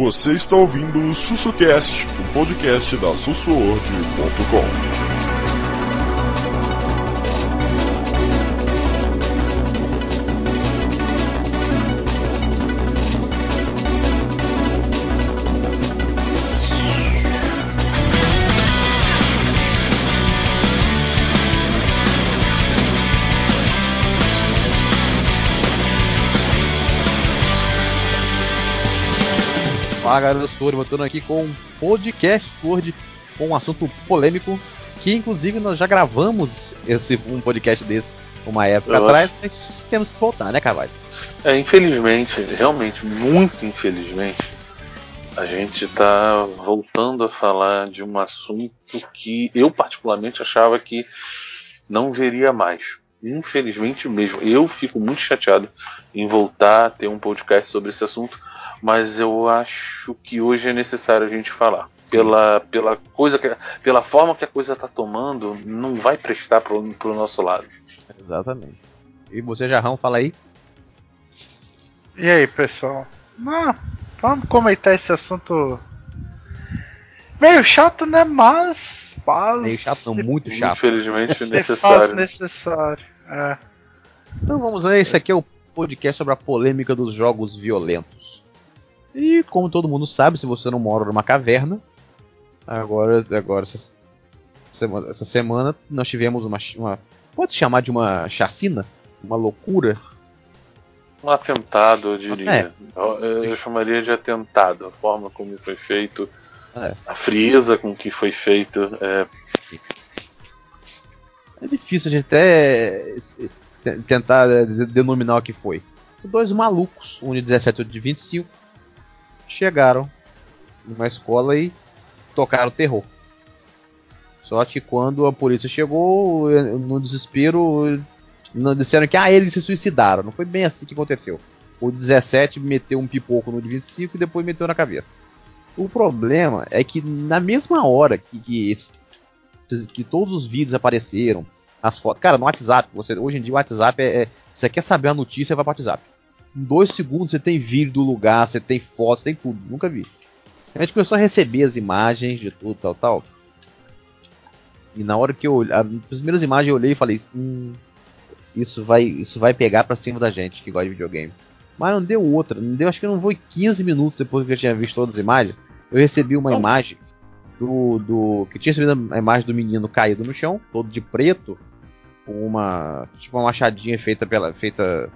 Você está ouvindo o SussuCast, o podcast da sussuorg.com. Fala galera, eu sou o voltando aqui com um podcast Sword com um assunto polêmico que inclusive nós já gravamos esse um podcast desse uma época eu atrás, acho... mas temos que voltar, né, Carvalho? É, infelizmente, realmente, muito infelizmente, a gente está voltando a falar de um assunto que eu particularmente achava que não veria mais. Infelizmente mesmo. Eu fico muito chateado em voltar a ter um podcast sobre esse assunto, mas eu acho que hoje é necessário a gente falar. Pela, pela coisa que, pela forma que a coisa está tomando, não vai prestar pro, pro nosso lado. Exatamente. E você, Jarrão, fala aí. E aí, pessoal? Ah, vamos comentar esse assunto meio chato, né? Mas. Mas meio chato, não, muito chato. Infelizmente necessário. necessário. É. Então vamos lá, esse aqui é o podcast sobre a polêmica dos jogos violentos. E como todo mundo sabe, se você não mora numa caverna, agora, agora essa semana, essa semana nós tivemos uma, uma pode se chamar de uma chacina, uma loucura. Um atentado, eu diria. É. Eu, eu, chamaria de atentado, a forma como foi feito, é. a frieza com que foi feito. É... é difícil a gente até tentar denominar o que foi. Dois malucos, um de 17 e outro de 25, chegaram numa escola e tocaram terror. Só que quando a polícia chegou, no desespero, não disseram que ah, eles se suicidaram. Não foi bem assim que aconteceu. O 17 meteu um pipoco no de 25 e depois meteu na cabeça. O problema é que na mesma hora que, que, que todos os vídeos apareceram, as fotos. Cara, no WhatsApp, você, hoje em dia o WhatsApp é, é. Você quer saber a notícia, vai para o WhatsApp. Em dois segundos você tem vídeo do lugar, você tem fotos, tem tudo. Nunca vi. A gente começou a receber as imagens de tudo, tal, tal. E na hora que eu as primeiras imagens eu olhei e falei, hum, isso vai, isso vai pegar pra cima da gente que gosta de videogame. Mas não deu outra, não deu, acho que não foi 15 minutos depois que eu tinha visto todas as imagens, eu recebi uma imagem do, do que tinha recebido a imagem do menino caído no chão, todo de preto, com uma tipo uma machadinha feita pela feita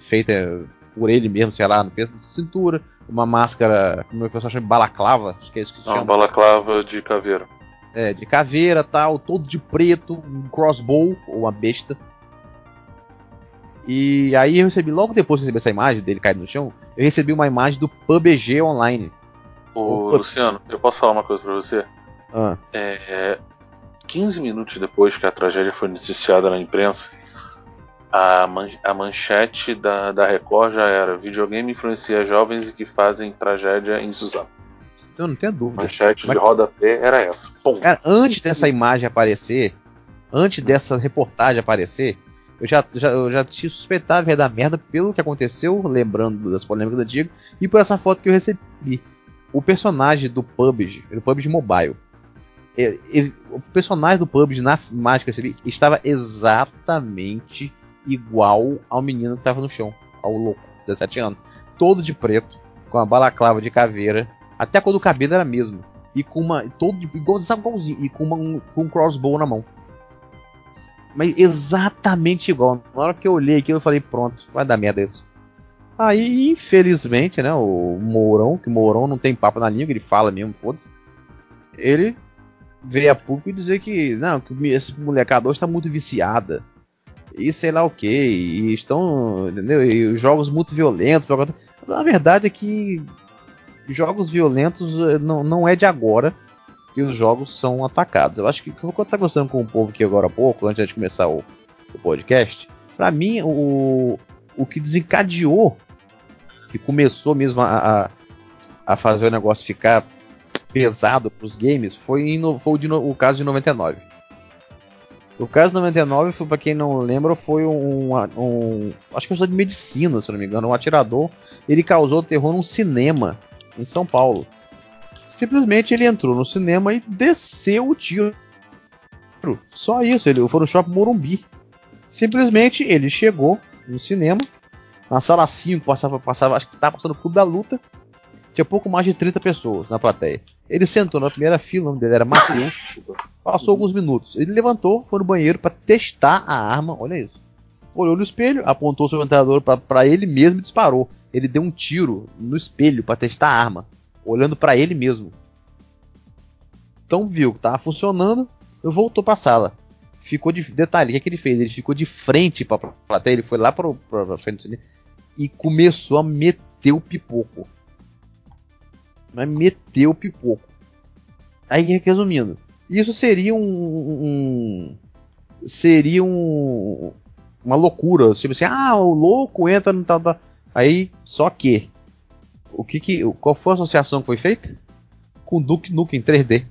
feita por ele mesmo, sei lá, no peso de cintura, uma máscara, como o pessoal chama de balaclava, acho que é isso que se chama. Uma balaclava de caveira. É, de caveira tal, todo de preto, um crossbow, ou uma besta. E aí eu recebi, logo depois que eu recebi essa imagem dele caído no chão, eu recebi uma imagem do PUBG online. Ô, Luciano, eu posso falar uma coisa pra você? Ah. É, 15 minutos depois que a tragédia foi noticiada na imprensa, a, man a manchete da, da Record já era: videogame influencia jovens que fazem tragédia em Suzano. Eu não tenho dúvida. Manchete Mas... de rodapé era essa. Cara, antes dessa imagem aparecer, antes dessa reportagem aparecer, eu já, já, eu já tinha suspeitado que ia dar merda pelo que aconteceu, lembrando das polêmicas da Digo, e por essa foto que eu recebi. O personagem do PUBG, do PUBG Mobile, ele, o personagem do PUBG na imagem que eu recebi estava exatamente igual ao menino que estava no chão, ao louco, 17 anos. Todo de preto, com a balaclava de caveira, até a cor do cabelo era mesmo. E com uma. Todo igual, igualzinho, e com, uma, um, com um crossbow na mão. Mas exatamente igual. Na hora que eu olhei aquilo, eu falei, pronto, vai dar merda isso. Aí, infelizmente, né, o Mourão, que o Mourão não tem papo na língua, ele fala mesmo, foda-se. Ele veio a público e dizer que, não, que esse molecada hoje está muito viciada e sei lá o que, e estão, entendeu? E os jogos muito violentos. Na verdade é que jogos violentos eh, não, não é de agora que os jogos são atacados. Eu acho que eu vou estar gostando com o povo aqui agora há pouco, antes de começar o, o podcast. Para mim, o, o que desencadeou, que começou mesmo a, a, a fazer o negócio ficar pesado para os games, foi, no, foi o, o caso de 99. O caso 99, foi, pra quem não lembra, foi um, um acho que um de medicina, se não me engano, um atirador. Ele causou terror num cinema em São Paulo. Simplesmente ele entrou no cinema e desceu o tiro. Só isso, ele foi no shopping Morumbi. Simplesmente ele chegou no cinema, na sala 5 passava, passava acho que estava passando o Clube da Luta. Tinha pouco mais de 30 pessoas na plateia. Ele sentou na primeira fila, o nome dele era Matheus. Passou alguns minutos. Ele levantou, foi no banheiro para testar a arma. Olha isso. Olhou no espelho, apontou seu ventilador para ele mesmo e disparou. Ele deu um tiro no espelho para testar a arma, olhando para ele mesmo. Então viu que tava funcionando, voltou para a sala. Ficou de detalhe, o que, é que ele fez? Ele ficou de frente para a plateia, ele foi lá para frente cinema e começou a meter o pipoco. Mas meteu o pipoco. Aí resumindo, isso seria um, um seria um, uma loucura, tipo assim, ah, o louco entra no tal, tal. Aí, só que o que que qual foi a associação que foi feita? Com Duke Nukem 3D.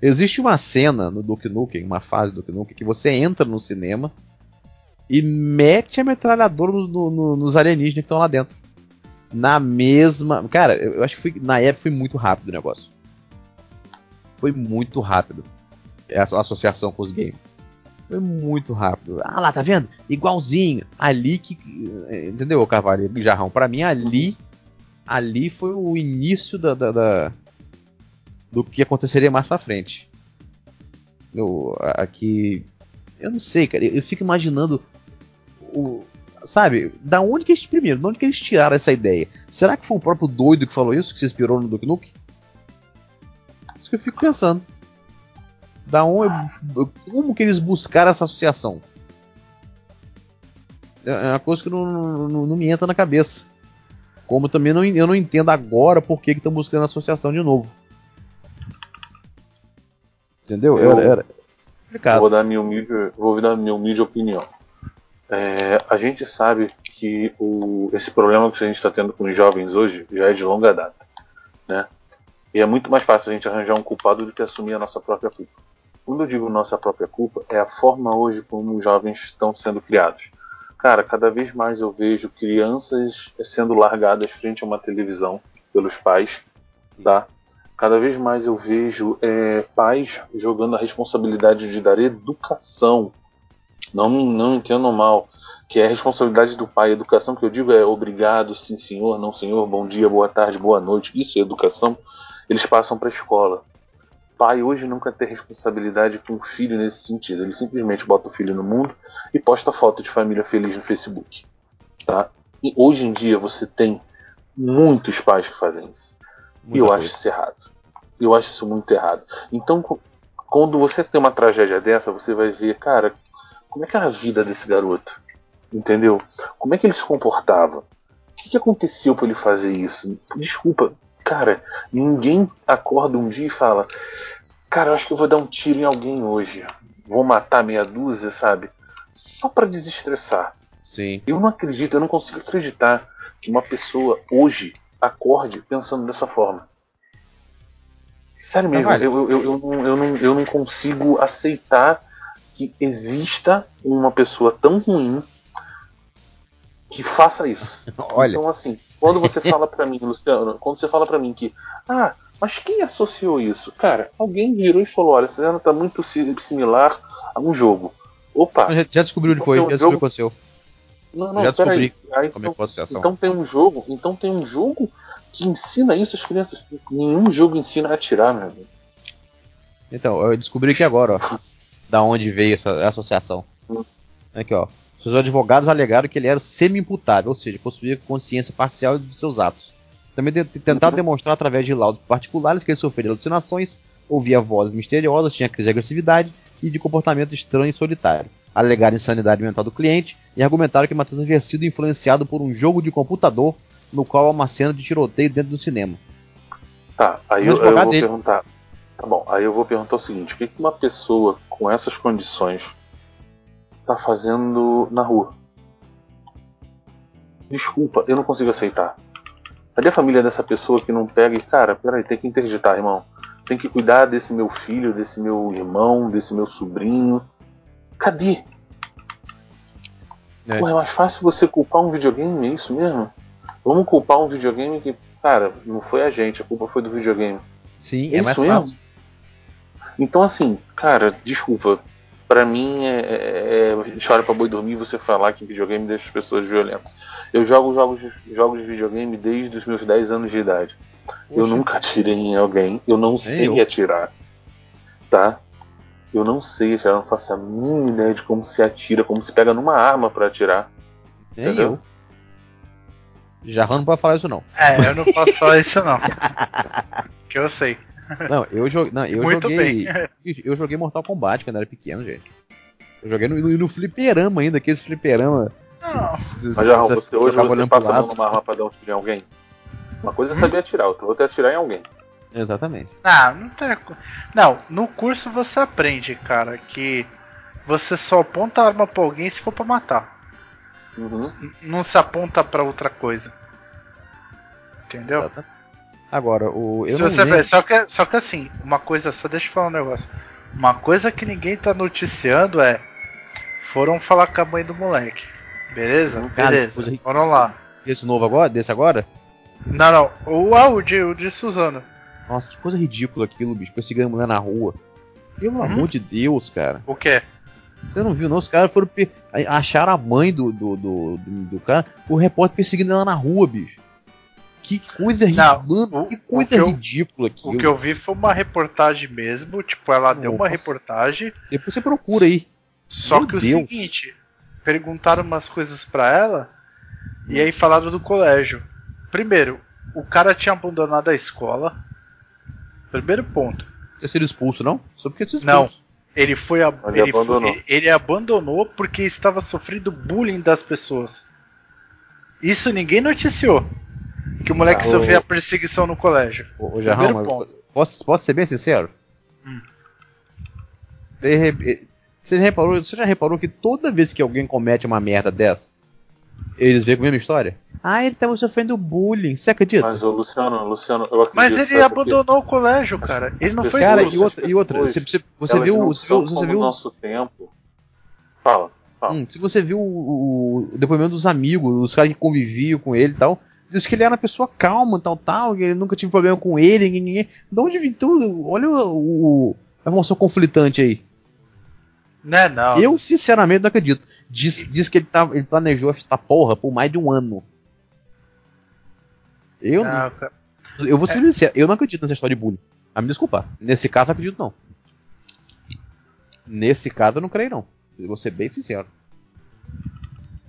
Existe uma cena no Duke Nukem, uma fase do Duke Nukem que você entra no cinema e mete a metralhadora no, no, nos alienígenas que estão lá dentro. Na mesma. Cara, eu acho que foi, na época foi muito rápido o negócio. Foi muito rápido. A associação com os games. Foi muito rápido. Ah lá, tá vendo? Igualzinho. Ali que. Entendeu, Carvalho? Jarrão? Pra mim, ali. Ali foi o início da, da, da do que aconteceria mais pra frente. Eu, aqui. Eu não sei, cara. Eu fico imaginando. O, sabe? Da onde que eles. Primeiro, de onde que eles tiraram essa ideia? Será que foi o próprio doido que falou isso, que se inspirou no Duke Nukem? Isso que eu fico pensando. Da onde, como que eles buscaram essa associação? É, é uma coisa que não, não, não me entra na cabeça. Como também não, eu não entendo agora por que estão buscando a associação de novo. Entendeu? Eu, era, era Vou dar minha humilde, vou dar minha humilde opinião. É, a gente sabe que o, esse problema que a gente está tendo com os jovens hoje já é de longa data, né? E é muito mais fácil a gente arranjar um culpado do que assumir a nossa própria culpa. Quando eu digo nossa própria culpa, é a forma hoje como os jovens estão sendo criados. Cara, cada vez mais eu vejo crianças sendo largadas frente a uma televisão pelos pais, tá? Cada vez mais eu vejo é, pais jogando a responsabilidade de dar educação. Não, não entendo mal, que é a responsabilidade do pai. Educação que eu digo é obrigado, sim senhor, não senhor, bom dia, boa tarde, boa noite. Isso é educação. Eles passam para a escola pai hoje nunca tem responsabilidade com o filho nesse sentido. Ele simplesmente bota o filho no mundo e posta foto de família feliz no Facebook. Tá? E hoje em dia você tem muitos pais que fazem isso. Muita e eu coisa. acho isso errado. Eu acho isso muito errado. Então, quando você tem uma tragédia dessa, você vai ver, cara, como é que era a vida desse garoto? Entendeu? Como é que ele se comportava? O que, que aconteceu para ele fazer isso? Desculpa, Cara, ninguém acorda um dia e fala: Cara, eu acho que eu vou dar um tiro em alguém hoje. Vou matar meia dúzia, sabe? Só para desestressar. Sim. Eu não acredito, eu não consigo acreditar que uma pessoa hoje acorde pensando dessa forma. Sério mesmo, eu, eu, eu, eu, não, eu, não, eu não consigo aceitar que exista uma pessoa tão ruim que faça isso. Olha. Então, assim, quando você fala para mim, Luciano, quando você fala para mim que, ah, mas quem associou isso? Cara, alguém virou e falou: olha, essa cena tá muito similar a um jogo. Opa! Já, já descobriu onde foi, um já descobriu o que aconteceu. Não, não, já descobri aí. como é então, é então tem um jogo, então tem um jogo que ensina isso às crianças. Nenhum jogo ensina a atirar, meu amigo. Então, eu descobri aqui agora, ó. da onde veio essa associação. Hum. Aqui, ó. Seus advogados alegaram que ele era semi-imputável, ou seja, possuía consciência parcial de seus atos. Também de tentaram demonstrar através de laudos particulares que ele sofria alucinações, ouvia vozes misteriosas, tinha crise de agressividade e de comportamento estranho e solitário. Alegaram insanidade mental do cliente e argumentaram que Matheus havia sido influenciado por um jogo de computador no qual há uma cena de tiroteio dentro do cinema. Tá, aí eu, eu, vou dele... perguntar. Tá bom, aí eu vou perguntar o seguinte: o que uma pessoa com essas condições tá fazendo na rua. Desculpa, eu não consigo aceitar. Cadê a família dessa pessoa que não pega e, cara, peraí, tem que interditar, irmão. Tem que cuidar desse meu filho, desse meu irmão, desse meu sobrinho. Cadê? É. Pô, é mais fácil você culpar um videogame, é isso mesmo? Vamos culpar um videogame que, cara, não foi a gente, a culpa foi do videogame. Sim, É é mais mesmo? fácil. Então, assim, cara, desculpa. Pra mim é, é, é chora pra boi dormir você falar que videogame deixa as pessoas violentas. Eu jogo jogos, jogos de videogame desde os meus 10 anos de idade. Eu Poxa. nunca atirei em alguém, eu não sei eu. atirar. Tá? Eu não sei atirar, eu não faço a mínima ideia de como se atira, como se pega numa arma pra atirar. Nem Entendeu? eu. Jarrão não pode falar isso não. É, eu não posso falar isso não. que eu sei. Não, eu, jo não, eu Muito joguei. bem. Eu joguei Mortal Kombat quando era pequeno, gente. Eu joguei no, no, no fliperama ainda, aqueles fliperama. Não. Mas Jarrão, você hoje você passa a mão numa arma pra dar um tiro em alguém? Uma coisa é saber atirar, outra outra é atirar em alguém. Exatamente. Ah, não tem. Não, no curso você aprende, cara, que você só aponta a arma pra alguém se for pra matar. Uhum. Não se aponta pra outra coisa. Entendeu? Exatamente. Agora, o. Eu Se não você lembro- só que, só que assim, uma coisa, só deixa eu falar um negócio. Uma coisa que ninguém tá noticiando é. Foram falar com a mãe do moleque. Beleza? Cara, Beleza. Foram lá. Esse novo agora? Desse agora? Não, não. O, ah, o de, o de Suzano. Nossa, que coisa ridícula aquilo, bicho. Perseguindo a mulher na rua. Pelo Hum? amor de Deus, cara. O quê? Você não viu, não? Os caras foram. pe- Acharam a mãe do, do, do, do, do cara, o repórter perseguindo ela na rua, bicho. Que coisa Não, ridícula. o- Que o coisa que eu- ridícula aquilo. O que eu vi foi uma reportagem mesmo. Tipo, ela deu uma Nossa. reportagem. Depois você procura aí. Só Meu que o Deus. seguinte, perguntaram umas coisas pra ela e aí falaram do colégio. Primeiro, o cara tinha abandonado a escola. Primeiro ponto. Você seria expulso, não? Só porque você Não. Ele foi a- Ele ele, foi- abandonou. ele abandonou porque estava sofrendo bullying das pessoas. Isso ninguém noticiou. Que o moleque Ah, sofria o- perseguição no colégio. Ô, ô, Jarrão, Primeiro mas ponto. posso, posso ser bem sincero? Hum. De Você, já reparou, você já reparou que toda vez que alguém comete uma merda dessa, eles vêm com a mesma história? Ah, ele tava sofrendo bullying. Você acredita? Mas o Luciano, Luciano, eu acredito Mas ele abandonou o colégio, cara. Ele não foi Cara, e outra, e outra você, você, você viu, você você viu o nosso tempo. Fala, fala. Hum, se você viu o, o depoimento dos amigos, os caras que conviviam com ele e tal, diz que ele era uma pessoa calma, tal, tal, que ele nunca tive problema com ele, ninguém. De onde vem tudo? Olha o, o- a informação conflitante aí. Né, não. Eu, sinceramente, não acredito. Diz, diz que ele, tava, ele planejou esta porra por mais de um ano. Eu, Não, cara. eu vou ser sincero, eu não acredito nessa história de bullying. A me desculpar. Nesse caso, eu acredito não. Nesse caso, eu não creio não. Eu vou ser bem sincero.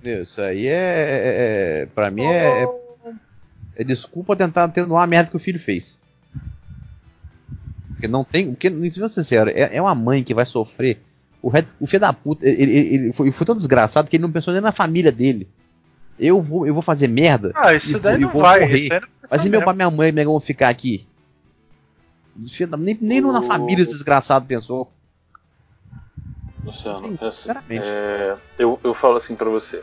Isso aí é. é, é pra mim é, é, é desculpa tentar atenuar a merda que o filho fez. Porque não tem. Porque, sendo sincero, é, é uma mãe que vai sofrer. O, re- o filho da puta, ele, ele- ele foi, foi tão desgraçado que ele não pensou nem na família dele. Eu vou, eu vou fazer merda. Ah, isso e daí vou- e não vou vai. Mas e meu pai minha mãe, é que vão ficar aqui? Nem, nem na O- família esse desgraçado pensou. Luciano, Sim, é assim, sinceramente. é, eu, eu falo assim pra você.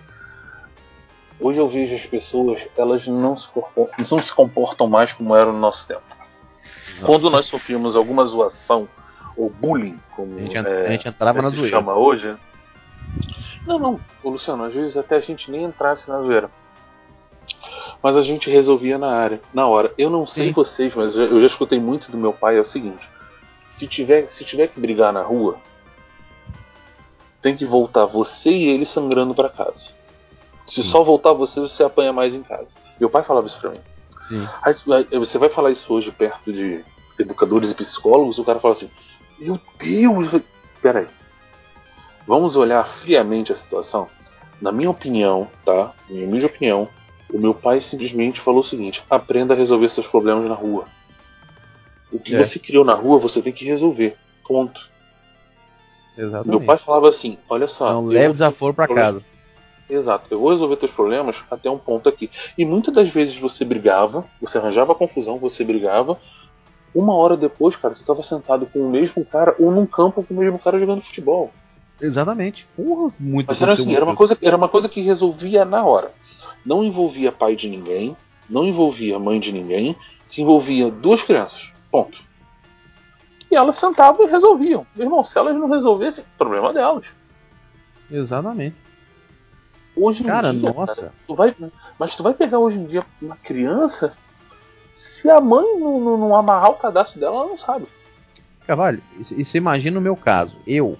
Hoje eu vejo as pessoas, elas não se, corpo- não se comportam mais como era no nosso tempo. Quando nós sofríamos alguma zoação ou bullying, como A gente, é, a gente entrava na se zoeira. chama hoje. Não, não, Ô, Luciano, às vezes até a gente nem entrasse na zoeira. Mas a gente resolvia na área, na hora. Eu não sei Sim. vocês, mas eu já, eu já escutei muito do meu pai, é o seguinte. Se tiver, se tiver que brigar na rua, tem que voltar você e ele sangrando pra casa. Se Sim. só voltar você, você apanha mais em casa. Meu pai falava isso pra mim. Aí você vai falar isso hoje perto de educadores e psicólogos, o cara fala assim: Meu Deus! Peraí. Vamos olhar friamente a situação? Na minha opinião, tá? Minha humilde opinião, o meu pai simplesmente falou o seguinte: aprenda a resolver seus problemas na rua. O que É. você criou na rua, você tem que resolver. Ponto. Exatamente. Meu pai falava assim: Olha só. Não eu leve desaforo pra casa. Exato, eu vou resolver teus problemas até um ponto aqui. E muitas das vezes você brigava, você arranjava confusão, você brigava. Uma hora depois, cara, você estava sentado com o mesmo cara ou num campo com o mesmo cara jogando futebol. Exatamente. Porra, muito Mas era assim, era uma coisa, era uma coisa que resolvia na hora. Não envolvia pai de ninguém, não envolvia mãe de ninguém, se envolvia duas crianças. Ponto. E elas sentavam e resolviam. Meu irmão, se elas não resolvessem, problema delas. Exatamente. Hoje em Cara, dia, nossa. Tu vai, mas tu vai pegar hoje em dia uma criança, Se a mãe não, não, não amarrar o cadastro dela, ela não sabe. Carvalho, e você imagina o meu caso. Eu.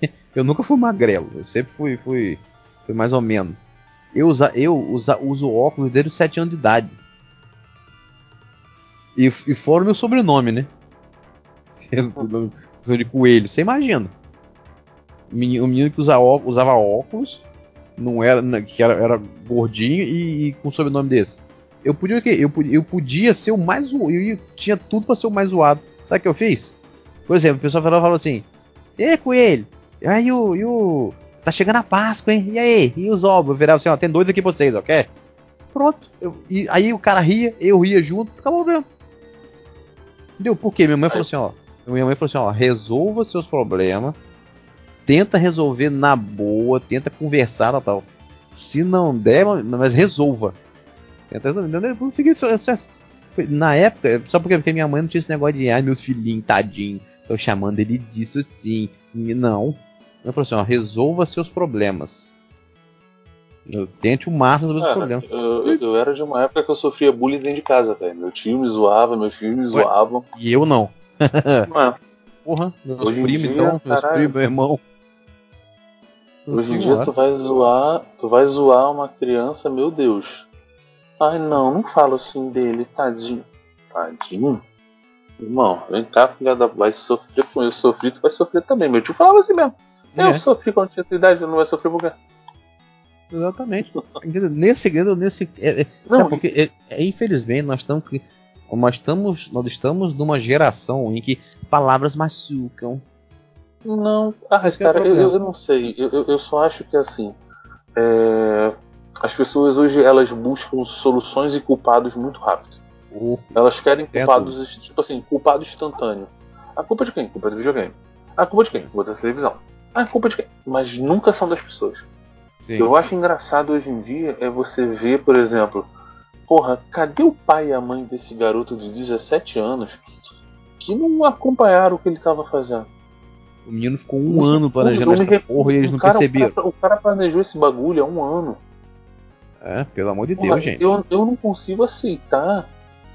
Eu nunca fui magrelo. Eu sempre fui, fui, fui mais ou menos. Eu, usa, eu usa, uso óculos desde os 7 anos de idade. E, e fora o meu sobrenome, né? Eu, de coelho. Você imagina. O menino, o menino que usa óculos, usava óculos, não era, que era, era gordinho e, e, com sobrenome desse. Eu podia o quê? Eu, eu podia ser o mais Eu tinha tudo para ser o mais zoado. Sabe o que eu fiz? Por exemplo, o pessoal falou assim: E coelho? Aí o, e o. Tá chegando a Páscoa, hein? E aí? E os ovos? Eu virava assim: Ó, tem dois aqui pra vocês, ok? Pronto. Eu, e aí o cara ria, eu ria junto, acabou o problema. Entendeu? Por quê? Minha mãe falou assim: Ó. Minha mãe falou assim: Ó, resolva seus problemas. Tenta resolver na boa, tenta conversar e tal. Se não der, mas resolva. Tenta resolver. Na época, só porque, porque minha mãe não tinha esse negócio de, ai, meus filhinhos, tadinho. Tô chamando ele disso sim. Não. Ela falou assim: ó, resolva seus problemas. Eu tente o máximo resolver seus problemas. Eu, eu, era de uma época que eu sofria bullying dentro de casa, velho. Meu tio me zoava, meus filhos me zoavam. E eu não. não Porra, meus Hoje primos dia, então, meus primos, meu irmão. Hoje em dia tu vai zoar, tu vai zoar uma criança, meu Deus. Ai não, não falo assim dele, tadinho. Tadinho? Irmão, vem cá, filha da. Vai sofrer com eu sofri, tu vai sofrer também. Meu tio falava assim mesmo. Eu é. sofri quando tinha tua idade, não vai sofrer por quê? Exatamente. nesse nesse. É, é, não, porque é, é, infelizmente nós estamos nós estamos nós estamos numa geração em que palavras machucam. Não, ah, mas, cara, eu, eu, não sei. Eu, eu, só acho que assim. É, as pessoas hoje elas buscam soluções e culpados muito rápido. Uh, Elas querem culpados, tipo assim, culpado instantâneo. A culpa de quem? Culpa do videogame. A culpa de quem? Culpa da televisão. A culpa de quem? Mas nunca são das pessoas. Sim. Eu acho engraçado hoje em dia é você ver, por exemplo, porra, cadê o pai e a mãe desse garoto de 17 anos que não acompanharam o que ele estava fazendo? O menino ficou um ano planejando essa porra e eles não cara, perceberam. O cara, o cara planejou esse bagulho há um ano. É, pelo amor de porra, Deus, gente. Eu, eu não consigo aceitar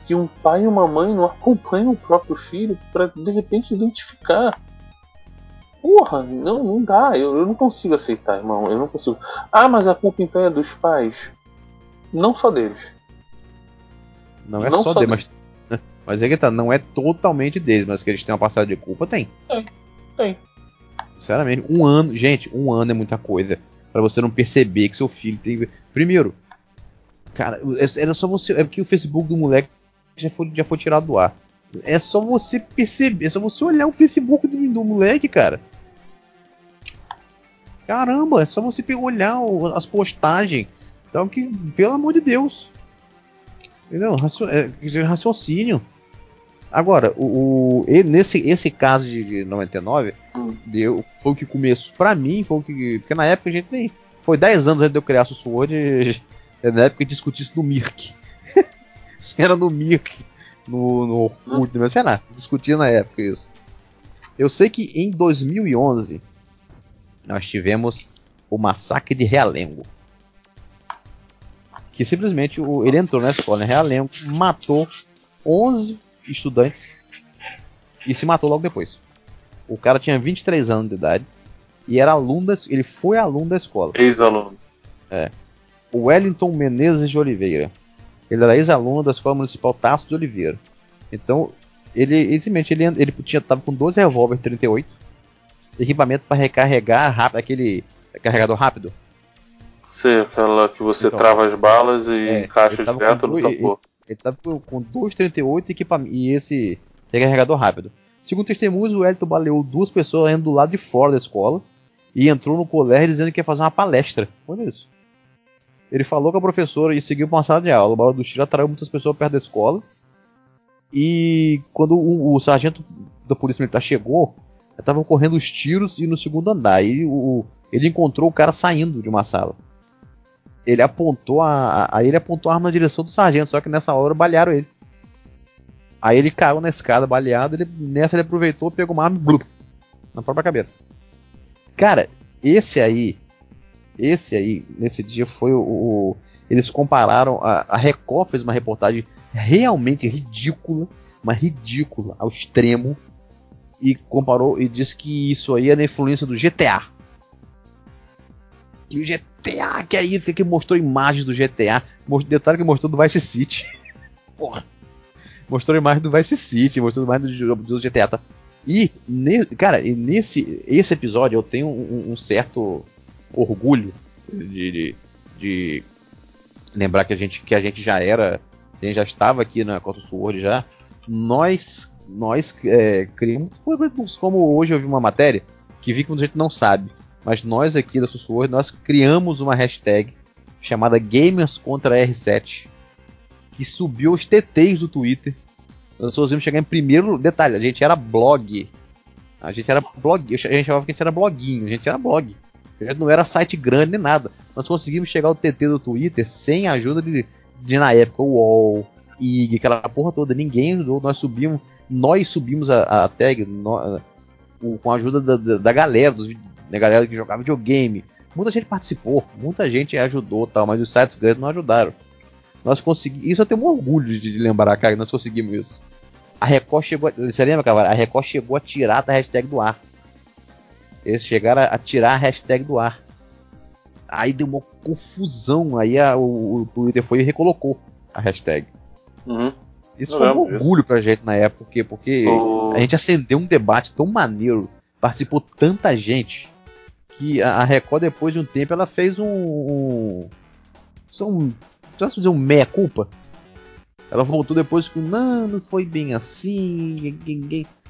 que um pai e uma mãe não acompanham o próprio filho para de repente identificar. Porra, não, não dá, eu, eu não consigo aceitar, irmão, eu não consigo. Ah, mas a culpa então é dos pais. Não só deles. Não é não só, só deles, mas, mas é que tá, não é totalmente deles, mas que eles têm uma passada de culpa, tem. Tem, tem. Sinceramente, um ano, gente, um ano é muita coisa para você não perceber que seu filho tem. Primeiro, cara, é, era só você. É porque o Facebook do moleque já foi, já foi tirado do ar. É só você perceber, é só você olhar o Facebook do, do moleque, cara. Caramba, é só você olhar as postagens. Então que, pelo amor de Deus. Entendeu? É, raciocínio. Agora, o, o nesse esse caso de, de 99, hum. deu, foi o que começou. Pra mim, foi o que. Porque na época a gente nem. Foi 10 anos antes de eu criar o Sword. Na época discutisse no Mirk. era no Mirk, no, no Orkut, mas sei lá, discutia na época isso. Eu sei que em 2011 nós tivemos o massacre de Realengo. Que simplesmente o, ele entrou na escola em Realengo, matou 11 estudantes e se matou logo depois. O cara tinha 23 anos de idade e era aluno, da, ele foi aluno da escola. Ex-aluno. É. O Wellington Menezes de Oliveira. Ele era ex-aluno da Escola Municipal Tasso de Oliveira. Então, ele, simplesmente ele, ele tinha, tava com 12 revólver 38, equipamento para recarregar rápido, aquele carregador rápido. Sim, aquela que você então, trava as balas e é, encaixa direto no tambor. Ele, ele tava com, com 238 equipamento e esse recarregador rápido. Segundo testemunhos, o Elton baleou duas pessoas indo do lado de fora da escola e entrou no colégio dizendo que ia fazer uma palestra. Olha isso. Ele falou com a professora e seguiu para uma sala de aula. O barulho do tiro atraiu muitas pessoas perto da escola. E quando o, o sargento da polícia militar chegou, estavam correndo os tiros e no segundo andar. E o, ele encontrou o cara saindo de uma sala. Ele apontou a, a, ele apontou a arma na direção do sargento, só que nessa hora balearam ele. Aí ele caiu na escada baleado, ele, nessa ele aproveitou, pegou uma arma e na própria cabeça. Cara, esse aí esse aí, nesse dia, foi o. o eles compararam. A, a Record fez uma reportagem realmente ridícula, mas ridícula ao extremo, e comparou e disse que isso aí é na influência do GTA. Que o GTA, que é isso, que mostrou imagens do GTA. Detalhe que mostrou do Vice City. Porra. Mostrou imagem do Vice City, mostrou imagem do, do GTA. Tá? E, ne, cara, nesse esse episódio eu tenho um, um certo orgulho de, de, de, lembrar que a gente, que a gente já era, a gente já estava aqui na Costa Sword já. Nós, nós é, criamos, como hoje eu vi uma matéria que vi que muita gente não sabe, mas nós aqui da Sword nós criamos uma hashtag chamada Gamers contra R7 que subiu os TTs do Twitter. Nós conseguimos chegar em primeiro. Detalhe, a gente era blog. A gente era blog. A gente chamava que a gente era bloguinho. A gente era blog. A gente não era site grande nem nada. Nós conseguimos chegar ao TT do Twitter sem a ajuda de, de na época, o UOL, IG, aquela porra toda. Ninguém ajudou. Nós subimos. Nós subimos a, a tag no, o, com a ajuda da, da, da galera, dos, da galera que jogava videogame. Muita gente participou, muita gente ajudou tal, mas os sites grandes não ajudaram. Nós conseguimos. Isso eu tenho um orgulho de, lembrar, cara, que nós conseguimos isso. A Record chegou. A, você lembra, cara? A Record chegou a tirar da hashtag do ar. Eles chegaram a, a tirar a hashtag do ar. Aí deu uma confusão. Aí a, o, o, Twitter foi e recolocou a hashtag. Uhum. Isso foi um orgulho pra gente na época, porque, porque oh. a gente acendeu um debate tão maneiro, participou tanta gente, que a, Record, depois de um tempo, ela fez um. um, um posso dizer um meia-culpa? Ela voltou depois com, não, não foi bem assim.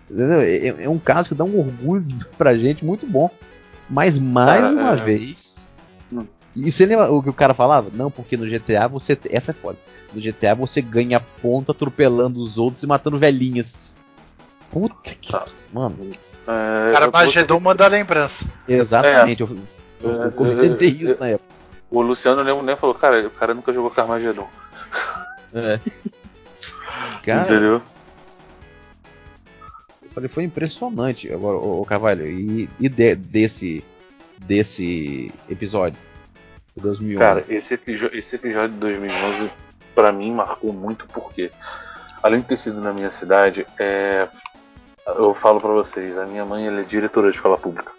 É, é, um caso que dá um orgulho pra gente muito bom. Mas mais ah, uma é... vez. Hum. E você lembra o que o cara falava? Não, porque no GTA você. Essa é foda. No GTA você ganha ponto atropelando os outros e matando velhinhas. Puta que. Ah. Mano. É, o cara Magedon manda lembrança. Exatamente. É. Eu, eu, eu, eu comentei isso na época. O Luciano nem, nem falou, cara, o cara nunca jogou Carmageddon. É. Cara, Entendeu? Eu falei, foi impressionante agora, o, o Carvalho. E, e de, desse, desse episódio? De 2011. Cara, esse, esse episódio de 2011 para mim marcou muito porque, além de ter sido na minha cidade, é, eu falo para vocês, a minha mãe é diretora de escola pública.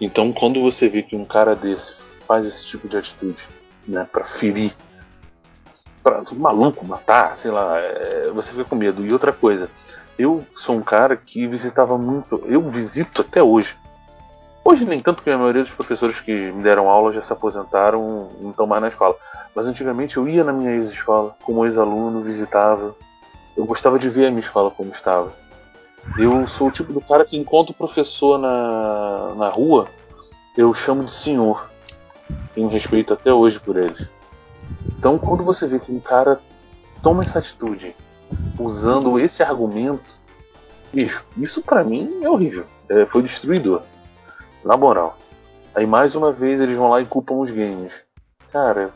Então, quando você vê que um cara desse faz esse tipo de atitude, né, para ferir, para maluco matar, sei lá, é, você fica com medo. E outra coisa, eu sou um cara que visitava muito, eu visito até hoje. Hoje nem tanto que a maioria dos professores que me deram aula já se aposentaram, não estão mais na escola. Mas antigamente eu ia na minha ex-escola como ex-aluno, visitava. Eu gostava de ver a minha escola como estava. Eu sou o tipo do cara que encontra o professor na, na rua, eu chamo de senhor tenho respeito até hoje por eles. Então, quando você vê que um cara toma essa atitude usando esse argumento, bicho, isso para mim é horrível. É, foi destruidor. Na moral. Aí mais uma vez eles vão lá e culpam os games. Cara.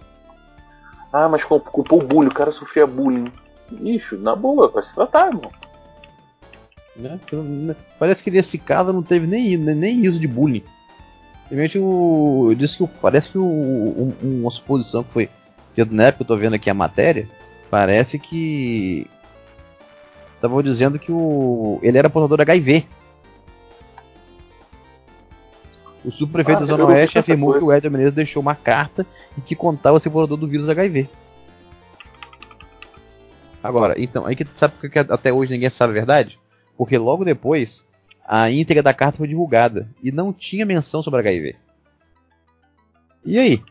Ah, mas culpou o bullying, o cara sofria bullying. Bicho, na boa, vai se tratar, irmão. Né? Parece que nesse caso não teve nem, nem isso de bullying. Simplesmente o. Disse que parece que o, um, uma suposição que foi. Que na época eu tô vendo aqui a matéria, parece que. Estavam dizendo que o. ele era portador HIV. O subprefeito ah, da Zona Oeste afirmou coisa. que o Edson Menezes deixou uma carta em que contava ser portador do vírus HIV. Agora, então, aí que sabe que até hoje ninguém sabe a verdade? Porque logo depois a íntegra da carta foi divulgada e não tinha menção sobre HIV. E aí?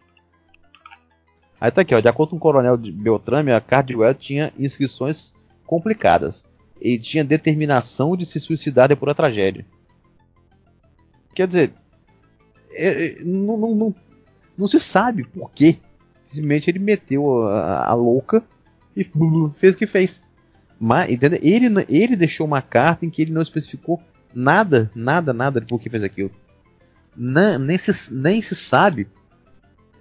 Aí tá aqui, ó, de acordo com o coronel Beltrame, a carta de tinha inscrições complicadas. Ele tinha determinação de se suicidar depois da tragédia. Quer dizer, é, é, não, não, não, não, se sabe por quê. Simplesmente ele meteu a, a louca e fez o que fez. Mas, entendeu? Ele, ele deixou uma carta em que ele não especificou Nada, nada, nada de por que fez aquilo. Nem, se, nem se sabe.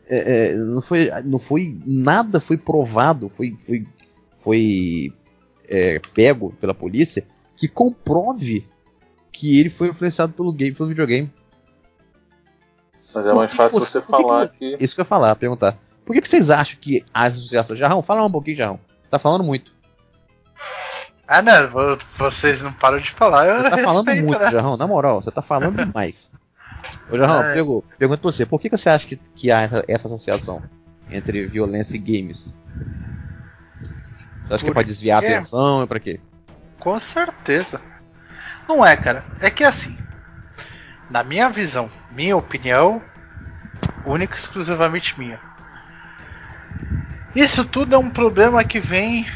É, é, não, foi, não foi. Nada foi provado, foi, foi, foi é, pego pela polícia que comprove que ele foi influenciado pelo game, pelo videogame. Mas é mais que, fácil você falar que, que, Isso que eu ia falar, perguntar. Por que, que vocês acham que as associações. Jarrão, fala um pouquinho, Jarrão. Tá falando muito. Ah, não, vo- vocês não param de falar. Eu Você tá falando respeito, muito, né? Jarrão. Na moral, você tá falando demais. Ô, Jarrão, É. pergu- pergunto pra você, por que, que você acha que, que há essa, essa associação entre violência e games? Você acha que é pra Por desviar a atenção? É pra quê? Com certeza. Não é, cara. É que assim, na minha visão, minha opinião, única e exclusivamente minha. Isso tudo é um problema que vem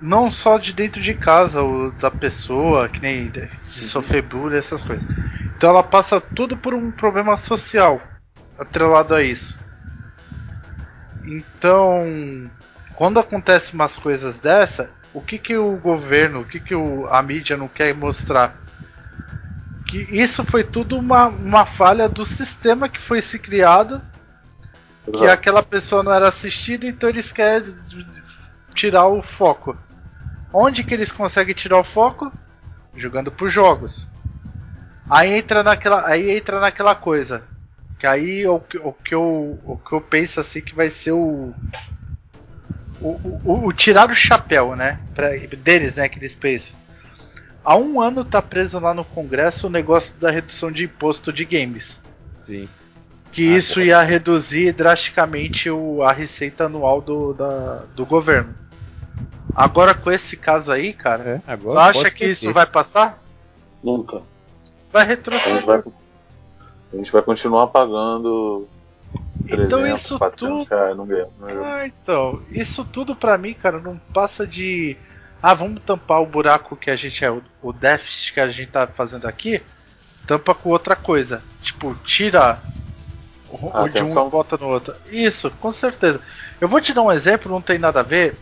não só de dentro de casa, ou da pessoa, que nem de sofrer bullying, essas coisas. Então ela passa tudo por um problema social atrelado a isso. Então, quando acontece umas coisas dessa, o que que o governo, o que que o, a mídia não quer mostrar? Que isso foi tudo uma, uma falha do sistema que foi se criado, que Exato. aquela pessoa não era assistida, então eles querem tirar o foco. Onde que eles conseguem tirar o foco? Jogando por jogos. Aí entra naquela, aí entra naquela coisa. Que aí o, que- o que eu, o que eu penso assim que vai ser o o, o, o tirar o chapéu, né? Pra, deles, né? Que eles pensam. Há um ano tá preso lá no Congresso o negócio da redução de imposto de games. Sim. Que Ah, isso pô. ia reduzir drasticamente o, a receita anual do, da, do governo. Agora com esse caso aí, cara, É, agora acha que isso vai passar? Nunca. Vai A gente retroceder. vai, a gente vai continuar pagando 300, Então isso 400 tudo. reais no jogo. Ah, então, isso tudo pra mim, cara, não passa de. Ah, vamos tampar o buraco que a gente é, o, déficit que a gente tá fazendo aqui, tampa com outra coisa. Tipo, tira o, A o de um e bota no outro. Isso, com certeza. Eu vou te dar um exemplo, não tem nada a ver.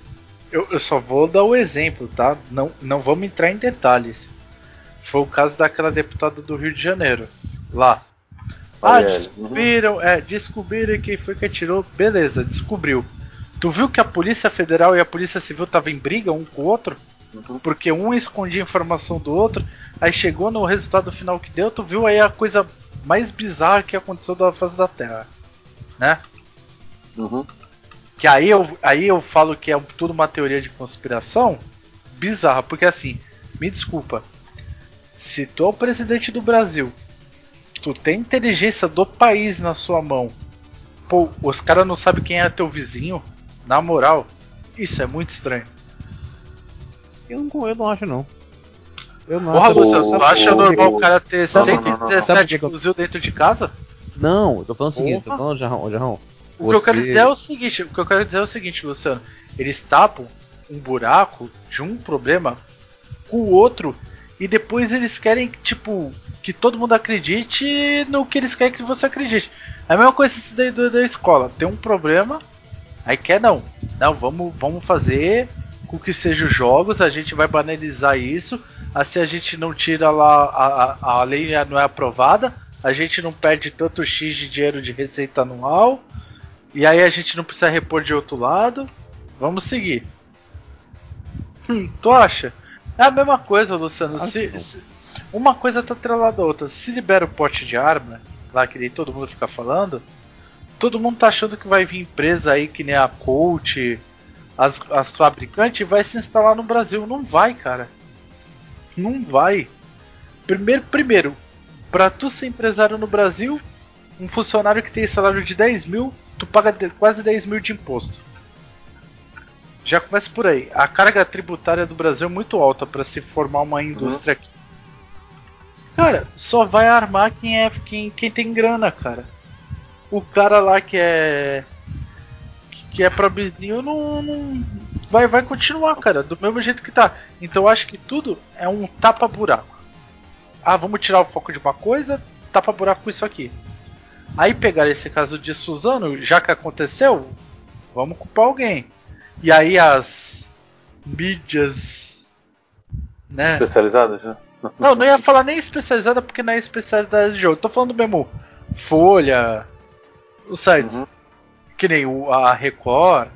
Eu, eu só vou dar o exemplo, tá? Não, não vamos entrar em detalhes. Foi o caso daquela deputada do Rio de Janeiro, lá. Ah, descobriram, é, descobriram quem foi que atirou. Beleza, descobriu. Tu viu que a Polícia Federal e a Polícia Civil estavam em briga um com o outro? Uhum. Porque um escondia informação do outro, aí chegou no resultado final que deu, tu viu aí a coisa mais bizarra que aconteceu da face da Terra. Né? Uhum. Que aí eu, aí eu falo que é tudo uma teoria de conspiração bizarra, porque assim, me desculpa. Se tu é o presidente do Brasil, tu tem inteligência do país na sua mão, pô, os caras não sabem quem é teu vizinho, na moral, isso é muito estranho. Eu não, eu não acho, não. Eu não Porra, acho. Luciano, você acha o- normal o- cara ter Não, não, não, não. Sabe por 117 que eu- fuzil dentro de casa? Não, eu tô falando o seguinte, tô falando, Jarrão, Jarrão. O que eu quero Você- dizer é o seguinte, o que eu quero dizer é o seguinte, Luciano. Eles tapam um buraco de um problema com o outro e depois eles querem, tipo, que todo mundo acredite no que eles querem que você acredite. É a mesma coisa isso daí do- da escola. Tem um problema, aí quer não. Não, vamos, vamos fazer com que sejam jogos, a gente vai banalizar isso. Assim a gente não tira lá, a, a, a lei não é aprovada, a gente não perde tanto X de dinheiro de receita anual. E aí a gente não precisa repor de outro lado. Vamos seguir. Hum, tu acha? É a mesma coisa, Luciano. Se- se- uma coisa tá atrelada à outra. Se libera o porte de arma, lá que nem todo mundo fica falando, todo mundo tá achando que vai vir empresa aí que nem a Colt, as, as fabricantes, e vai se instalar no Brasil. Não vai, cara. Não vai. Primeiro, primeiro, pra tu ser empresário no Brasil, um funcionário que tem salário de 10 mil, tu paga quase 10 mil de imposto. Já começa por aí. A carga tributária do Brasil é muito alta para se formar uma indústria aqui. Cara, só vai armar quem é quem, quem tem grana, cara. O cara lá que é que é probizinho não, não vai vai continuar, cara, do mesmo jeito que tá. Então eu acho que tudo é um tapa buraco. Ah, vamos tirar o foco de uma coisa, tapa buraco com isso aqui. Aí pegar esse caso de Suzano, já que aconteceu, vamos culpar alguém. E aí as mídias, né? Especializadas, né? Não, não ia falar nem especializada porque não é especialidade de jogo. Tô falando mesmo Folha, os sites, Uhum. que nem o, a Record.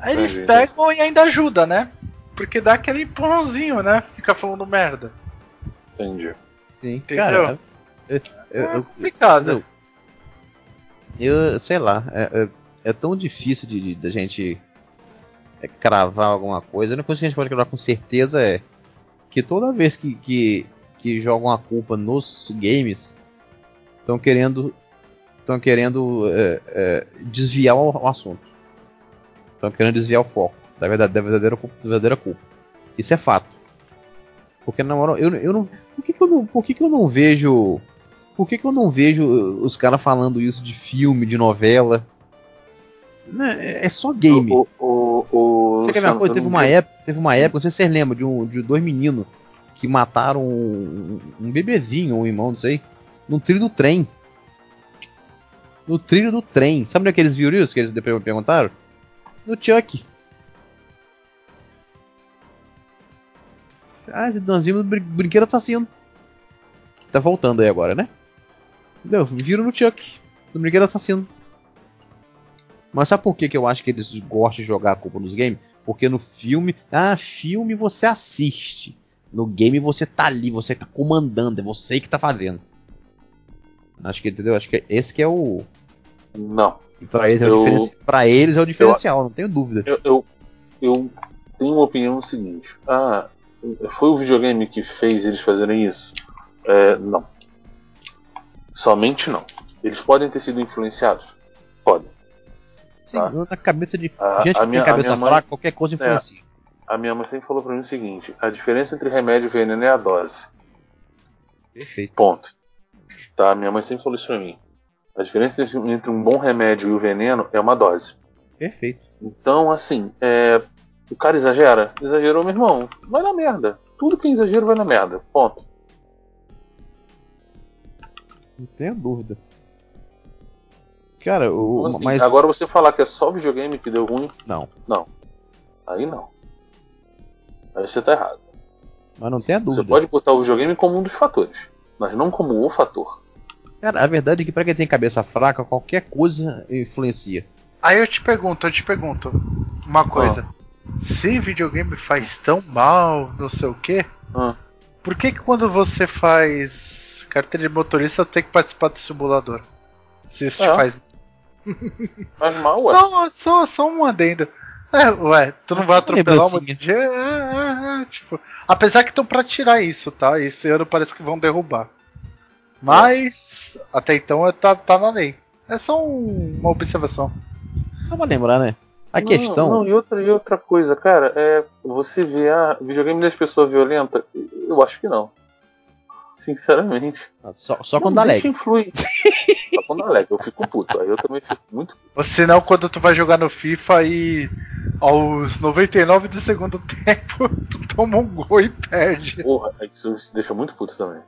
Aí eles pegam e ainda ajuda, né? Porque dá aquele empurrãozinho, né? Fica falando merda. Entendi. Sim, Entendeu? cara. Eu, eu, é eu- complicado. eu- eu- sei lá, é, é- é tão difícil de, da gente é, cravar alguma coisa. A única coisa que a gente pode cravar com certeza é que toda vez que, que, que jogam a culpa nos games, estão querendo estão querendo é, é, desviar o, assunto. Estão querendo desviar o foco da, verdade, da, verdadeira, da verdadeira culpa. Isso é fato. Porque na moral, eu, eu não. Por que, que eu não. Por que, que eu não vejo. Por que, que eu não vejo os caras falando isso de filme, de novela? Né, é só game. O, o, o, Você quer ver uma coisa? Teve uma, época, teve uma época, não sei se vocês lembram, de, um, de dois meninos que mataram um, um bebezinho, um irmão, não sei, no trilho do trem. No trilho do trem. Sabe onde é que eles viram isso? Que eles depois me perguntaram? No Chuck. Ah, nós vimos brin brinquedo assassino. Tá voltando aí agora, né? Entendeu? Viram no Chuck. No brinquedo assassino. Mas sabe por que, que eu acho que eles gostam de jogar a culpa nos games? Porque no filme. Ah, filme você assiste. No game você tá ali, você tá comandando, é você que tá fazendo. Acho que entendeu? Acho que esse que é o. Não. Pra eles, é o diferenci... pra eles é o diferencial, eu, não tenho dúvida. Eu, eu, eu, tenho uma opinião seguinte. Ah, foi o videogame que fez eles fazerem isso? É, não. Somente não. Eles podem ter sido influenciados? Podem. Sim, tá? na cabeça de a, gente a que minha, tem cabeça fraca, mãe, qualquer coisa influencia. É, a minha mãe sempre falou pra mim o seguinte: a diferença entre remédio e veneno é a dose. Perfeito. Ponto. Tá? Minha mãe sempre falou isso pra mim. A diferença entre um bom remédio e o veneno é uma dose. Perfeito. Então, assim, é, o cara exagera? Exagerou, meu irmão. Vai na merda. Tudo que é exagero vai na merda. Ponto. Não tenho dúvida. Cara, o. Então, assim, mas... Agora você falar que é só videogame que deu ruim. Não. Não. Aí não. Aí você tá errado. Mas não tem a dúvida. Você pode botar o videogame como um dos fatores, mas não como o fator. Cara, a verdade é que pra quem tem cabeça fraca, qualquer coisa influencia. Aí eu te pergunto, eu te pergunto uma coisa. Ah. Se videogame faz tão mal, não sei o que, ah. por que que quando você faz carteira de motorista tem que participar do simulador? Se isso é. te faz. Faz mal, ué. Só, só, só um adendo. É, ué, tu não vai atropelar um monte de. É, é, é, tipo, apesar que estão pra tirar isso, tá? Esse ano parece que vão derrubar. Mas até então tá, tá na lei. É só um, uma observação. Só pra lembrar, né? A não, questão. Não, e outra, e outra coisa, cara, é. Você vê a videogame das pessoas violentas? Eu acho que não. Sinceramente. Só, só quando dá lag. influi. só quando dá lag. Eu fico puto. Aí eu também fico muito puto. Ou senão quando tu vai jogar no FIFA e aos 99 do segundo tempo tu toma um gol e perde. Porra, isso deixa muito puto também.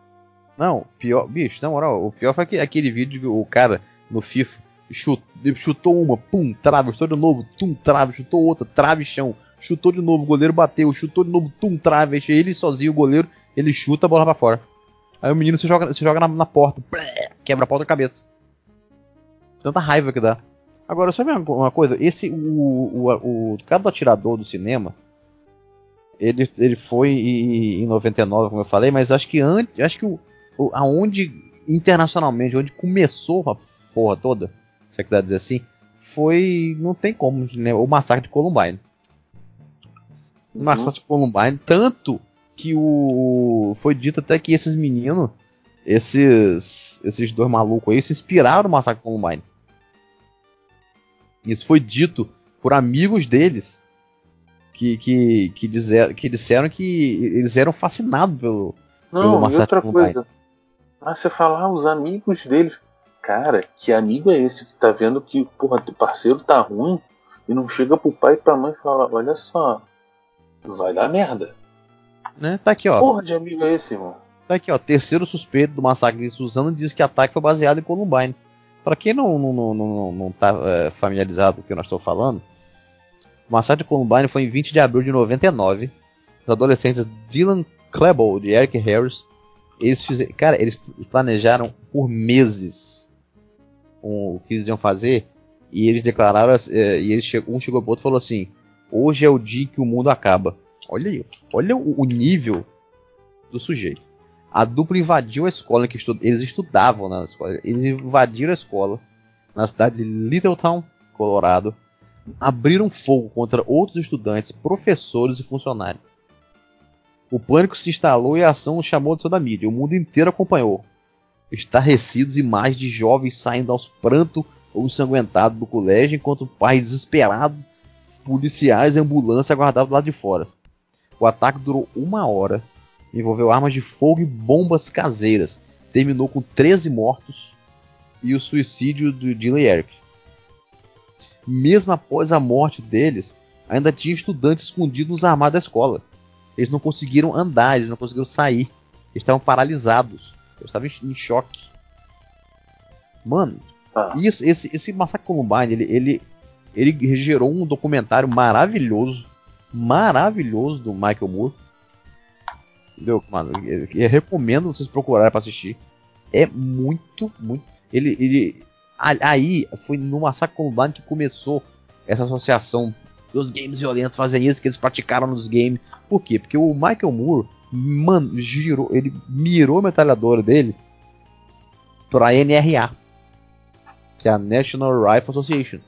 Não, pior, bicho, na moral, o pior foi aquele vídeo que o cara no FIFA chutou, chutou uma, pum, trave, chutou de novo, tum, trave, chutou outra, trave, chão, chutou de novo, o goleiro bateu, chutou de novo, tum, trave, ele sozinho, o goleiro, ele chuta a bola pra fora. Aí o menino se joga, se joga na, na porta, quebra a porta da cabeça. Tanta raiva que dá. Agora, sabe uma coisa? Esse, o, o, o cara do atirador do cinema, ele, ele foi em, em 99, como eu falei, mas acho que antes, acho que o, o, aonde internacionalmente, onde começou a porra toda, se é que dá a dizer assim, foi, não tem como, né, o massacre de Columbine. O massacre de Columbine, tanto que o foi dito até que esses meninos, esses esses dois malucos aí se inspiraram no massacre Columbine. Isso foi dito por amigos deles que, que, que, dizer, que disseram que eles eram fascinados pelo, Não, pelo massacre outra de Columbine. coisa. Ah, você fala, ah, os amigos deles. Cara, que amigo é esse que tá vendo que, porra, teu parceiro tá ruim e não chega pro pai e pra mãe e fala, olha só, vai dar merda. Né? Tá aqui, ó. Porra de amigo é esse, irmão? Tá aqui, ó. Terceiro suspeito do massacre de Suzano diz que o ataque foi baseado em Columbine. Para quem não, não, não, não, não tá é, familiarizado com o que nós estou falando, o massacre de Columbine foi em 20 de abril de 99. Os adolescentes Dylan Klebold e Eric Harris, eles fizeram, cara, eles planejaram por meses o que eles iam fazer e eles declararam, é, e eles um chegou pro outro e falou assim: hoje é o dia que o mundo acaba. Olha aí, olha o, o nível do sujeito. A dupla invadiu a escola que estu eles estudavam na escola. Eles invadiram a escola na cidade de Littletown, Colorado. abriram fogo contra outros estudantes, professores e funcionários. O pânico se instalou e a ação chamou de toda a mídia. O mundo inteiro acompanhou. Estarrecidos, imagens de jovens saindo aos prantos ou ensanguentados do colégio, enquanto pais desesperados, policiais e ambulância aguardavam do lado de fora. O ataque durou uma hora, envolveu armas de fogo e bombas caseiras. Terminou com 13 mortos e o suicídio do Dylan Eric. Mesmo após a morte deles, ainda tinha estudantes escondidos nos armários da escola. Eles não conseguiram andar, eles não conseguiram sair. Eles estavam paralisados. Eles estavam em, em choque. Mano, Ah. isso, esse, esse Massacre Columbine, ele, ele, ele gerou um documentário maravilhoso. Maravilhoso do Michael Moore. Entendeu, mano? Eu, eu recomendo vocês procurarem pra assistir. É muito, muito. Ele, ele. Aí foi no Massacre Columbine que começou essa associação dos games violentos fazem isso que eles praticaram nos games. Por quê? Porque o Michael Moore, mano, girou, ele mirou a metralhadora dele pra NRA, que é a National Rifle Association.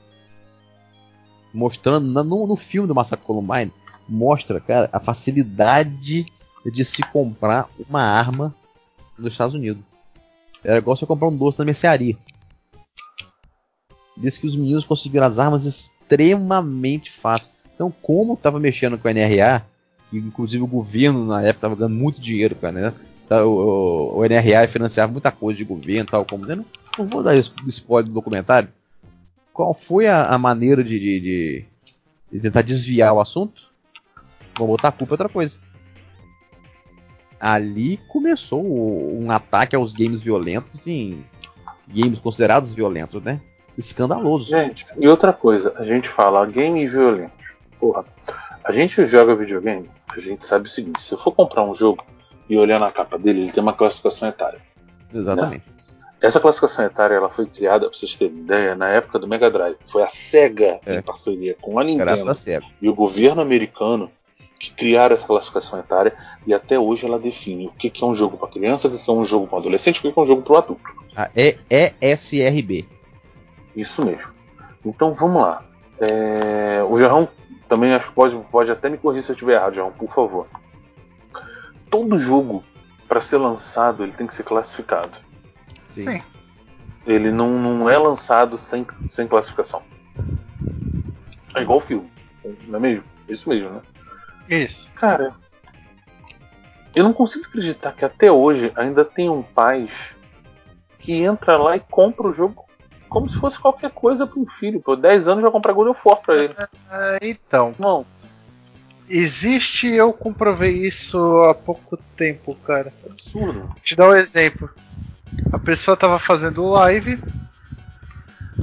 Mostrando no, no filme do Massacre Columbine, mostra, cara, a facilidade de se comprar uma arma nos Estados Unidos. Era igual você comprar um doce na mercearia. Diz que os meninos conseguiram as armas extremamente fácil. Então, como estava mexendo com a NRA, e inclusive o governo na época estava ganhando muito dinheiro com a NRA, tá, o, o- o NRA financiava muita coisa de governo tal, como eu não, não vou dar spoiler do documentário. Qual foi a, a maneira de, de- de- de tentar desviar o assunto? Vou botar a culpa em outra coisa. Ali começou um ataque aos games violentos em games considerados violentos, né? Escandaloso. Gente, e outra coisa, a gente fala game violento. Porra, a gente joga videogame, a gente sabe o seguinte: se eu for comprar um jogo e olhar na capa dele, ele tem uma classificação etária. Exatamente. Essa classificação etária ela foi criada, pra vocês terem ideia, na época do Mega Drive. Foi a SEGA, É. em parceria com a Nintendo e o governo americano, que criaram essa classificação etária e até hoje ela define o que que é um jogo para criança, o que que é um jogo para adolescente, o que que é um jogo para adulto. A E- ESRB. Isso mesmo. Então vamos lá. É, O Jarrão também acho que pode, pode até me corrigir se eu estiver errado, Jarrão, por favor. Todo jogo, para ser lançado, ele tem que ser classificado. Sim. Sim. Ele não, não é lançado sem, sem classificação. É igual filme, não é mesmo? Isso mesmo, né? Isso. Cara, eu não consigo acreditar que até hoje ainda tem um pais que entra lá e compra o jogo como se fosse qualquer coisa para um filho. Por 10 anos já comprar God of War pra ele. É, então, Não, existe, eu comprovei isso há pouco tempo, cara. absurdo. Vou te dar um exemplo. A pessoa tava fazendo live,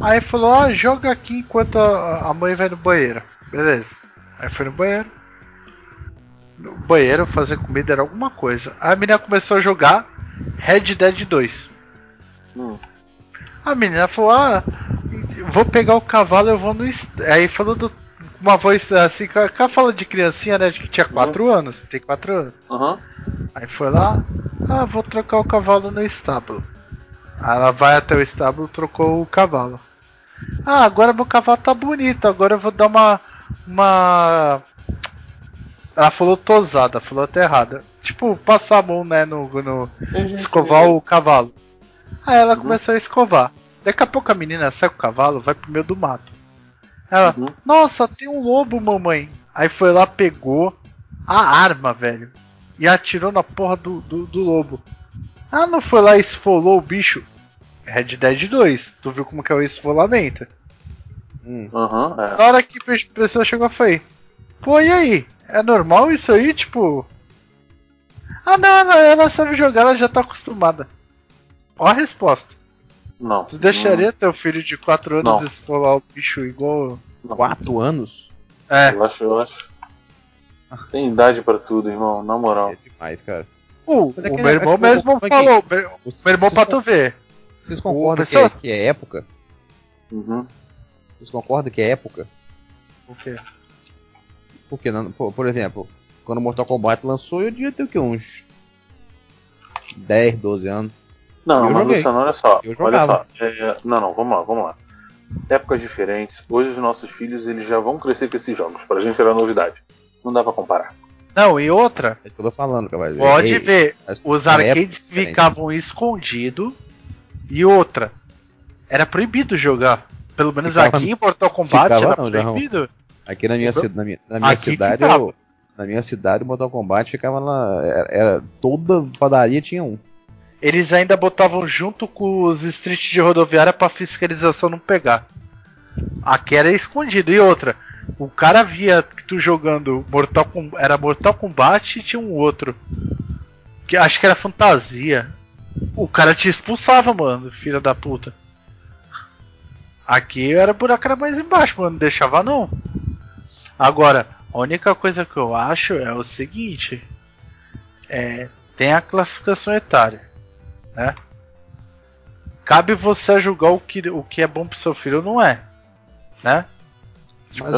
aí falou, ah, joga aqui enquanto a, a mãe vai no banheiro. Beleza. Aí foi no banheiro. No banheiro fazer comida era alguma coisa. Aí a menina começou a jogar Red Dead 2. Hum. A menina falou, ah, vou pegar o cavalo, eu vou no. est-" Aí falou do, uma voz assim, com a fala de criancinha, né? De que tinha 4 anos. Tem 4 anos. Aham. Aí foi lá, ah, vou trocar o cavalo no estábulo. Aí ela vai até o estábulo, trocou o cavalo. Ah, agora meu cavalo tá bonito, agora eu vou dar uma. Uma. Ela falou tosada, falou até errada. Tipo, passar a mão, né, no. no escovar o cavalo. Aí ela Uhum. começou a escovar. Daqui a pouco a menina sai com o cavalo, vai pro meio do mato. Ela, Uhum. nossa, tem um lobo, mamãe. Aí foi lá, pegou a arma, velho. E atirou na porra do, do, do lobo. Ah, não foi lá e esfolou o bicho? Red Dead 2. Tu viu como que é o esfolamento? Hum. Aham, é. Na hora que a pessoa chegou, foi. Pô, e aí? É normal isso aí? Tipo. Ah, não, ela, ela sabe jogar, ela já tá acostumada. Ó a resposta. Não. Tu deixaria teu filho de 4 anos Não. esfolar o bicho igual. Não. Quatro anos? É. Eu acho, eu acho. Tem idade pra tudo, irmão, na moral. É demais, cara. Uh, Mas é o que- meu é irmão que- mesmo é que- falou. Meu meu irmão pra tu ver. vocês concordam o que é, que é época? Uhum. Vocês concordam que é época? O quê? Porque, não- por, exemplo, quando o Mortal Kombat lançou, eu devia ter o quê? Uns 10, 12 anos. Não, Eu mas joguei. Luciano, olha só. Eu olha só. É, não, não, vamos lá, vamos lá. épocas diferentes. Hoje os nossos filhos eles já vão crescer com esses jogos. Pra gente era novidade. Não dá pra comparar. Não, e outra, É o que eu tô falando, cara. pode Ei, ver, os arcades ficavam escondidos. E outra, era proibido jogar. Pelo menos Ficava- aqui em Mortal Kombat ficava era não, proibido. Aqui na minha, na minha, na minha cidade, eu, na minha cidade, o Mortal Kombat ficava lá. Era, era- toda padaria tinha um. Eles ainda botavam junto com os streets de rodoviária pra fiscalização não pegar. Aqui era escondido. E outra, o cara via que tu jogando Mortal Com- era Mortal Kombat e tinha um outro. Que acho que era fantasia. O cara te expulsava, mano, filha da puta. Aqui era buraco era mais embaixo, mano, não deixava não. Agora, a única coisa que eu acho é o seguinte: é, tem a classificação etária, né? Cabe você julgar o que, o que é bom pro seu filho ou não é, né? Mas,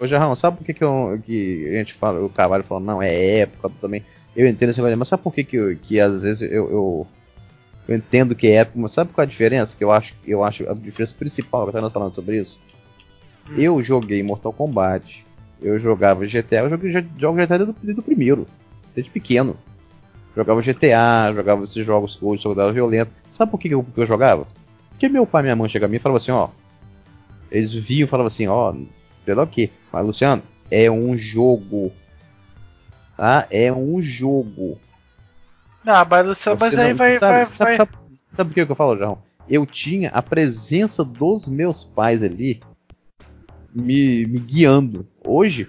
ô, Jarrão, sabe por que, que, eu- que a gente fala, o Carvalho falou, não, é época também. Eu entendo esse mas sabe por que, que, eu- que às vezes eu, eu, eu entendo que é época, mas sabe qual é a diferença? Que eu acho, eu acho a diferença principal que nós falando sobre isso? Eu joguei Mortal Kombat, eu jogava GTA, eu joguei, jogo GTA desde, o- desde o primeiro, desde pequeno. Jogava GTA, jogava esses jogos hoje jogava violento. Sabe por que, eu, que eu jogava? Porque meu pai e minha mãe chegam a mim e falavam assim, ó. Eles viam e falavam assim, ó, sei lá o que. Mas Luciano, é um jogo. Tá? É um jogo. Não, mas, Luciano, mas aí não- vai, sabe, vai, sabe, vai. sabe, sabe por que que eu falo, João? Eu tinha a presença dos meus pais ali me, me guiando. Hoje.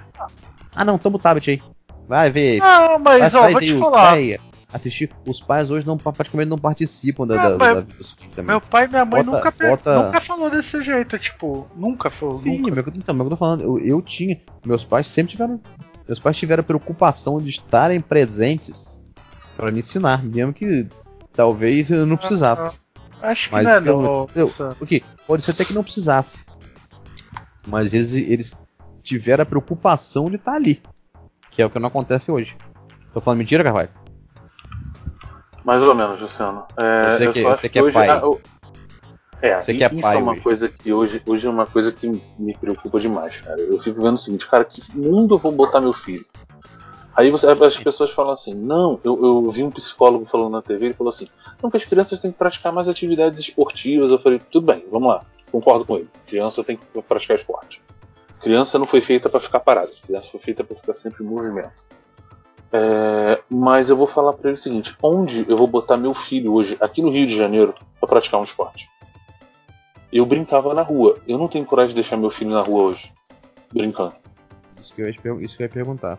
Ah não, toma o tablet aí. Vai ver. Não, mas vai, ó, vou te falar. vai assistir. Os pais hoje não, praticamente não participam da, Ah, da, da. Meu pai e minha mãe Bota- nunca, bota- nunca falou desse jeito, tipo, nunca falou. Sim, nunca. meu, então, meu eu tô falando, eu, eu tinha. Meus pais sempre tiveram. Meus pais tiveram preocupação de estarem presentes para me ensinar, mesmo que talvez eu não precisasse. Acho que Mas não é eu- eu-. O que? Pode ser até que não precisasse. Mas eles, eles tiveram a preocupação de estar ali. Que é o que não acontece hoje. Tô falando mentira, Carvalho? Mais ou menos, Luciano. É, Você eu que- você que é hoje, pai. ah, o- é, Você que é isso pai é uma hoje. coisa que hoje, hoje é uma coisa que me preocupa demais, cara. Eu fico vendo o seguinte, cara, que mundo eu vou botar meu filho? Aí você- as pessoas falam assim, não, eu, eu vi um psicólogo falando na TV, ele falou assim, não, que as crianças têm que praticar mais atividades esportivas. Eu falei, tudo bem, vamos lá, concordo com ele. Criança tem que praticar esporte. Criança não foi feita para ficar parada, criança foi feita para ficar sempre em movimento. É, mas eu vou falar para ele o seguinte: onde eu vou botar meu filho hoje, aqui no Rio de Janeiro, para praticar um esporte? Eu brincava na rua. Eu não tenho coragem de deixar meu filho na rua hoje, brincando. Isso que eu ia, isso que eu ia perguntar.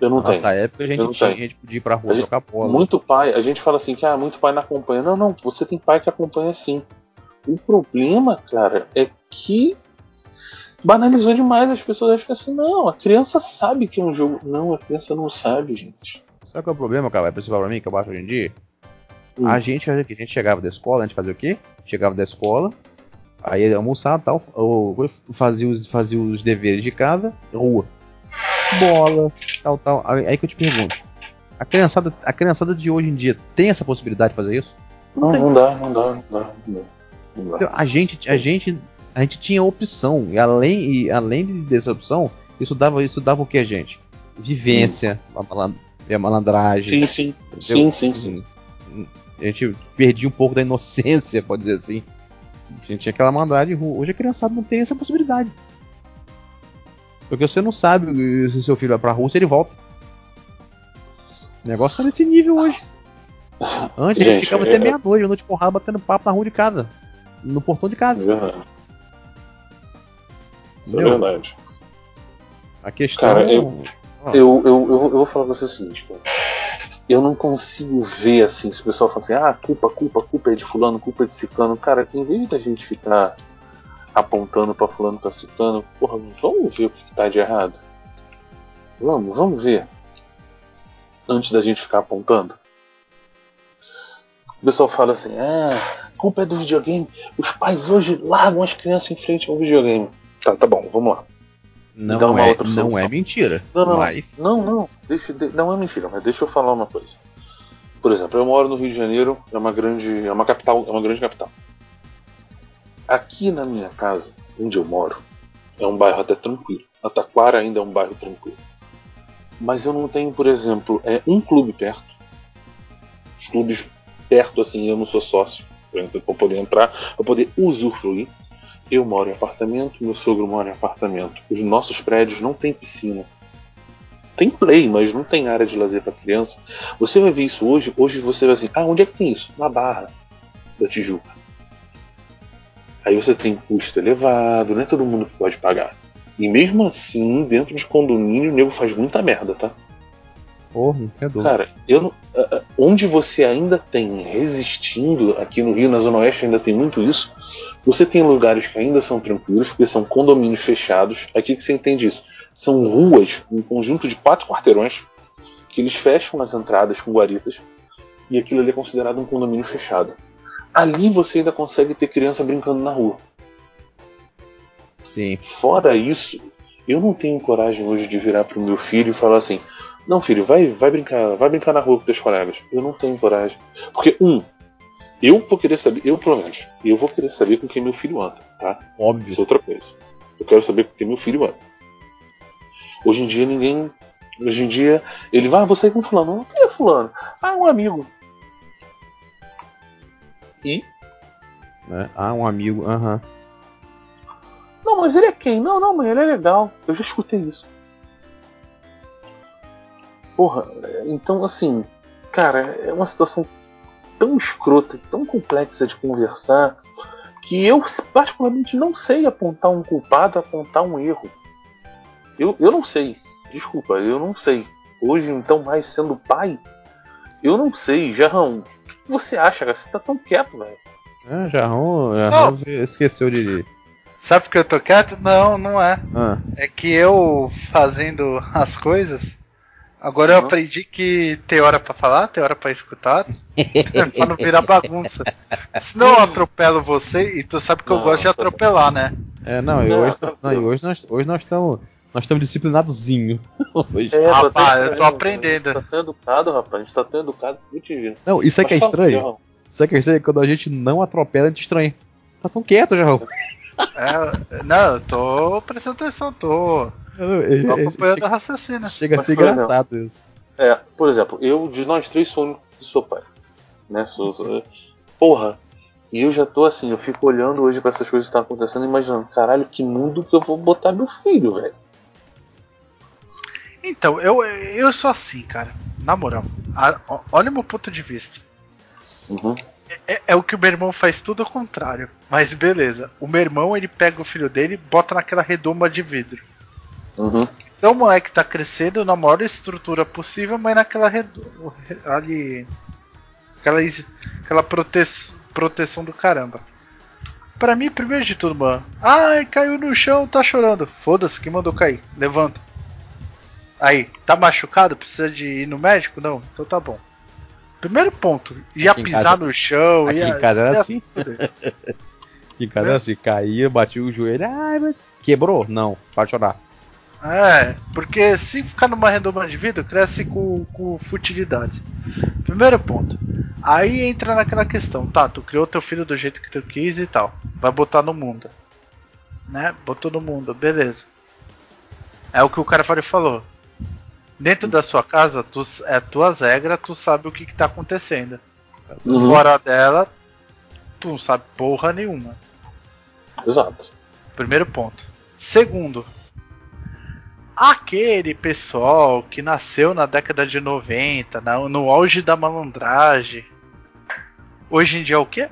Eu não tenho. Nossa época a gente, tinha, a gente podia ir pra rua A gente- jogar bola. Muito pai, a gente fala assim que ah, muito pai não acompanha. Não, não, você tem pai que acompanha sim. O problema, cara, é que banalizou demais. As pessoas acham que assim, não, a criança sabe que é um jogo. Não, a criança não sabe, gente. Sabe qual é o problema, cara? É principal pra mim, que eu acho hoje em dia? Hum. A gente, a gente chegava da escola, a gente fazia o quê? Chegava da escola, aí ia almoçar tal, ou fazia os, fazia os deveres de casa, rua. Bola, tal, tal. Aí, aí que eu te pergunto. A criançada, a criançada de hoje em dia tem essa possibilidade de fazer isso? Não, não dá, não dá, não dá. Não dá. Então, a gente, a gente, a gente tinha opção e além, e além dessa opção, isso dava, isso dava o que a gente? Vivência, a, malan- a malandragem. Sim, sim. Sim, sim, sim. A gente perdia um pouco da inocência, pode dizer assim. A gente tinha aquela malandragem de rua. Hoje a criançada não tem essa possibilidade. Porque você não sabe se seu filho vai pra rua, se ele volta. O negócio tá nesse nível hoje. Antes a gente Gente, ficava é- até meia-noite, à noite porrada, batendo papo na rua de casa. No portão de É casa. verdade. Isso é verdade. A questão. Cara, eu- Ó, Eu, eu, eu, eu vou falar pra você o seguinte, cara. Eu não consigo ver assim, se o pessoal fala assim, ah, culpa, culpa, culpa é de fulano, culpa é de ciclano. Cara, em vez da gente ficar apontando pra fulano, pra ciclano, porra, vamos ver o que, que tá de errado. Vamos, vamos ver. Antes da gente ficar apontando. O pessoal fala assim, ah, culpa é do videogame. Os pais hoje largam as crianças em frente ao videogame. Tá, tá bom, vamos lá. não, é, não é mentira. Não, não, mas não, não, deixa, de- não é mentira, mas deixa eu falar uma coisa. Por exemplo, eu moro no Rio de Janeiro, é uma grande, é uma capital, é uma grande capital. aqui na minha casa, onde eu moro, é um bairro até tranquilo. A Taquara ainda é um bairro tranquilo. Mas eu não tenho, por exemplo, é, um clube perto. Os clubes perto, assim, eu não sou sócio para poder entrar, para poder usufruir. Eu moro em apartamento, meu sogro mora em apartamento. Os nossos prédios não têm piscina. Tem play, mas não tem área de lazer para criança. Você vai ver isso hoje. Hoje você vai assim: ah, onde é que tem isso? Na Barra da Tijuca. Aí você tem custo elevado, não é todo mundo que pode pagar. E mesmo assim, dentro de condomínio, o nego faz muita merda, tá? Porra, é dúvida. Cara, eu não, onde você ainda tem resistindo, aqui no Rio, na Zona Oeste, ainda tem muito isso. Você tem lugares que ainda são tranquilos, porque são condomínios fechados. Aqui que você entende isso. São ruas, um conjunto de quatro quarteirões, que eles fecham as entradas com guaritas, e aquilo ali é considerado um condomínio fechado. Ali você ainda consegue ter criança brincando na rua. Sim. Fora isso, eu não tenho coragem hoje de virar pro meu filho e falar assim: não, filho, vai, vai brincar, vai brincar na rua com teus colegas. Eu não tenho coragem. Porque, um, eu vou querer saber, eu pelo menos, eu vou querer saber com quem meu filho anda, tá? Óbvio. Isso é outra coisa. Eu quero saber com quem meu filho anda. Hoje em dia ninguém. Hoje em dia ele vai, ah, você com fulano. Não, quem é fulano? Ah, um amigo. E? É. Ah, um amigo, aham. Não, mas ele é quem? Não, não, mãe, ele é legal. Eu já escutei isso. Porra, então assim, cara, é uma situação tão escrota, tão complexa de conversar, que eu particularmente não sei apontar um culpado, apontar um erro. Eu, eu não sei, desculpa, eu não sei. Hoje, então, mais sendo pai, eu não sei. Jarrão, o que você acha, cara? Você tá tão quieto, velho. Ah, Jarrão, Jarrão esqueceu de. Sabe por que eu tô quieto? Não, não é. Ah. É que eu fazendo as coisas, Agora eu aprendi que tem hora para falar, tem hora para escutar, pra não virar bagunça. Senão eu atropelo você e tu sabe que eu Não, gosto de tá atropelar, né? É, não, e Não, hoje, não, e hoje nós hoje nós estamos nós estamos disciplinadozinho. Hoje. É, Rapaz, tá eu tô aprendendo. A gente tá tão educado, rapaz. A gente tá tão educado. Não, isso é que é estranho. Isso é que é estranho quando a gente não atropela, a gente estranha. Tá tão quieto, Jarrão. É, não, eu tô prestando atenção, tô, tô é- acompanhando chega, a raciocínio. chega a ser por exemplo, engraçado isso. É, por exemplo, eu de nós três sou o único que sou pai. Né? Sou, sou- porra. E eu já tô assim, eu fico olhando hoje pra essas coisas que estão acontecendo e imaginando, caralho, que mundo que eu vou botar meu filho, velho. Então, eu, eu sou assim, cara. Na moral, a- olha o meu ponto de vista. Uhum. É, é o que o meu irmão faz tudo ao contrário. Mas beleza, o meu irmão ele pega o filho dele e bota naquela redoma de vidro. Uhum. Então o moleque tá crescendo na maior estrutura possível, mas naquela. Ali. Aquela, aquela prote, proteção do caramba. Pra mim, primeiro de tudo, mano. Ai, caiu no chão, tá chorando. Foda-se, quem mandou cair? Levanta. Aí, tá machucado? Precisa de ir no médico? Não, então tá bom. Primeiro ponto, ia Aqui em pisar casa- no chão, aqui ia. em casa era assim. se fuder. E cara, assim, caía, batia o joelho. Ai, mas quebrou? Não, pode chorar. É, porque se ficar numa redoma de vidro, cresce com, com futilidades. Primeiro ponto. Aí entra naquela questão, tá, tu criou teu filho do jeito que tu quis e tal. Vai botar no mundo. Né? Botou no mundo, beleza. É o que o cara falou. Dentro da sua casa, tu, é tuas regras, tu sabe o que, que tá acontecendo. Uhum. Fora dela, tu não sabe porra nenhuma. Exato. Primeiro ponto. Segundo, aquele pessoal que nasceu na década de 90, na- no auge da malandragem, hoje em dia é o quê?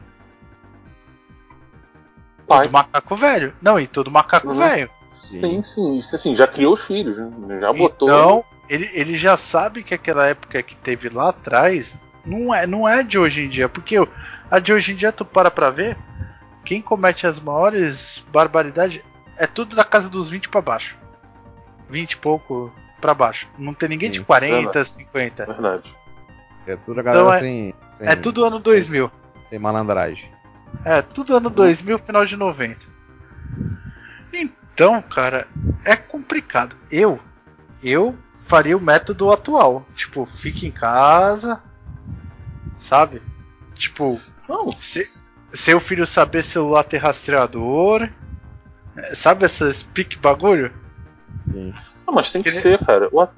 Pai. Todo macaco velho. Não, e todo macaco Uhum. velho. Sim, sim. Isso assim, já criou os filhos, né? já botou. Então, ele, ele já sabe que aquela época que teve lá atrás não é, não é de hoje em dia. Porque a de hoje em dia, tu para pra ver, quem comete as maiores barbaridades é tudo da casa dos 20 pra baixo. 20 e pouco pra baixo. Não tem ninguém de Sim, 40, 50. Verdade. É tudo a galera Então é- sem, sem- É tudo ano sem- 2000. Sem malandragem. É, tudo ano 2000, final de 90. Então, cara, é complicado. Eu, eu faria o método atual. Tipo, fique em casa, sabe? Tipo, Não, se, seu filho saber celular ter rastreador. É, Sabe essas pique bagulho? Sim. Não, mas tem que Ele- ser, cara. A- ou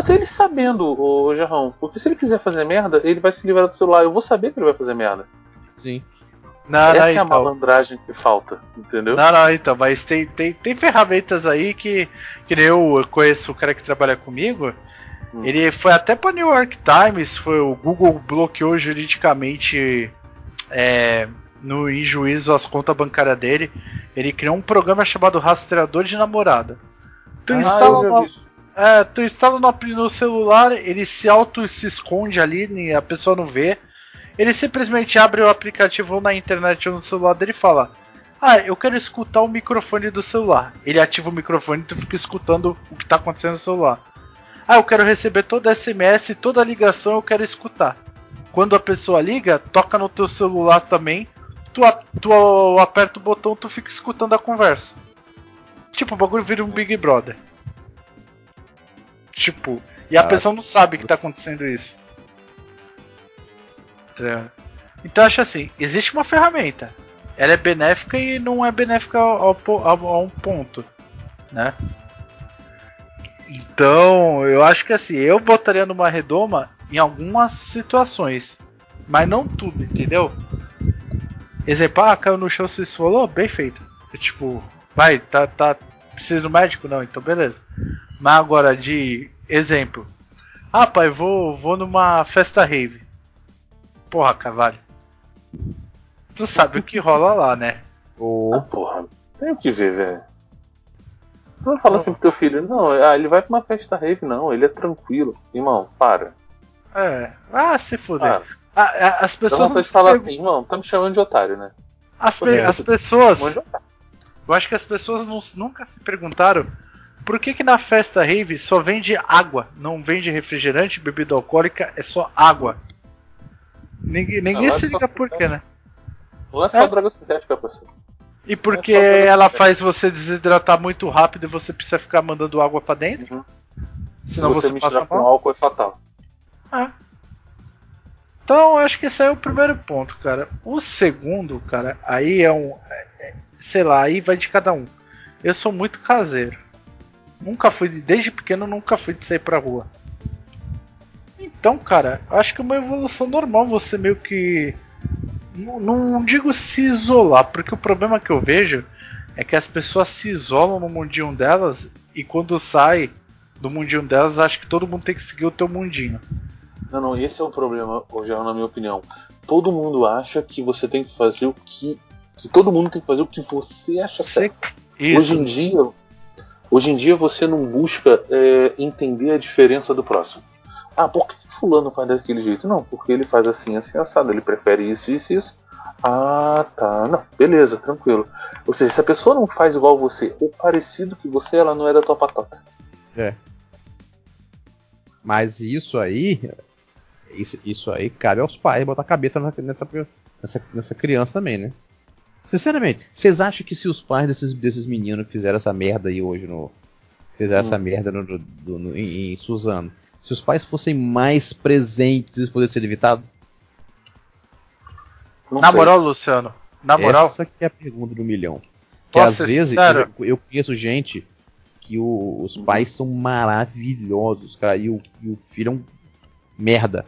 até ele sabendo, o Jarrão. Porque se ele quiser fazer merda, ele vai se livrar do celular. Eu vou saber que ele vai fazer merda. Sim. Não, Essa não, é a então. malandragem que falta, entendeu? Não, não, então, mas tem, tem, tem ferramentas aí que, que nem eu conheço o cara que trabalha comigo. Hum. Ele foi até para New York Times, foi o Google bloqueou juridicamente é, no em juízo as contas bancárias dele. Ele criou um programa chamado Rastreador de Namorada. Tu Ah, instala, no, é, tu instala no, no celular, ele se auto se esconde ali, nem- a pessoa não vê. Ele simplesmente abre o aplicativo ou na internet ou no celular dele e fala: Ah, eu quero escutar o microfone do celular. Ele ativa o microfone e tu fica escutando o que está acontecendo no celular. Ah, eu quero receber toda SMS, toda ligação eu quero escutar. Quando a pessoa liga, toca no teu celular também. Tu, tu aperta o botão, tu fica escutando a conversa. Tipo, o bagulho vira um Big Brother. Tipo, e a Ah. pessoa não sabe que tá acontecendo isso. Tá. Então acho assim, existe uma ferramenta. Ela é benéfica e não é benéfica ao, ao- a um ponto, né? Então, eu acho que assim, eu botaria numa redoma em algumas situações, mas não tudo, entendeu? Exemplo, ah, caiu no chão, você falou, bem feito. É tipo, vai, tá, tá, precisa do médico? Não, então beleza. Mas agora, de exemplo, ah, pai, vou, vou numa festa rave. Porra, Cavalho. Tu sabe o que rola lá, né? Ah, Ou porra, tem que ver, velho. Não fala assim pro teu filho, não, ah, ele vai pra uma festa rave, não, ele é tranquilo. Irmão, para. É. Ah, se fuder. Ah, ah, as pessoas. não se falar pergun- assim, irmão, tá me chamando de otário, né? as, pe- É. as pessoas. De otário. Eu acho que as pessoas não- nunca se perguntaram por que, que na festa rave só vende água, não vende refrigerante, bebida alcoólica, é só água. Ninguém, ninguém é se liga por quê, né? Não é só É. droga sintética, parceiro. E porque É só pelo- ela faz você desidratar muito rápido e você precisa ficar mandando água pra dentro? Uhum. Se Senão você você misturar com álcool é fatal. Ah. Então, acho que esse é o primeiro ponto, cara. O segundo, cara, aí é um. é- é- sei lá, aí vai de cada um. Eu sou muito caseiro. Nunca fui, de- desde pequeno, nunca fui de sair pra rua. Então, cara, acho que é uma evolução normal você meio que. Não, não digo se isolar, porque o problema que eu vejo é que as pessoas se isolam no mundinho delas e quando sai do mundinho delas, acho que todo mundo tem que seguir o teu mundinho. Não, não, esse é o problema, Rogério, na minha opinião. Todo mundo acha que você tem que fazer o que. que todo mundo tem que fazer o que você acha certo. Hoje em dia, hoje em dia você não busca é, entender a diferença do próximo. Ah, por que fulano faz daquele jeito? Não, porque ele faz assim, assim, assado. Ele prefere isso, isso, isso. Ah, tá. Não, beleza, tranquilo. Ou seja, se a pessoa não faz igual você ou parecido que você, ela não é da tua patota. Mas isso aí. Isso, isso aí cabe aos pais botar a cabeça nessa, nessa, nessa, criança também, né? Sinceramente, vocês acham que se os pais desses, desses meninos que fizeram essa merda aí hoje no. Fizeram Hum. essa merda no, do- no- em, em Suzano, se os pais fossem mais presentes, isso poderia ser evitado? Não Na sei. moral, Luciano, na moral, Essa que é a pergunta do milhão. Que às vezes eu, eu conheço gente que o- os pais são maravilhosos, cara, e o, e o filho é um merda.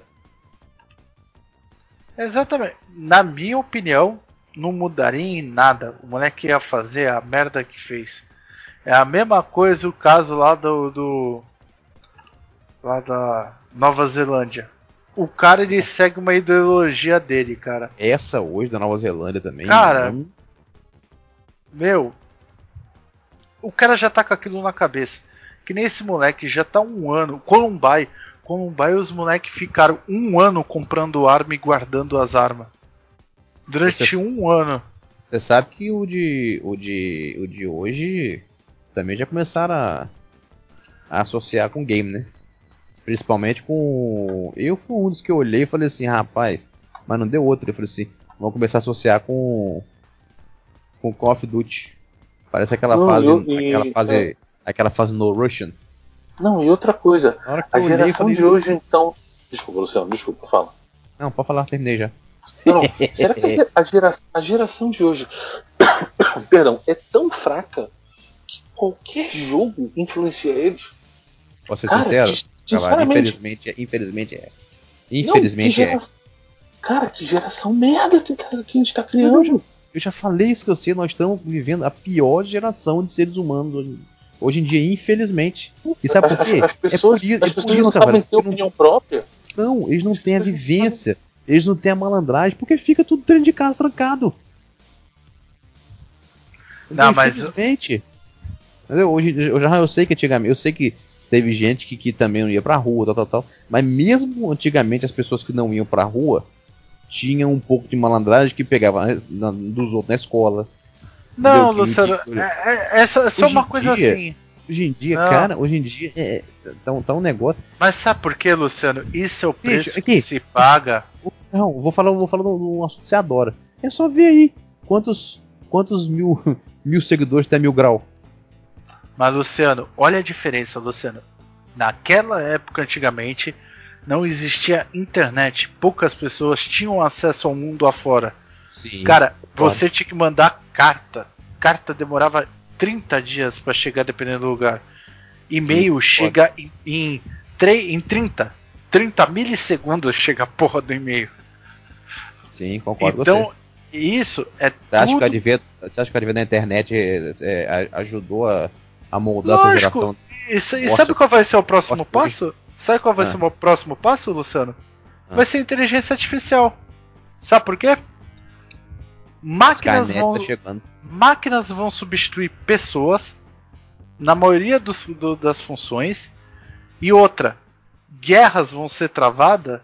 Exatamente. Na minha opinião, não mudaria em nada. O moleque ia fazer a merda que fez. É a mesma coisa o caso lá do, do lá da Nova Zelândia. O cara ele segue uma ideologia dele, cara. Essa hoje da Nova Zelândia também. Cara, Meu, o cara já tá com aquilo na cabeça. Que nem esse moleque já tá um ano. Columbai. Columbai os moleques ficaram um ano comprando arma e guardando as armas. Durante Você- um ano. Você sabe que o de, o de, o de hoje também já começaram a, a associar com game, né? Principalmente com. Eu fui um dos que eu olhei e falei assim, rapaz, mas não deu outro. Eu falei assim, vamos começar a associar com. com Call of Duty. Parece aquela Não, fase. eu- e- aquela fase. é. Aquela fase no Russian. Não, e outra coisa, a olhei, geração de hoje então. Desculpa, Luciano, desculpa, fala. Não, pode falar, terminei já. Não. Será que a, gera, a geração de hoje, perdão, é tão fraca que qualquer jogo influencia eles? Posso ser Cara, sincero? Infelizmente, infelizmente é. Infelizmente não, é. Cara, que geração merda que, tá, que a gente tá criando. Eu já falei isso que eu sei, nós estamos vivendo a pior geração de seres humanos hoje, hoje em dia, infelizmente. E sabe por quê? As, as pessoas, é por, as é pessoas não sabem ter opinião própria. Não, eles não têm a vivência, eles não têm a malandragem, porque fica tudo dentro de casa trancado. Não, mas. Infelizmente. Hoje, eu já eu sei que antigamente, eu sei que teve gente que, que também não ia pra rua, tal, tal, tal. Mas mesmo antigamente as pessoas que não iam pra rua tinham um pouco de malandragem que pegava dos outros na escola. Não, Luciano, é, é, é, só, é só uma coisa dia, assim. Hoje em dia, não. cara, hoje em dia é, tá, tá, um negócio. Mas sabe por quê, Luciano? Isso é o preço aqui, que se paga. Não, vou falar, vou falar do assunto que você adora. É só ver aí quantos, quantos mil, mil seguidores tem mil grau. Mas, Luciano, olha a diferença, Luciano. Naquela época, antigamente, não existia internet. Poucas pessoas tinham acesso ao mundo afora. Sim, Cara, pode. você tinha que mandar carta. Carta demorava 30 dias para chegar, dependendo do lugar. E-mail chega em, em, em 30. 30 milissegundos chega a porra do e-mail. Sim, concordo então, com você. isso é você acha tudo... Que advento, você acha que o advento da internet é, é, ajudou a, a moldar Lógico. a geração? E, e sabe qual vai ser o próximo passo? Sabe qual vai ah. ser o próximo passo, Luciano? Ah. Vai ser inteligência artificial. Sabe por quê? Máquinas vão, tá máquinas vão substituir pessoas na maioria dos, do, das funções. E outra, guerras vão ser travadas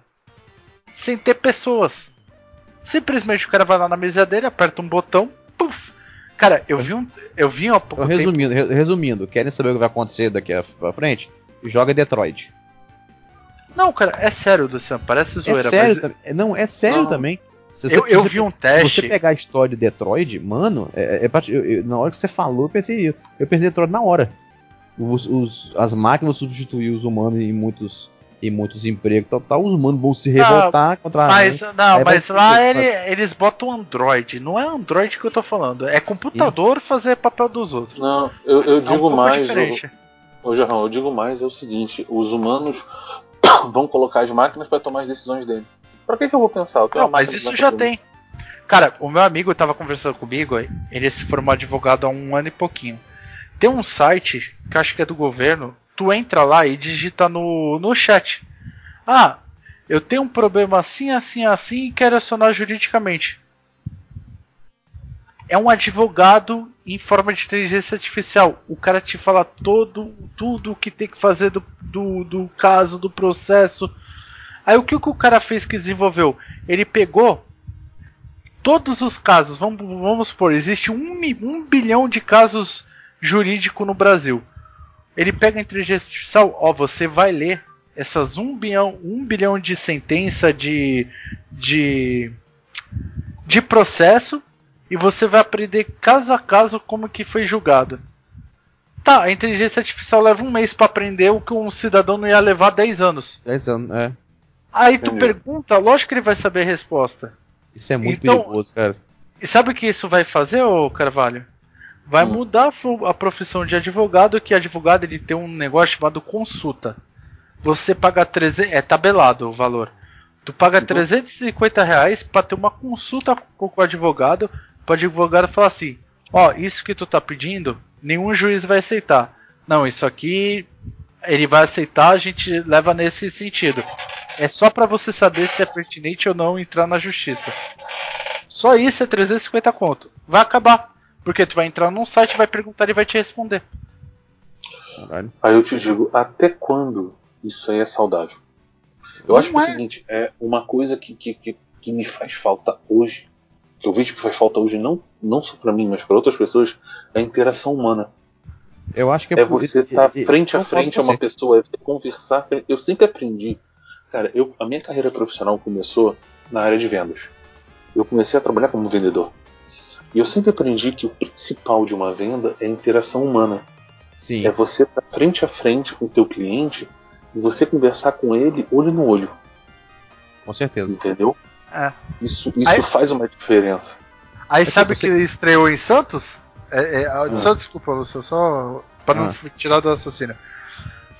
sem ter pessoas. Simplesmente o cara vai lá na mesa dele, aperta um botão, puf. Cara, eu vi um. Eu vi um pouco resumindo, tempo... resumindo, querem saber o que vai acontecer daqui a, pra frente? Joga Detroit. Não, cara, é sério, Luciano, parece zoeira. É sério, mas... não, é sério não. também. Se eu, eu vi um teste. Se você pegar a história de Detroit, mano, é, é, é eu, eu, na hora que você falou, eu pensei, eu pensei Detroit na hora. Os, os, as máquinas vão substituir os humanos em muitos, em muitos empregos, tal, tal, os humanos vão se revoltar não, contra mas, a. Não, mas lá ele, eles botam Android. Não é Android que eu tô falando. É computador Sim. fazer papel dos outros. Não, eu, eu digo é um mais. Ô, Jarrão, eu digo mais é o seguinte: os humanos vão colocar as máquinas para tomar as decisões dele. Pra que, que eu vou pensar? Eu não, mas isso já tem. Cara, o meu amigo estava conversando comigo, ele se formou advogado há um ano e pouquinho. Tem um site, que acho que é do governo, tu entra lá e digita no, no chat. Ah, eu tenho um problema assim, assim, assim e quero acionar juridicamente. É um advogado em forma de inteligência artificial. O cara te fala todo, tudo o que tem que fazer do, do, do caso, do processo Aí o que, o cara fez que desenvolveu? Ele pegou todos os casos, vamos, vamos supor, existe um, um bilhão de casos jurídicos no Brasil. Ele pega a inteligência artificial, ó, você vai ler essas um bilhão, um bilhão de sentença de, de, de processo e você vai aprender caso a caso como que foi julgado. Tá, a inteligência artificial leva um mês para aprender o que um cidadão não ia levar 10 anos. 10 anos, é. Aí tu pergunta, lógico que ele vai saber a resposta. Isso é muito então, perigoso, cara. E sabe o que isso vai fazer, ô Carvalho? Vai hum. mudar a profissão de advogado, que advogado ele tem um negócio chamado consulta. Você paga 300, é tabelado o valor. Tu paga uhum. 350 reais pra ter uma consulta com o advogado, o advogado falar assim, ó, isso que tu tá pedindo, nenhum juiz vai aceitar. Não, isso aqui ele vai aceitar, a gente leva nesse sentido. É só para você saber se é pertinente ou não entrar na justiça. Só isso é 350 conto. Vai acabar. Porque tu vai entrar num site, vai perguntar e vai te responder. Caralho. Aí eu te digo, até quando isso aí é saudável? Eu não acho que é o seguinte, é uma coisa que, que, que, que, me faz falta hoje, que eu vejo que faz falta hoje não, não só para mim, mas para outras pessoas, é a interação humana. Eu acho que é, é você estar tá frente a frente a uma pessoa, é você conversar. Eu sempre aprendi Cara, eu, a minha carreira profissional começou na área de vendas. Eu comecei a trabalhar como vendedor. E eu sempre aprendi que o principal de uma venda é a interação humana. Sim. É você estar frente a frente com o teu cliente e você conversar com ele olho no olho. Com certeza. Entendeu? É. Isso, isso Aí- faz uma diferença. Aí É sabe tipo, que ele estreou em Santos? É, é, ah, Hum. Só desculpa, Lúcio, só pra não Ah. tirar do raciocínio.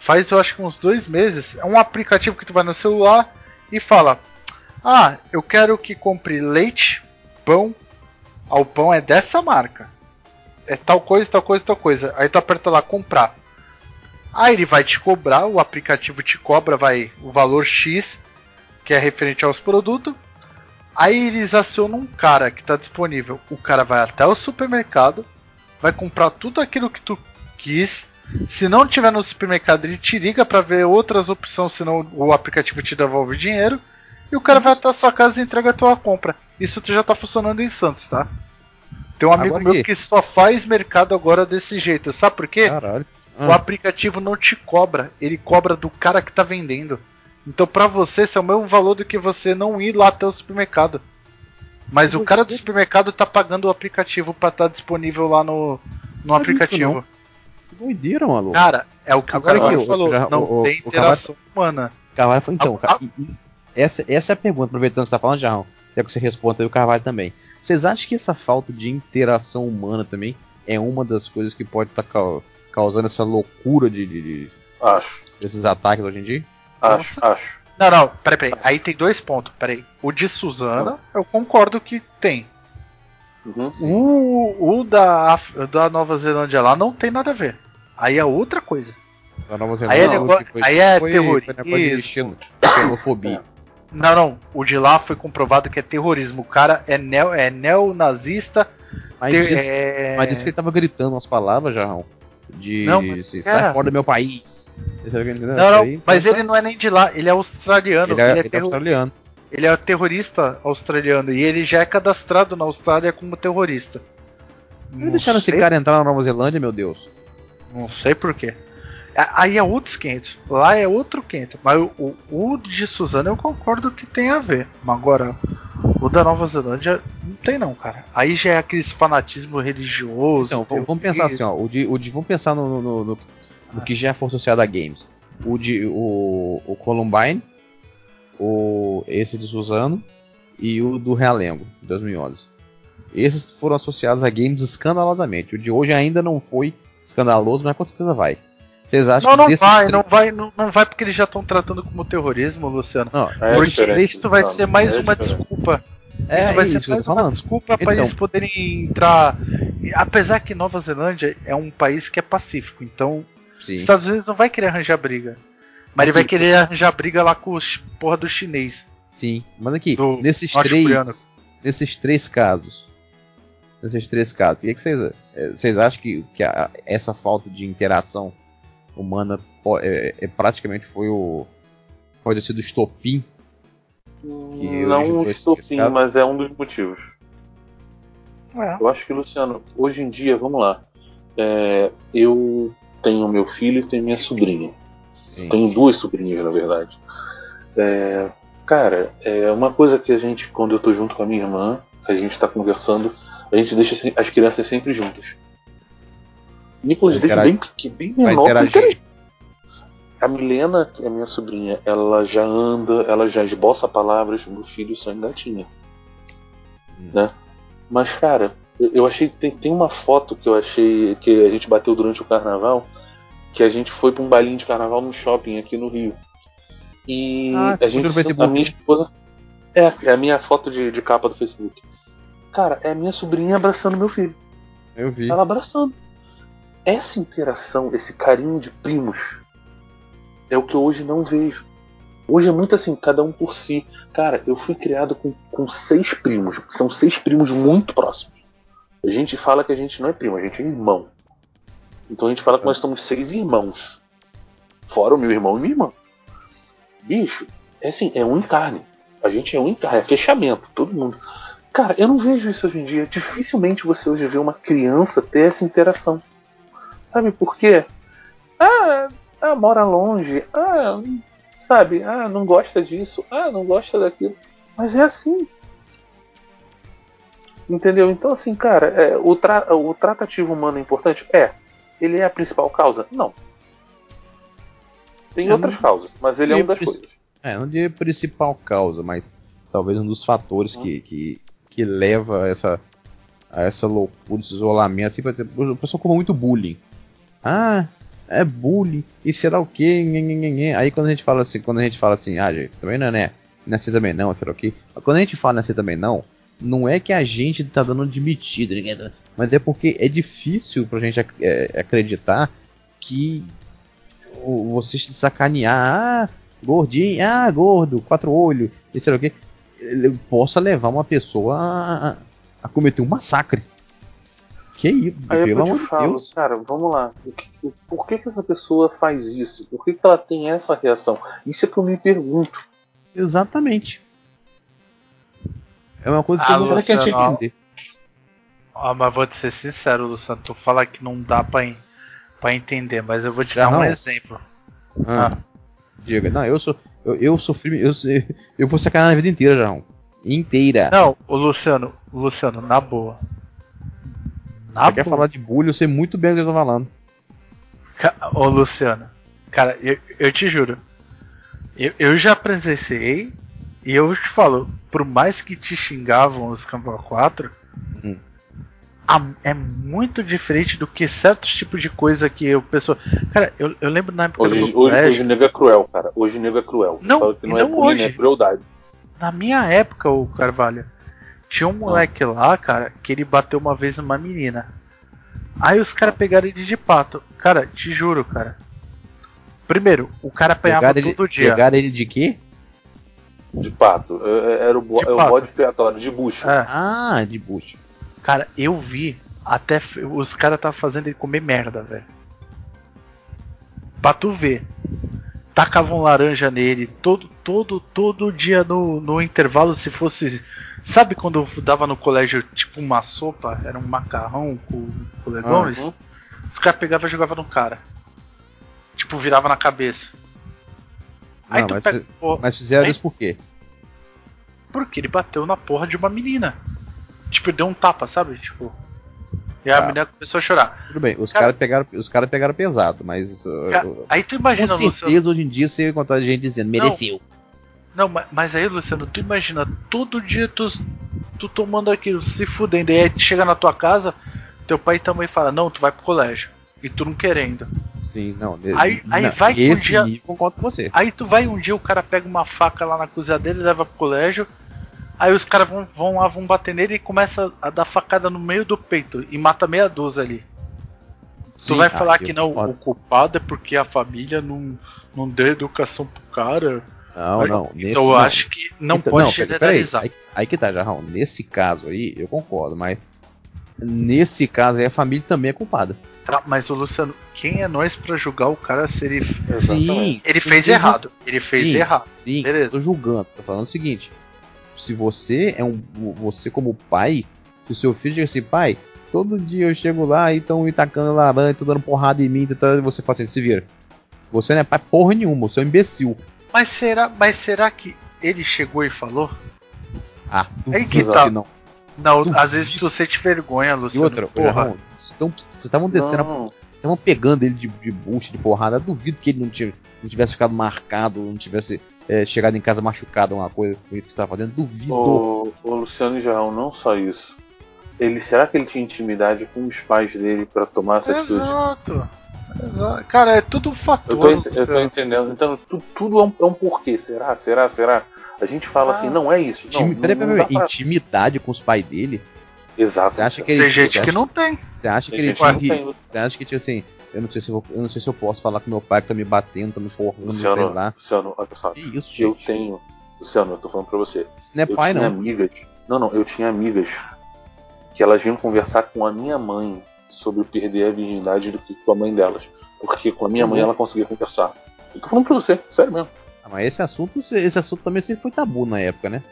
Faz eu acho que uns dois meses, é um aplicativo que tu vai no celular e fala: Ah, eu quero que compre leite, pão. Ah, o pão é dessa marca. É tal coisa, tal coisa, tal coisa. Aí tu aperta lá comprar. Aí ele vai te cobrar, o aplicativo te cobra, vai o valor X, que é referente aos produtos. Aí eles acionam um cara que está disponível. O cara vai até o supermercado, vai comprar tudo aquilo que tu quis. Se não tiver no supermercado, ele te liga para ver outras opções, senão o aplicativo te devolve o dinheiro. E o cara vai até a sua casa e entrega a tua compra. Isso já tá funcionando em Santos, tá? Tem um amigo Agora meu que só faz mercado agora desse jeito. Sabe por quê? Caralho. O aplicativo não te cobra, ele cobra do cara que tá vendendo. Então pra você esse é o mesmo valor do que você não ir lá até o supermercado. Mas o cara do supermercado tá pagando o aplicativo pra estar disponível lá no, no Não aplicativo. disso, Que doideira, maluco. Cara, é o que Agora o cara que o- falou, já- não o- o- tem o interação humana. Carvalho falou, então, Ah, cara, e- e- essa, essa é a pergunta, aproveitando que você tá falando, Jarrão. Quer que você responda aí o Carvalho também. Vocês acham que essa falta de interação humana também é uma das coisas que pode estar causando essa loucura de, de- de- Acho, desses ataques hoje em dia? acho, acho. Não, não, peraí, peraí. Aí tem dois pontos, peraí. O de Suzana, eu concordo que tem. Uhum. O, o da, Af- da Nova Zelândia lá não tem nada a ver. Aí é outra coisa. A Nova Aí é Zelândia negócio- foi- aí é foi- terrorismo. foi negócio de xeno- xenofobia. Não, não. O de lá foi comprovado que é terrorismo. O cara é, neo, é neonazista. Mas, ter- disse, é... mas disse que ele tava gritando umas palavras, Jarrão. De Não, mas, sai fora do meu país. Entendendo? Não, não, aí, mas tá- ele não é nem de lá, ele é australiano. ele é, Ele é, ele é australiano. ele é terrorista australiano. E ele já é cadastrado na Austrália como terrorista. Não deixaram esse sei- cara entrar na Nova Zelândia, meu Deus? Não sei porquê. Aí é outros 500. Lá é outro 500. Mas o, o, o de Suzana eu concordo que tem a ver. Mas agora, o da Nova Zelândia não tem não, cara. Aí já é aqueles fanatismo religioso. Então, vamos, vamos pensar assim, ó. O de, o de- vamos pensar no, no, no- no que já for associado a games. O de o, o Columbine, o esse de Suzano e o do Realengo, de 2011. Esses foram associados a games escandalosamente. O de hoje ainda não foi escandaloso, mas com certeza vai. Vocês acham Não, não que vai, três- não vai, não, não vai porque eles já estão tratando como terrorismo, Luciano. Não, É porque diferente, isso vai não, ser mais é uma diferente. desculpa. é isso vai isso ser mais uma falando. desculpa para Então. eles poderem entrar. Apesar que Nova Zelândia é um país que é pacífico, então Sim. os Estados Unidos não vai querer arranjar briga. Mas ele vai querer arranjar briga lá com os porra do chinês. Sim, mas aqui, Do nesses três, nesses três casos, nesses três casos, o que, que vocês, eh, vocês acham que, que a- essa falta de interação humana é, é praticamente foi o pode ter sido o estopim? Que Não esse- estopim, mas é um dos motivos. É. Eu acho que, Luciano, hoje em dia, vamos lá. é, eu tenho meu filho e tenho minha sobrinha. Sim. Tenho duas sobrinhas, na verdade. É, cara, é uma coisa que a gente, quando eu tô junto com a minha irmã, a gente tá conversando, a gente deixa as crianças sempre juntas. Nicolas, interagir. bem, bem menor. A Milena, que é minha sobrinha, ela já anda, ela já esboça palavras, meu filho só engatinha. Hum. Né? Mas, cara, eu, eu achei. Tem, tem uma foto que eu achei que a gente bateu durante o carnaval, que a gente foi pra um bailinho de carnaval no shopping aqui no Rio. E Ah, a gente. A minha esposa. É, é a minha foto de, de capa do Facebook. Cara, é a minha sobrinha abraçando meu filho. Eu vi. Ela abraçando. Essa interação, esse carinho de primos, é o que eu hoje não vejo. Hoje é muito assim, cada um por si. Cara, eu fui criado com, com seis primos. São seis primos muito próximos. A gente fala que a gente não é primo, a gente é irmão. Então a gente fala que nós somos seis irmãos. Fora o meu irmão e minha irmã. Bicho, é assim, é um em carne. A gente é um em carne, é fechamento, todo mundo. Cara, eu não vejo isso hoje em dia. Dificilmente você hoje vê uma criança ter essa interação. Sabe por quê? Ah, ah mora longe. Ah, sabe? Ah, não gosta disso. Ah, não gosta daquilo. Mas é assim. Entendeu? Então, assim, cara, é, o, tra o tratativo humano é importante? É. Ele é a principal causa? Não. Tem Eu outras não- causas, mas ele é uma das coisas. É, não diria principal causa, mas talvez um dos fatores que, que, que leva a essa, a essa loucura, esse isolamento. Tipo, a pessoa como muito bullying. Ah, é bullying, e será o quê? Aí quando a gente fala assim, quando a gente fala assim, ah, gente, também não é, né? Não é assim também não, será o quê? Quando a gente fala assim também não, não é que a gente tá dando admitido, tá- mas é porque é difícil pra gente é, acreditar que você se sacanear, ah, gordinho, ah, gordo, quatro olhos, e sei lá o que, possa levar uma pessoa a, a cometer um massacre. Que isso, Aí pelo amor de falo, Deus. Cara, vamos lá. Por que, que essa pessoa faz isso? Por que, que ela tem essa reação? Isso é que eu me pergunto. Exatamente. É uma coisa que ah, eu não que entender. Ah, mas vou te ser sincero, Luciano. Tu fala que não dá pra, pra entender, mas eu vou te dar um exemplo. Ah, ah. Diga, não, eu sou. Eu, eu sofri. Eu, eu vou sacar na vida inteira, João. Inteira. Não, o Luciano, o Luciano, na boa. Na Você boa. quer falar de bullying, eu sei muito bem o que eu tô falando. Ô Luciano, cara, eu, eu te juro. Eu, eu já presenciei e eu te falo, por mais que te xingavam os Campo 4, hum é muito diferente do que certos tipos de coisa que o pessoal. Cara, eu, eu lembro na época hoje, do hoje, hoje o nego é cruel, cara. Hoje o nego é cruel. Não, que não, é não é hoje. é crueldade. Na minha época, o Carvalho, tinha um moleque ah. lá, cara, que ele bateu uma vez numa menina. Aí os caras pegaram ele de pato. Cara, te juro, cara. Primeiro, o cara apanhava pegaram todo ele, dia. Pegaram ele de quê? De pato. É, é, era o, de é o bode expiatório, de bucho. É. Ah, de bucho. Cara, eu vi até os caras estavam fazendo ele comer merda, velho. Pra tu ver. Tacavam laranja nele todo, todo, todo dia no, no intervalo, se fosse. Sabe quando dava no colégio tipo uma sopa? Era um macarrão com, com legumes? Uhum. Os caras pegavam e jogavam no cara. Tipo, virava na cabeça. Aí Não, mas, pega, pô, mas fizeram aí, isso por quê? Porque ele bateu na porra de uma menina. Tipo, deu um tapa, sabe? Tipo. E a tá. menina começou a chorar. Tudo bem, os caras cara pegaram, os cara pegaram pesado, mas. Uh, cara, uh, aí tu imagina, Com certeza Luciano, hoje em dia você encontrar gente dizendo, mereceu. Não, não, mas aí, Luciano, tu imagina, todo dia tu, tu tomando aquilo, se fudendo, e aí chega na tua casa, teu pai também fala, não, tu vai pro colégio. E tu não querendo. Sim, não. Aí, aí não, vai que um dia. Concordo com você. Aí tu vai um dia, o cara pega uma faca lá na cozinha dele, leva pro colégio. Aí os caras vão, vão lá, vão bater nele e começa a dar facada no meio do peito e mata meia dúzia ali. Sim, tu vai falar que não, o culpado é porque a família não, não deu educação pro cara. Não, não. Então eu não. acho que não então, pode não, generalizar. Aí, aí, que tá, Jarrão. Nesse caso aí, eu concordo, mas nesse caso aí a família também é culpada. Tá, mas o Luciano, quem é nós para julgar o cara se ele. Sim, ele fez errado. Ele fez sim, errado. Sim, Beleza. tô julgando. Tô falando o seguinte: se você é um. Você como pai, se o seu filho diz assim, pai, todo dia eu chego lá e estão me tacando laranja, estão dando porrada em mim, e você fala assim, se vira. Você não é pai porra nenhuma, você é um imbecil. Mas será, mas será que ele chegou e falou? Ah, é que tá. Que não. Não, duvido. às vezes tu sente vergonha, Luciano. E outra, porra. Vocês estavam descendo. Estavam pegando ele de, de bucha, de porrada. Eu duvido que ele não, tivesse, não tivesse ficado marcado, não tivesse é, chegado em casa machucado, uma coisa com isso que estava fazendo, duvido. O, o Luciano Jarrão, não só isso. Ele, será que ele tinha intimidade com os pais dele para tomar essa atitude? Exato. Exato. Cara, é tudo fator. Eu tô, eu tô entendendo. Então, tu, tudo é um, é um, porquê. Será? Será? Será? A gente fala ah. assim, não é isso. Não, Intimi... não, não pra... Intimidade com os pais dele? Exato. Você acha que ele, tem gente que não tem. Você acha que ele tinha que. Você acha que, tipo assim, eu não sei se eu, eu não sei se eu posso falar com meu pai que tá me batendo, tá me forrando, Luciano, sei lá. Luciano, olha só. Que isso, gente? Eu tenho. Luciano, eu tô falando pra você. Isso não é eu pai, tinha não. amigas. Não, não, eu tinha amigas que elas vinham conversar com a minha mãe sobre perder a virgindade do que com a mãe delas. Porque com a minha mãe uhum. ela conseguia conversar. Eu tô falando pra você, sério mesmo. Ah, mas esse assunto, esse assunto também sempre foi tabu na época, né?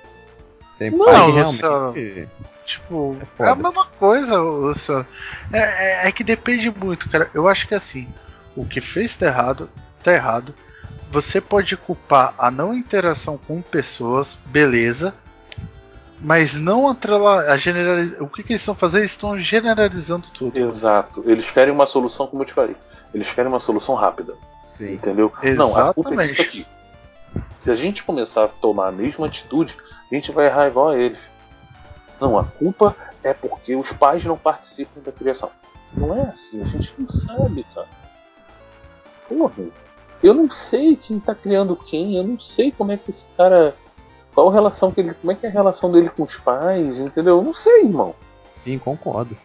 Tem não, pai que realmente. Tipo, é, é, a mesma coisa, Luciano. É, é, é, que depende muito, cara. Eu acho que assim, o que fez tá errado, tá errado. Você pode culpar a não interação com pessoas, beleza. Mas não atrelar a generalizar. O que, que eles estão fazendo? Eles estão generalizando tudo. Exato. Eles querem uma solução, como eu te falei. Eles querem uma solução rápida. Sim. Entendeu? Exatamente. Não, a culpa é disso aqui. Se a gente começar a tomar a mesma atitude, a gente vai errar igual a eles. Não, a culpa é porque os pais não participam da criação. Não é assim, a gente não sabe, cara. Porra, eu não sei quem tá criando quem, eu não sei como é que esse cara. Qual a relação que ele. Como é que é a relação dele com os pais, entendeu? Eu não sei, irmão. Sim, concordo.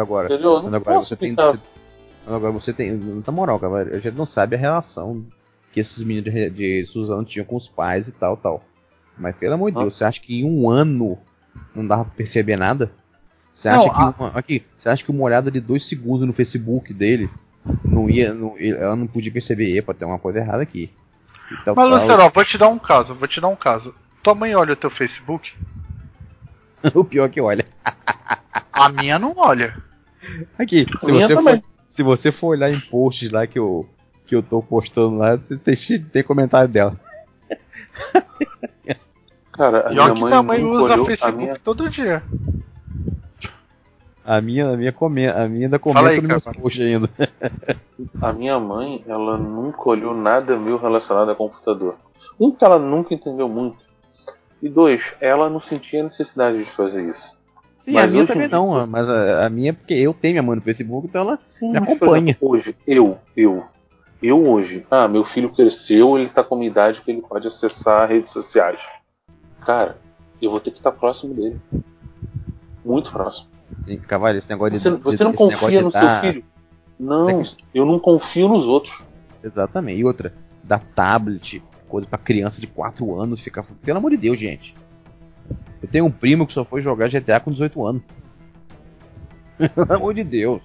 Agora, Entendeu? Eu não agora posso você tem. você- agora você tem. Na moral, cara, a gente não sabe a relação que esses meninos de, de Suzano tinham com os pais e tal, tal. Mas pelo amor de Ah. Deus, você acha que em um ano não dava pra perceber nada? Você Não, acha que a- uma, aqui, você acha que uma olhada de dois segundos no Facebook dele não ia, não, ela não podia perceber, epa, tem uma coisa errada aqui. E tal, Mas, tal. Luciano, ó, vou te dar um caso, vou te dar um caso. Tua mãe olha o teu Facebook? o pior é que olha. A minha não olha. Aqui, se você, for, se você for olhar em posts lá que eu, que eu tô postando lá, tem, tem, tem comentário dela. Cara, a E minha que mãe, minha mãe usa Facebook A minha, todo dia. A minha, a minha, come, a minha ainda comenta aí, nos meus cara. posts ainda. a minha mãe, ela nunca olhou nada meu relacionado a computador. Um, que ela nunca entendeu muito. E dois, ela não sentia necessidade de fazer isso. Sim, Mas a minha também não, mas a, a minha é porque eu tenho minha mãe no Facebook, então ela Sim, me acompanha. exemplo, hoje, eu, eu, eu hoje, ah, meu filho cresceu, ele tá com uma idade que ele pode acessar redes sociais. Cara, eu vou ter que estar próximo dele. Muito próximo. Sim, Cavalho, esse negócio de. Você, você não confia no dar- seu filho? Não, É eu não confio nos outros. Exatamente. E outra, da tablet, coisa pra criança de 4 anos ficar. Pelo amor de Deus, gente. Eu tenho um primo que só foi jogar GTA com 18 anos. Pelo amor de Deus.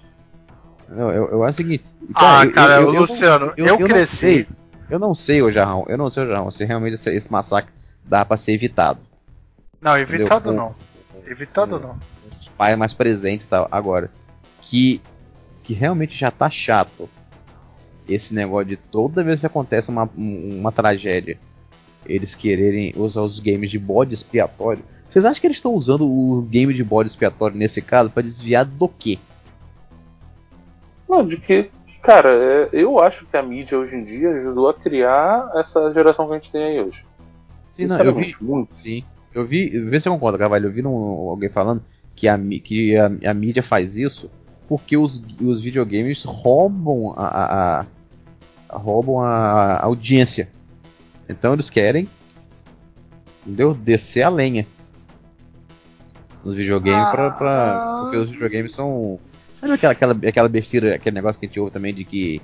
Eu, eu, eu acho o seguinte. Ah, eu- cara, eu- eu- eu Luciano, não- eu, não cresci. sei. Eu não sei, ô Jarrão. Eu não sei, ô Jarrão, se realmente esse, esse massacre dá pra ser evitado. Não, evitado Entendeu? não. Evitado não. Os pais mais presentes tal. Agora, que, que realmente já tá chato esse negócio de toda vez que acontece uma, um- uma tragédia, eles quererem usar os games de bode expiatório. Vocês acham que eles estão usando o game de bode expiatório nesse caso pra desviar do quê? Não, de que, cara, é, eu acho que a mídia hoje em dia ajudou a criar essa geração que a gente tem aí hoje. Sim, não, eu vi, muito. sim. Eu vi, vê se eu concordo, Carvalho. Eu vi um- alguém falando que, a, que a, a mídia faz isso porque os, os videogames roubam a, a- a- roubam a audiência. Então eles querem entendeu? descer a lenha nos videogames pra, pra- Ah. porque os videogames são sabe aquela, aquela, aquela besteira, aquele negócio que a gente ouve também de que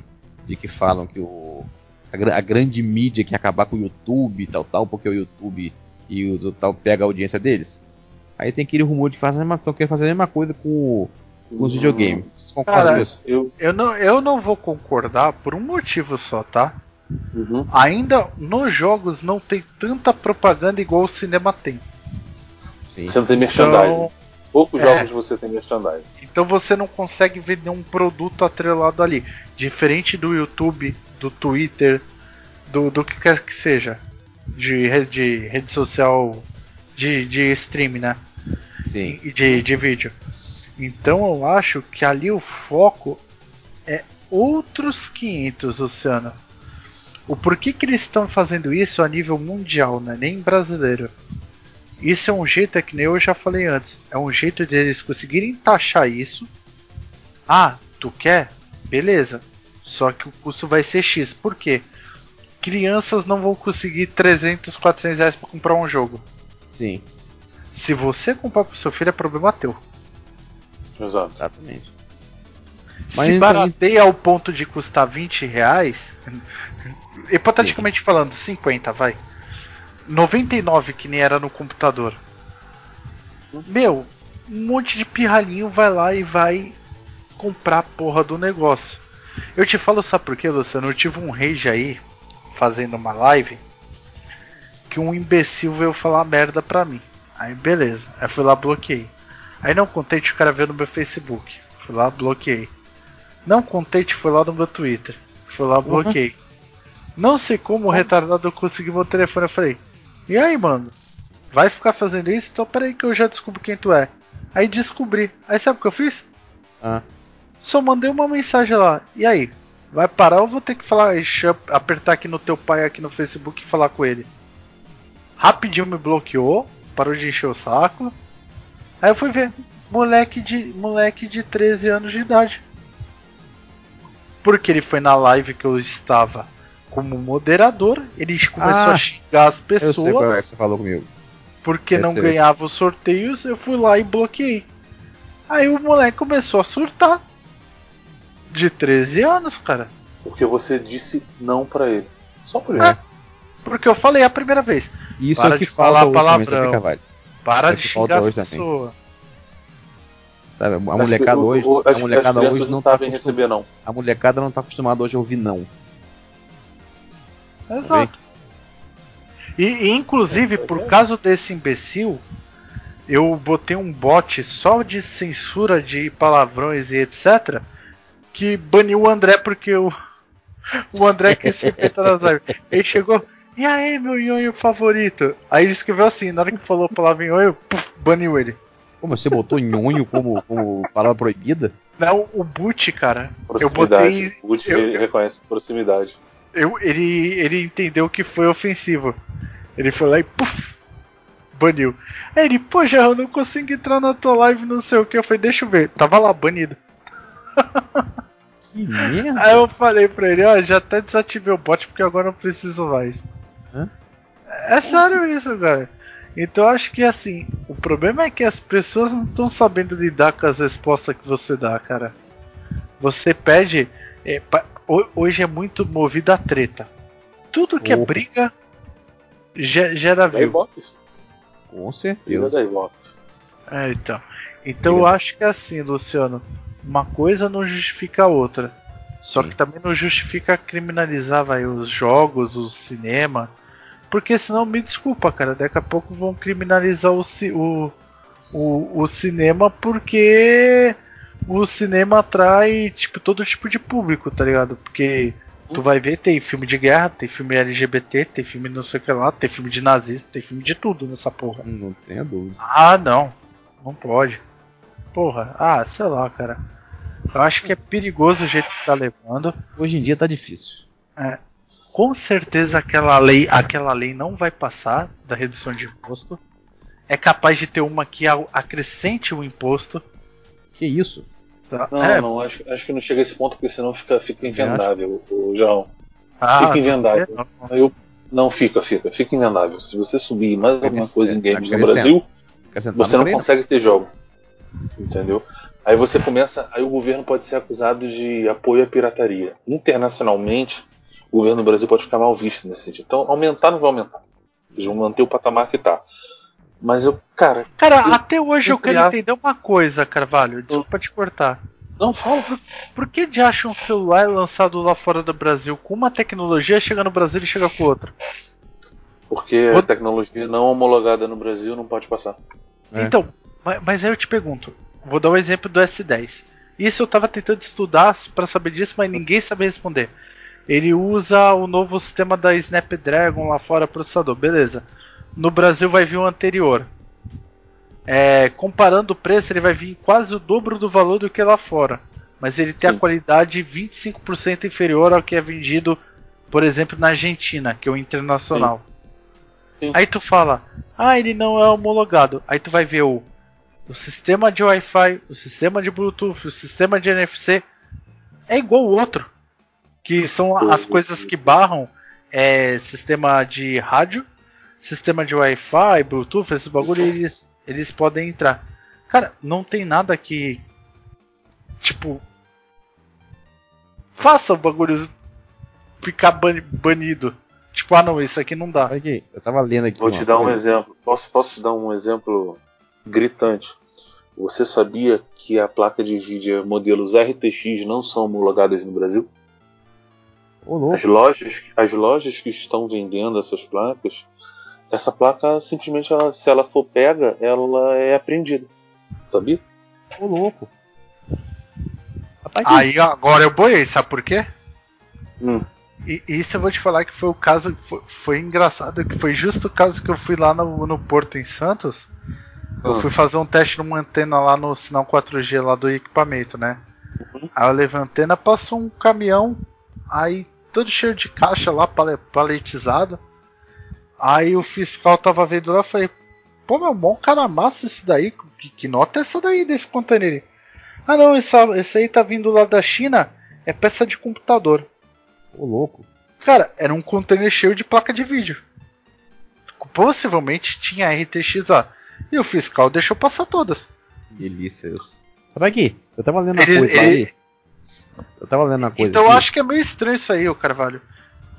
de que falam que o a, a grande mídia quer acabar com o YouTube e tal tal porque o YouTube e o tal pega a audiência deles. Aí tem aquele rumor de que fazem a mesma, querendo fazer a mesma coisa com, o- com os videogames. Vocês concordam Cara, com isso? Eu, Eu não, eu não vou concordar por um motivo só, tá? uhum. Ainda nos jogos não tem tanta propaganda igual o cinema tem. Sim. Você não tem merchandising. Então, Poucos é. jogos você tem merchandising. então você não consegue ver nenhum produto atrelado ali. Diferente do YouTube, do Twitter, do, do que quer que seja. De, de rede social de, de stream, né? Sim. e de, de vídeo. Então eu acho que ali o foco é outros 500, Luciano. O porquê que eles estão fazendo isso a nível mundial, né? nem brasileiro. Isso é um jeito, é que nem eu já falei antes, é um jeito de eles conseguirem taxar isso. Ah, tu quer? Beleza. Só que o custo vai ser X. Por quê? Crianças não vão conseguir 300, 400 reais pra comprar um jogo. Sim. Se você comprar pro seu filho, é problema teu. Exato. Exatamente. Se Mas então- barateia ao ponto de custar 20 reais, hipoteticamente falando, 50, vai. 99 que nem era no computador. Meu, um monte de pirralhinho vai lá e vai comprar a porra do negócio. Eu te falo, sabe por quê, Luciano? Eu tive um rage aí, fazendo uma live, que um imbecil veio falar merda pra mim. Aí beleza, aí fui lá bloqueei. Aí não contente o cara veio no meu Facebook. Fui lá, bloqueei. Não contente, foi lá no meu Twitter. Fui lá, bloqueei. Não sei como o retardado eu consegui meu telefone. Eu falei, e aí, mano? Vai ficar fazendo isso? Então peraí que eu já descubro quem tu é. Aí descobri. Aí sabe o que eu fiz? Ah, Só mandei uma mensagem lá. E aí? Vai parar ou vou ter que falar, apertar aqui no teu pai aqui no Facebook e falar com ele? Rapidinho me bloqueou, parou de encher o saco. Aí eu fui ver, moleque de moleque de 13 anos de idade. Porque ele foi na live que eu estava como moderador, ele começou Ah, a xingar as Eu sei qual é que pessoas você falou comigo. porque eu não sei. ganhava os sorteios, eu fui lá e bloqueei. Aí o moleque começou a surtar. De 13 anos, cara. Porque você disse não pra ele. Só por isso. É. Porque eu falei a primeira vez. Isso Para é o que de falar falta hoje palavrão. Para É de xingar as também. pessoas. Sabe, a molecada hoje, a molecada hoje não tá receber não. a molecada não tá acostumada hoje a ouvir não. Exato. E, e, inclusive, por causa desse imbecil, eu botei um bot só de censura de palavrões e etc. Que baniu o André porque o, o André quis se meter nas lives. Ele chegou, e aí, meu nhonho favorito? Aí ele escreveu assim, na hora que falou a palavra nhonho, puf, baniu ele. Como você botou nhonho como, como palavra proibida? Não, o boot, cara. Eu Proximidade. botei. O Gucci eu- ele reconhece proximidade. Eu, ele, ele entendeu que foi ofensivo. Ele foi lá e puf, baniu. Aí ele, pô, já eu não consigo entrar na tua live, não sei o que. Eu falei, deixa eu ver. Tava lá, banido. Que merda! Aí eu falei pra ele, ó, já até desativei o bot porque agora não preciso mais. Hã? É sério isso, cara. Então eu acho que assim, o problema é que as pessoas não estão sabendo lidar com as respostas que você dá, cara. Você pede. É, hoje é muito movido a treta. Tudo que é briga ge- gera view. Ibox. Com certeza. É, então. Então eu acho que é assim, Luciano. Uma coisa não justifica a outra. Só Sim. que também não justifica criminalizar vai, os jogos, o cinema. Porque senão, me desculpa, cara, daqui a pouco vão criminalizar o, o, o, o cinema porque o cinema atrai tipo, todo tipo de público, tá ligado? Porque tu vai ver, tem filme de guerra, tem filme LGBT, tem filme não sei o que lá, tem filme de nazismo, tem filme de tudo nessa porra. Não tenha dúvida. Ah, não. Não pode. Porra, ah, sei lá, cara. Eu acho que é perigoso o jeito que tá levando. Hoje em dia tá difícil. Com certeza aquela lei, aquela lei não vai passar da redução de imposto. É capaz de ter uma que acrescente o imposto. Que isso? tá? Não, É, não, acho, acho que não chega a esse ponto, porque senão fica, fica invendável, o, João. ah, fica invendável. não. Eu, não fica, fica, fica invendável. Se você subir mais alguma coisa em games no. Brasil, você não consegue ter jogo. Entendeu? Aí você começa. Aí o governo pode ser acusado de apoio à pirataria. Internacionalmente, o governo do Brasil pode ficar mal visto nesse sentido. Então, aumentar não vai aumentar. Eles vão manter o patamar que tá. Mas eu, cara, Cara, Eu- até hoje eu, eu quero criava- entender uma coisa, Carvalho. Desculpa te cortar. não fala. Por que de acha um celular lançado lá fora do Brasil com uma tecnologia chega no Brasil e chega com outra? Porque Vou- a tecnologia não homologada no Brasil não pode passar. É. Então, ma- mas aí eu te pergunto, vou dar o exemplo do S10. Isso eu tava tentando estudar pra saber disso, mas ninguém sabe responder. Ele usa o novo sistema da Snapdragon lá fora, processador, beleza. No Brasil vai vir o anterior. É, comparando o preço, ele vai vir quase o dobro do valor do que lá fora. Mas ele tem Sim. a qualidade 25% inferior ao que é vendido, por exemplo, na Argentina, que é o internacional. Sim. Aí tu fala, ah, ele não é homologado. Aí tu vai ver o, o sistema de Wi-Fi, o sistema de Bluetooth, o sistema de NFC. É igual o outro. Que são as coisas que barram é, sistema de rádio, sistema de Wi-Fi, Bluetooth, esses bagulho, eles, eles podem entrar. Cara, não tem nada que. Tipo. Faça o bagulho ficar ban- banido. Tipo, ah não, isso aqui não dá. Aqui, eu tava lendo aqui. Vou te dar um exemplo. Posso, posso te dar um exemplo gritante? Você sabia que a placa de vídeo modelos RTX não são homologadas no Brasil? Louco. As lojas, as lojas que estão vendendo essas placas, essa placa simplesmente, ela- se ela for pega, ela é apreendida. Sabia? Ô, louco. Rapaz, Aí agora eu boiei, sabe por quê? Hum. E isso eu vou te falar que foi o caso. Foi, foi engraçado, que foi justo o caso que eu fui lá no, no Porto em Santos. Eu Ah. fui fazer um teste numa antena lá no sinal 4G lá do equipamento, né? Uhum. Aí eu levei a antena, passou um caminhão aí todo cheio de caixa lá, pale- paletizado. Aí o fiscal tava vendo lá e falei, pô meu, mó cara massa esse daí, que, que nota é essa daí desse container? aí?" Ah não, esse, esse aí tá vindo lá da China, é peça de computador. Ô, louco. Cara, era um container cheio de placa de vídeo. Possivelmente tinha RTX lá. E o fiscal deixou passar todas. Delícia isso. Mas aqui, eu tava lendo Ele- coisa ele-. Eu tava lendo uma coisa. Então eu aqui. acho que é meio estranho isso aí, o Carvalho.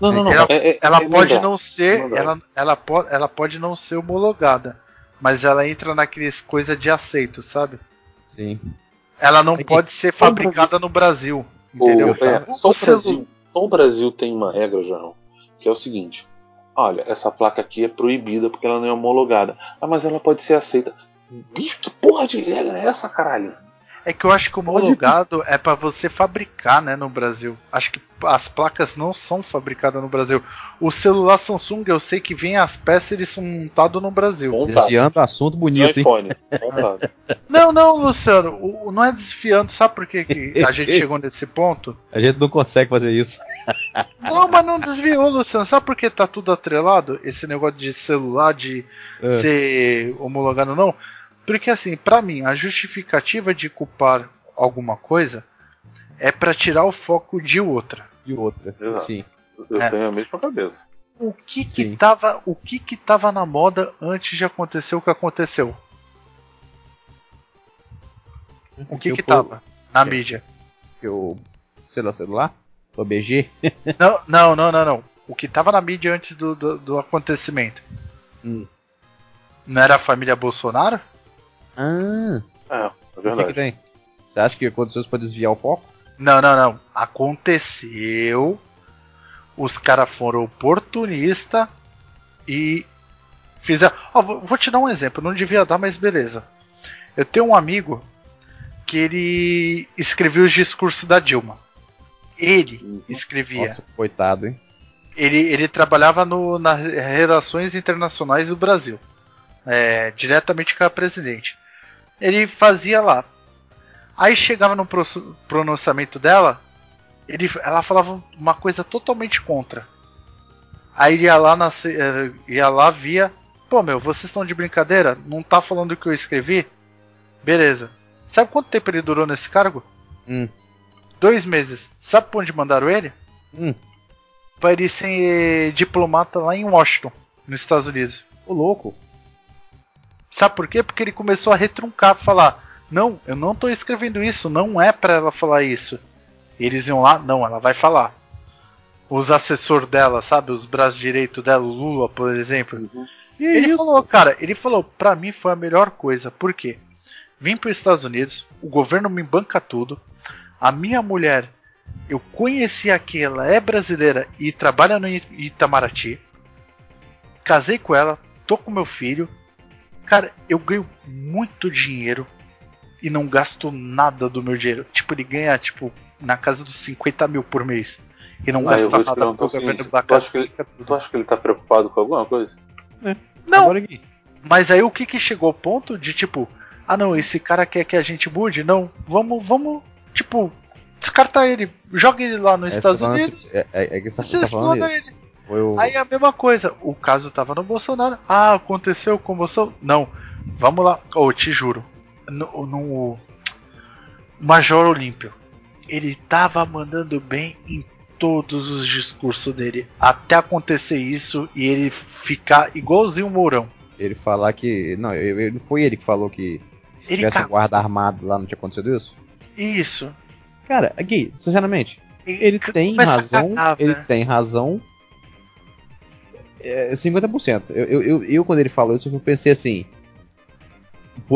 Não, não, não. Ela- é- é- Ela é pode não ser, ela, ela, po ela pode não ser homologada, mas ela entra naqueles coisa de aceito, sabe? Sim. Ela não É que- pode ser fabricada no Brasil, entendeu? é, só, o Brasil, só o Brasil tem uma regra, João, que é o seguinte: olha, essa placa aqui é proibida porque ela não é homologada. Ah, mas ela pode ser aceita. Bicho, que porra de regra é essa, caralho? É que eu acho que o homologado é pra você fabricar, né, no Brasil. Acho que as placas não são fabricadas no Brasil. O celular Samsung, eu sei que vem as peças eles são montados no Brasil. Montado. Desviando do assunto bonito, hein? iPhone. Não, não, Luciano, o- não é desfiando. Sabe por que, que a gente chegou nesse ponto? A gente não consegue fazer isso. Não, mas não desviou, Luciano. Sabe por que tá tudo atrelado? Esse negócio de celular, de É. ser homologado ou não? Porque, assim, pra mim, a justificativa de culpar alguma coisa é pra tirar o foco de outra. De outra. Exato. Sim. Eu É. tenho a mesma cabeça. O que que Sim. tava, o que que tava na moda antes de acontecer o que aconteceu? O que Eu que vou- tava na É. mídia? Eu. Sei lá, celular? O BG? Não, não, não, não, não. O que tava na mídia antes do, do, do acontecimento? Hum. Não era a família Bolsonaro? Ah, É, é o que, que verdade. tem? Você acha que aconteceu isso pra desviar o foco? Não, não, não. Aconteceu. Os caras foram oportunistas e fizeram. Vou, vou te dar um exemplo. Não devia dar, mas beleza. Eu tenho um amigo que ele escreveu os discursos da Dilma. Ele Uhum. escrevia. Nossa, coitado, hein? Ele, ele trabalhava no, nas relações internacionais do Brasil, é, diretamente com a presidente. Ele fazia lá. Aí chegava no pro- pronunciamento dela, ele, ela falava uma coisa totalmente contra. Aí ia lá, na, eh, ia lá via, pô meu, vocês estão de brincadeira? Não tá falando o que eu escrevi? Beleza. Sabe quanto tempo ele durou nesse cargo? Hum. Dois meses. Sabe pra onde mandaram ele? Hum. Pra ele ser diplomata lá em Washington, nos Estados Unidos. Ô louco. Sabe por quê? Porque ele começou a retruncar, falar: Não, eu não tô escrevendo isso, não é pra ela falar isso. E eles iam lá, não, ela vai falar. Os assessores dela, sabe? Os braços direitos dela, o Lula, por exemplo. Uhum. Que Ele isso? falou, cara, ele falou, pra mim foi a melhor coisa. Por quê? Vim para os Estados Unidos, o governo me banca tudo. A minha mulher, eu conheci aqui, ela é brasileira e trabalha no It- Itamaraty. Casei com ela, tô com meu filho. Cara, eu ganho muito dinheiro e não gasto nada do meu dinheiro. Tipo, ele ganha, tipo, na casa dos 50 mil por mês. E não Ah, gasta nada porque o seguinte, governo tu acha que ele- Tu acha que ele tá preocupado com alguma coisa? Não, Agora aqui. Mas aí o que que chegou ao ponto de tipo, ah não, esse cara quer que a gente mude? Não, vamos, vamos, tipo, descartar ele, joga ele lá nos É, Estados tá Unidos, É, é, é que você você tá falando ele. Aí a mesma coisa, o caso tava no Bolsonaro, ah, aconteceu com o Bolsonaro? Não, vamos lá, oh, te juro, no, no Major Olímpio, ele tava mandando bem em todos os discursos dele, até acontecer isso e ele ficar igualzinho o Mourão. Ele falar que. Não, não foi ele que falou que se Ele tivesse um cagou. guarda armado lá não tinha acontecido isso? Isso. Cara, aqui, sinceramente, ele tem começa a razão. cagar, ele velho. tem razão. É, 50%. Eu, eu, eu, eu, quando ele falou isso, eu pensei assim.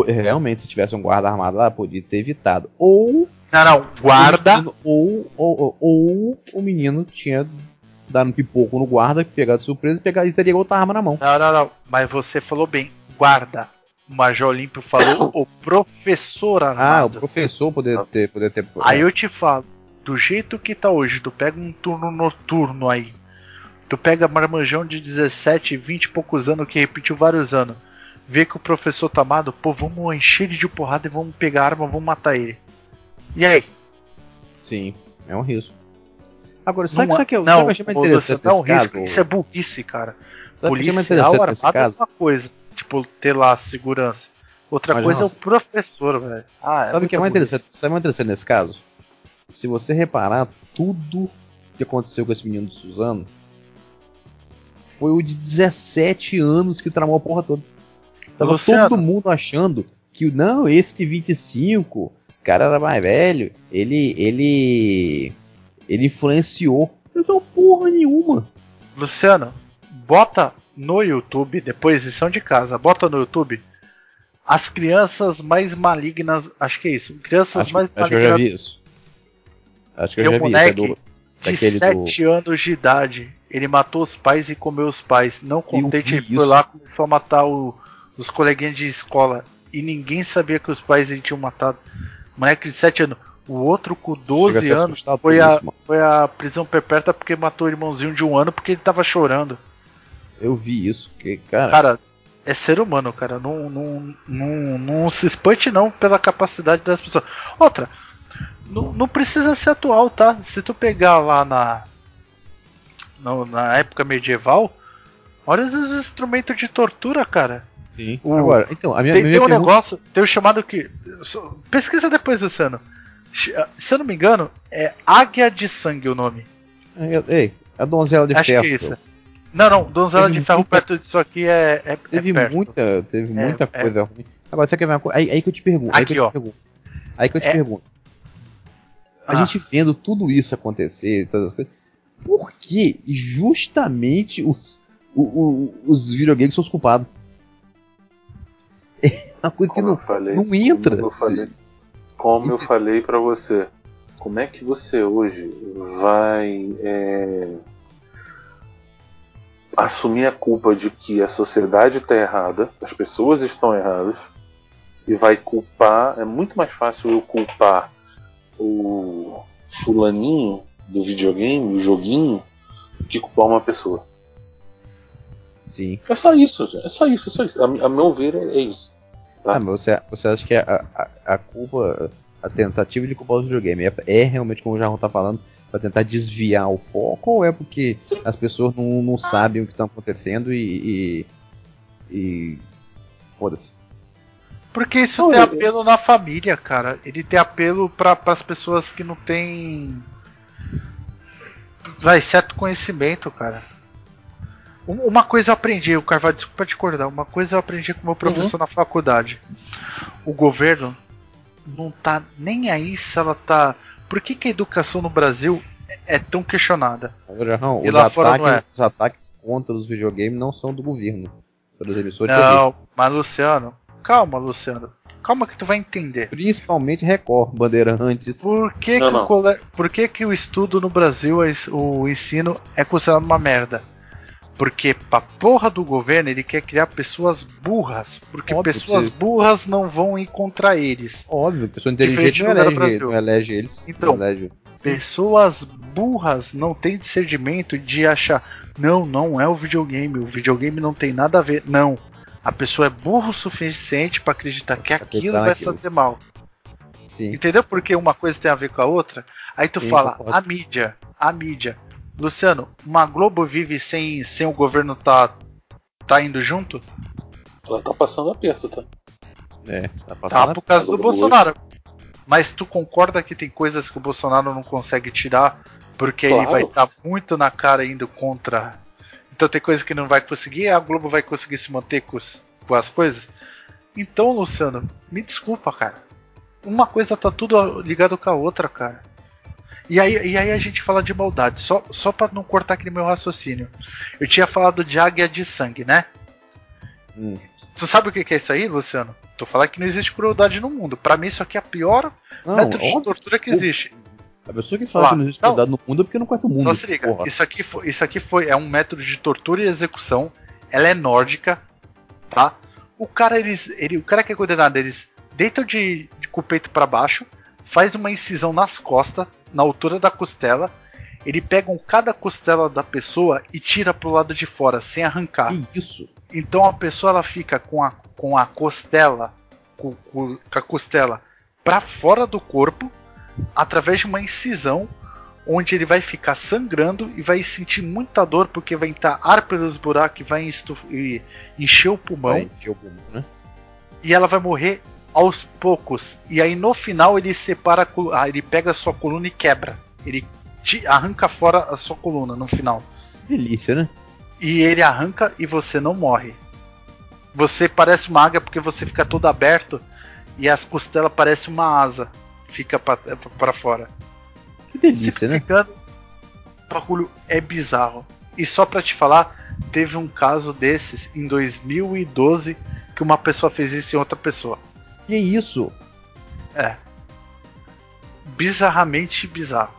Realmente, se tivesse um guarda armado lá, podia ter evitado. Ou. Não, não, guarda. menino- Ou, ou, ou, o menino tinha dado um pipoco no guarda, pegado de surpresa e, pegado, e teria outra arma na mão. Não, não, não. Mas você falou bem, guarda. O Major Olímpio falou o professor Ah, o armado. professor poder ter. Poder ter Aí eu te falo, do jeito que tá hoje, tu pega um turno noturno aí. Tu pega marmanjão de 17, 20 e poucos anos que repetiu vários anos. Vê que o professor tá amado, pô, vamos encher ele de porrada e vamos pegar a arma, vamos matar ele. E aí? Sim, é um risco. Agora, sabe, Não, sabe que eu, não, sabe que eu achei mais interessante Luciano, nesse não, caso? Isso é burrice, cara. Sabe é Policial armado é uma coisa. Tipo, ter lá segurança. Outra Mas, coisa é nossa. o professor, velho. Ah, Sabe o que é mais burrice. interessante? Sabe o mais interessante nesse caso? Se você reparar, tudo que aconteceu com esse menino do Suzano foi o de 17 anos que tramou a porra toda. Tava Luciano. todo mundo achando que não, esse de 25, o cara era mais velho, ele ele ele influenciou. Mas não porra nenhuma. Luciano, bota no YouTube, depois lição de casa, bota no YouTube as crianças mais malignas. Acho que é isso. Crianças Acho, mais acho que eu já malignas vi isso. Acho que eu Tem já vi isso. É do, de daquele 7 anos de idade. Ele matou os pais e comeu os pais. Não contente, ele foi lá começou a matar o- os coleguinhas de escola. E ninguém sabia que os pais ele tinham matado. Moleque de 7 anos. O outro com 12 Chega a ser anos foi a, isso, foi a prisão perpétua porque matou o irmãozinho de um ano porque ele tava chorando. Eu vi isso. Que, cara, Cara, é ser humano, cara. Não, não, não, não se espante não pela capacidade das pessoas. Outra, não, não precisa ser atual, tá? Se tu pegar lá na no- na época medieval, olha os instrumentos de tortura, cara. sim. o- Agora, então, a minha, Tem, minha tem um pergunta- negócio, tem um chamado que. Pesquisa depois, Luciano. Se eu não me engano, é Águia de Sangue o nome. É, Ei, a donzela de Acho ferro. que é isso. Não, não, Donzela Teve de Ferro muita- perto disso aqui é, é, é Teve perto. muita, teve É, muita é. coisa ruim. Agora, você quer ver uma coisa? Aí, aí que eu te pergunto. aí que Aqui, eu ó. te pergunto. Aí que eu te É. pergunto. A Ah. gente vendo tudo isso acontecer, e todas as coisas, por que justamente os, o- o- os videogames são os culpados? É uma coisa que Como não, eu falei, não entra. Como eu falei, como eu falei para você, como é que você hoje vai é, assumir a culpa de que a sociedade está errada, as pessoas estão erradas, e vai culpar? É muito mais fácil eu culpar o fulaninho do videogame, o joguinho, do que culpar uma pessoa. Sim. É só isso, é só isso, é só isso. A, a meu ver é, é isso. Tá. Ah, mas você, você acha que a, a, a culpa, a tentativa de culpar os videogames é, é realmente, como o Jarrão tá falando, pra tentar desviar o foco ou é porque as pessoas não, não sabem o que tá acontecendo e. e, e foda-se. Porque isso Não, tem eu- apelo na família, cara. Ele tem apelo para as pessoas que não têm. Vai, certo conhecimento, cara. Um- Uma coisa eu aprendi, o Carvalho, desculpa te acordar, uma coisa eu aprendi com o meu professor na faculdade. O governo não tá nem aí se ela tá. Por que, que a educação no Brasil é, tão questionada? Jarrão, E os lá fora ataques, não é. os ataques contra os videogames não são do governo. São das emissoras. Não, mas Luciano, calma, Luciano. Calma que tu vai entender. Principalmente Record, Bandeirantes. Por que, Não, que, não. O, cole... Por que, que o estudo no Brasil, é o ensino, é considerado uma merda? Porque pra porra do governo ele quer criar pessoas burras. Porque Óbvio pessoas isso. burras não vão ir contra eles. Óbvio, pessoa inteligente não elege, Brasil. não elege eles. Então, não elege. Pessoas burras não têm discernimento de achar, não, não é o videogame, o videogame não tem nada a ver. Não. A pessoa é burro o suficiente pra acreditar que aquilo vai fazer mal. Sim. Entendeu porque uma coisa tem a ver com a outra? Aí tu Sim, fala, a mídia, a mídia. Luciano, uma Globo vive sem, sem o governo tá, tá indo junto? Ela tá passando aperto, tá? É, tá Tá passando. por causa do Bolsonaro. Mas tu concorda que tem coisas que o Bolsonaro não consegue tirar porque ele Claro. vai estar muito na cara indo contra. Então tem coisa que não vai conseguir, a Globo vai conseguir se manter com, os- com as coisas? Então, Luciano, me desculpa, cara. Uma coisa tá tudo ligado com a outra, cara. E aí, e aí a gente fala de maldade, só, só pra não cortar aquele meu raciocínio. Eu tinha falado de águia de sangue, né? Hum. Tu sabe o que é isso aí, Luciano? Tô falando que não existe crueldade no mundo. Pra mim, isso aqui é a pior Não, método de tortura que existe. A pessoa que fala Lá, que não existe não. cuidado no mundo é porque não conhece o mundo. Só se liga, porra. isso aqui, foi, isso aqui foi é um método de tortura e execução. Ela é nórdica, tá? O cara eles, ele, o cara que é condenado, eles deitam de, de com o peito para baixo, faz uma incisão nas costas, na altura da costela. Ele pegam cada costela da pessoa e tira pro lado de fora, sem arrancar. Que isso? Então a pessoa ela fica com a, com a costela, com, com- com a costela para fora do corpo, através de uma incisão, onde ele vai ficar sangrando e vai sentir muita dor porque vai entrar ar pelos buracos e vai e encher o pulmão. Encher o pulmão, né? E ela vai morrer aos poucos. E aí no final ele separa, ah, ele pega a sua coluna e quebra. Ele te arranca fora a sua coluna no final. Delícia, né? E ele arranca e você não morre. Você parece uma águia porque você fica todo aberto e as costelas parecem uma asa. Fica para fora. Que delícia, né? O bagulho é bizarro. E só pra te falar, teve um caso desses em 2012 que uma pessoa fez isso em outra pessoa. Que isso? É. Bizarramente bizarro.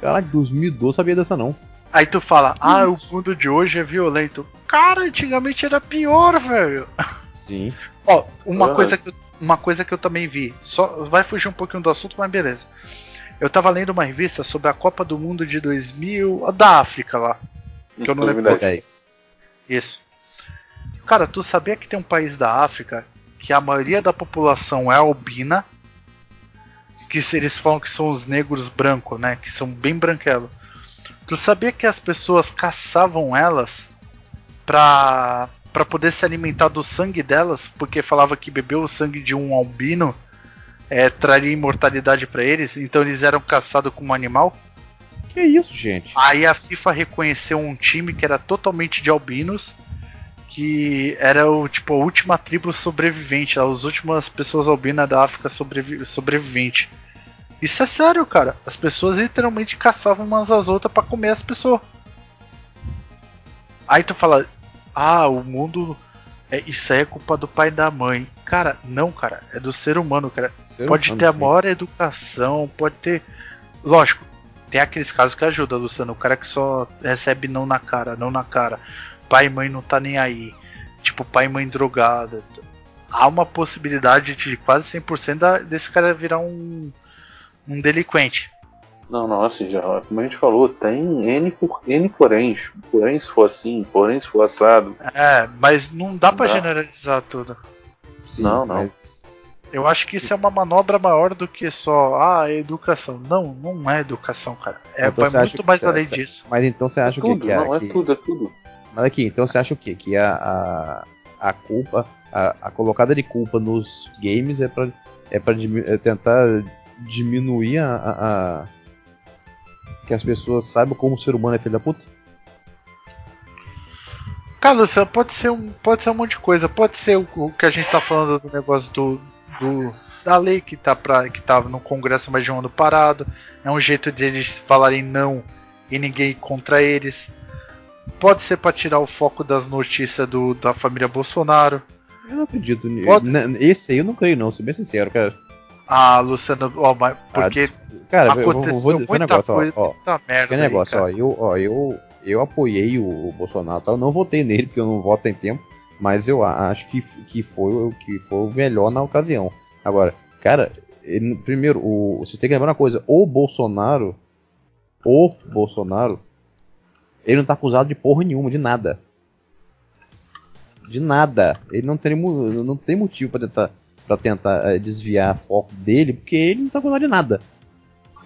Caralho, 2012 sabia dessa não. Aí tu fala, ah, o mundo de hoje é violento. Cara, antigamente era pior, velho. Sim. Ó, uma coisa que eu, uma coisa que eu também vi. Só vai fugir um pouquinho do assunto, mas beleza. Eu tava lendo uma revista sobre a Copa do Mundo de 2000, da África lá. Que eu não lembro. Isso. Cara, tu sabia que tem um país da África que a maioria da população é albina? Que eles falam que são os negros brancos, né? Que são bem branquelos. Tu sabia que as pessoas caçavam elas pra, pra poder se alimentar do sangue delas? Porque falava que beber o sangue de um albino é, traria imortalidade para eles, então eles eram caçados como animal? Que isso, gente? Aí a FIFA reconheceu um time que era totalmente de albinos, que era o tipo a última tribo sobrevivente, as últimas pessoas albinas da África sobrevi sobrevivente. Isso é sério, cara. As pessoas literalmente caçavam umas às outras para comer as pessoas. Aí tu fala, ah, o mundo. É, isso aí é culpa do pai e da mãe. Cara, não, cara. É do ser humano, cara. Ser pode humano, ter a maior educação, pode ter. Lógico, tem aqueles casos que ajudam, Luciano. O cara que só recebe não na cara, não na cara. Pai e mãe não tá nem aí. Tipo, pai e mãe drogada. Há uma possibilidade de quase 100% desse cara virar um um delinquente. Não, não, assim, já, como a gente falou, tem N, por, N porém. Porém se for assim, porém se for assado. É, mas não dá para generalizar tudo. Sim, não, não. Mas... Eu acho que isso é uma manobra maior do que só ah, educação. Não, não é educação, cara. É, então vai muito mais além disso. Mas então você acha é tudo, que, que Não, é que... tudo, é tudo. Mas aqui, então você acha o quê? Que a, a, a culpa, a, a colocada de culpa nos games é para é pra é tentar diminuir a, a, que as pessoas saibam como o ser humano é filho da puta? Cara, Luciano, pode ser um, pode ser um monte de coisa. Pode ser o, o que a gente tá falando do negócio do, do da lei que tá para que tava no Congresso mais de um ano parado. É um jeito de eles falarem não e ninguém contra eles. Pode ser para tirar o foco das notícias do, da família Bolsonaro. Eu não acredito nisso. Pode... Esse aí eu não creio não, sou bem sincero, cara. Ah, Luciano, ó, mas porque ah, cara, aconteceu eu vou, vou muita negócio, coisa, ó, muita merda. Que negócio, aí, ó, eu, ó, eu, eu apoiei o, o Bolsonaro, tá? eu não votei nele porque eu não voto em tempo, mas eu acho que, que foi o que foi o melhor na ocasião. Agora, cara, ele, primeiro, o, você tem que lembrar uma coisa, o Bolsonaro, o Bolsonaro, ele não tá acusado de porra nenhuma, de nada. De nada. Ele não tem, não tem motivo para tentar para tentar é, desviar foco dele, porque ele não tá falando de nada.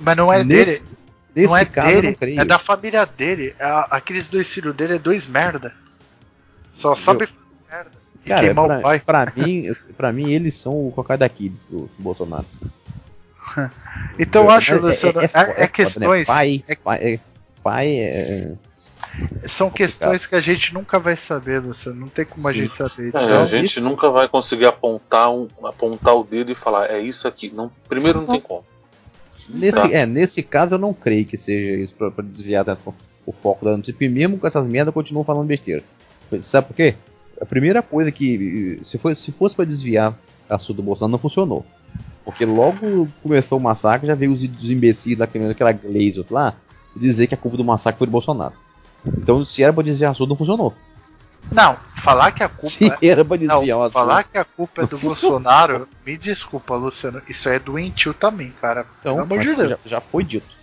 Mas não é nesse, dele. Nesse não é caso, dele, É da família dele. aqueles dois filhos dele é dois merda. Só sabe merda. E Cara, queimar pra, o pai. Pra mim, pra mim, eles são o Cocai da Kids do, do Bolsonaro. então eu acho, Luciano, é, é, é, é questões. Né? Pai, pai, pai é, são questões que a gente nunca vai saber, você não tem como Sim. a gente saber. É, a gente isso... nunca vai conseguir apontar, um, apontar o dedo e falar, é isso aqui. Não, primeiro não, não. tem como. Nesse, tá? é, nesse caso eu não creio que seja isso pra, pra desviar da, o foco da notícia. E mesmo com essas merdas, continuam falando besteira. Sabe por quê? A primeira coisa que. Se, foi, se fosse para desviar a assunto do Bolsonaro, não funcionou. Porque logo começou o massacre, já veio os, os imbecis daquela Glazer lá dizer que a culpa do massacre foi do Bolsonaro. Então, se era pra desviar assunto, não funcionou. Não, falar que a culpa. Se é... era pra desviar não. Falar que a culpa é do Bolsonaro, me desculpa, Luciano. Isso é doentio também, cara. Então, Pelo amor de Deus. Já, já, foi dito.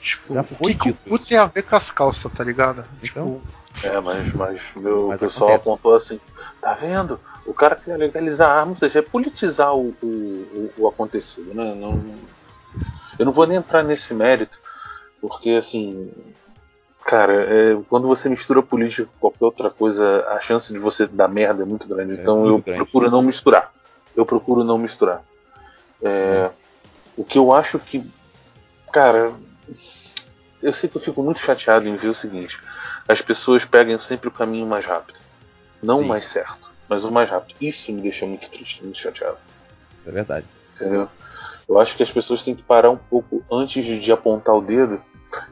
Tipo, já foi o que dito. o tem a ver com as calças, tá ligado? Então, tipo... É, mas, mas meu mas pessoal acontece. apontou assim: tá vendo? O cara quer legalizar armas, ou seja, é politizar o, o, o, o acontecido, né? Não, eu não vou nem entrar nesse mérito Porque assim, cara, é, quando você mistura política com qualquer outra coisa, a chance de você dar merda é muito grande. É então muito eu grande. procuro não misturar. Eu procuro não misturar. É, O que eu acho que, cara, eu sei que eu fico muito chateado em ver o seguinte: as pessoas pegam sempre o caminho mais rápido, não Sim. o mais certo, mas o mais rápido. Isso me deixa muito triste, muito chateado. Isso é verdade. Entendeu? Eu acho que as pessoas têm que parar um pouco antes de, de apontar o dedo,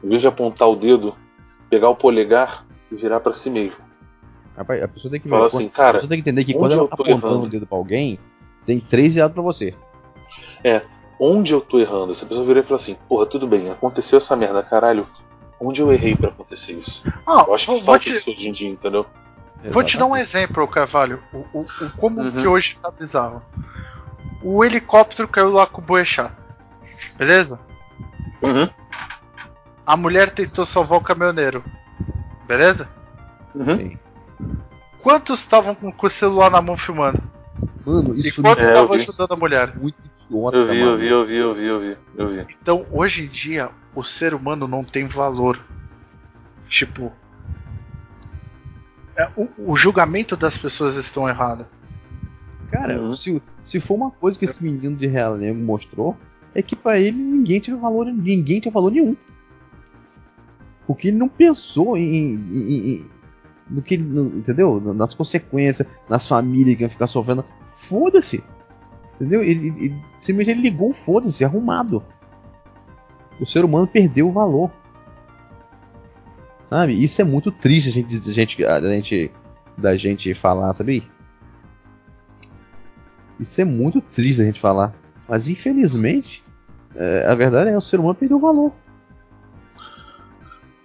em vez de apontar o dedo, pegar o polegar e virar para si mesmo. Rapaz, a pessoa tem que Fala assim, cara, a pessoa tem que entender que quando ela eu tá tô apontando errando? o dedo pra alguém, tem três virados pra você. Onde eu tô errando? Se a pessoa virar e falar assim, porra, tudo bem, aconteceu essa merda, caralho, onde eu errei para acontecer isso? Ah, Eu acho que falta te, isso hoje em dia, entendeu? vou te dar um Exatamente. exemplo, Carvalho. O, o- o- como Uhum. que hoje tá bizarro. O helicóptero caiu lá com o Boechat. Beleza? Uhum. A mulher tentou salvar o caminhoneiro. Beleza? Uhum. Sim. Quantos estavam com, o celular na mão filmando? Mano, E isso quantos É, eu estavam vi. ajudando a mulher? é muito idiota, Eu vi, eu vi, eu vi, eu vi, eu vi, eu vi. Então, hoje em dia, o ser humano não tem valor. Tipo. é, o, o julgamento das pessoas estão errado. Cara, Uhum. se, se for uma coisa que esse menino de Realengo mostrou, é que pra ele ninguém tinha valor, ninguém tinha valor nenhum. Porque ele não pensou em, em- em- no que no- entendeu? Nas consequências, nas famílias que iam ficar sofrendo. Foda-se. Entendeu? Ele, ele, simplesmente ele ligou foda-se, arrumado. O ser humano perdeu o valor. Sabe? Isso é muito triste a gente, a gente, a gente, da gente falar, sabe? Isso é muito triste a gente falar. Mas infelizmente, é, a verdade é que o ser humano perdeu o valor.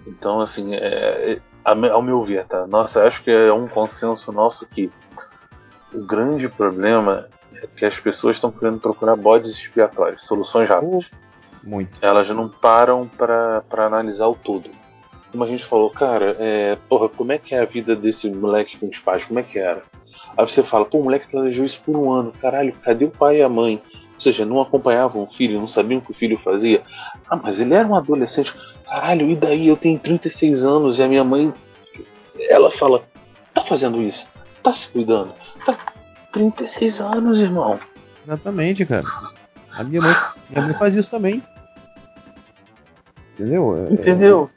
Então, assim, é, é, ao meu ver, tá? Nossa, acho que é um consenso nosso que o grande problema é que as pessoas estão querendo procurar bodes expiatórios, soluções rápidas. Muito. Elas não param pra analisar o todo. Como a gente falou, cara, é, porra, como é que é a vida desse moleque com os pais? Como é que era? Aí você fala, pô, o moleque planejou isso por um ano. Caralho, cadê o pai e a mãe? Ou seja, não acompanhavam o filho, não sabiam o que o filho fazia. Ah, mas ele era um adolescente. Caralho, e daí? Eu tenho 36 anos e a minha mãe. Ela fala: tá fazendo isso? Tá se cuidando? Tá. 36 anos, irmão. Exatamente, cara. A minha mãe, minha mãe faz isso também. Entendeu? É- Entendeu?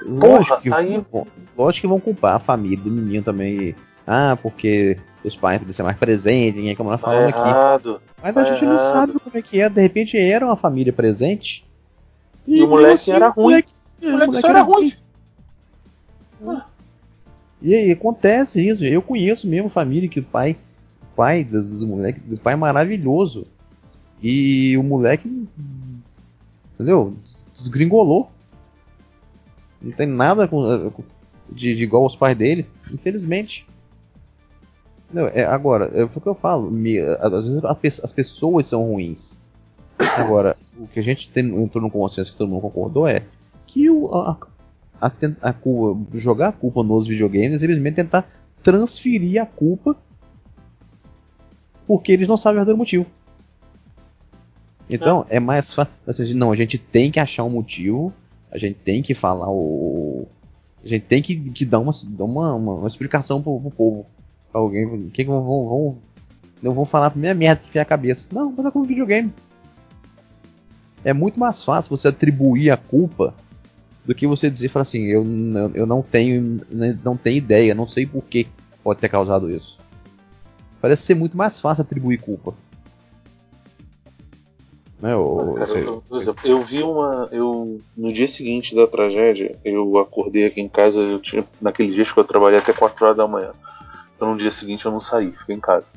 é- lógico, que, aí- vão- lógico que vão culpar a família do menino também. Ah, porque os pais precisam ser mais presentes, ninguém como nós Tá falando aqui. errado. Mas tá a gente não errado. sabe como é que é. De repente era uma família presente. E o mesmo moleque era ruim. moleque- O moleque só era ruim. E aí acontece isso. Eu conheço mesmo família que o pai, o pai dos, moleques, do pai é maravilhoso. E o moleque, entendeu? Desgringolou. Não tem nada com, de, de igual aos pais dele, infelizmente. Entendeu? É, agora, é o que eu falo. me- às vezes a as pessoas são ruins. Agora, o que a gente tem, entrou no consenso que todo mundo concordou é que o, a, a, a culpa, jogar a culpa nos videogames é simplesmente tentar transferir a culpa porque eles não sabem o verdadeiro motivo. Então, é mais fácil. Assim, não, a gente tem que achar um motivo, a gente tem que falar o. A gente tem que, que dar, uma, dar uma, uma, uma explicação pro, pro povo. Alguém. O que, que vão, vão. Não vão falar a primeira merda que vier a cabeça. Não, mas é como videogame. É muito mais fácil você atribuir a culpa do que você dizer falar assim, eu, não- eu não tenho não tenho ideia, não sei por que pode ter causado isso. Parece ser muito mais fácil atribuir culpa. Né, o- Cara, você- eu, por exemplo, eu vi uma. Eu, no dia seguinte da tragédia, eu acordei aqui em casa. Eu tinha, naquele dia que eu trabalhei até 4 horas da manhã. Então no dia seguinte eu não saí, fiquei em casa.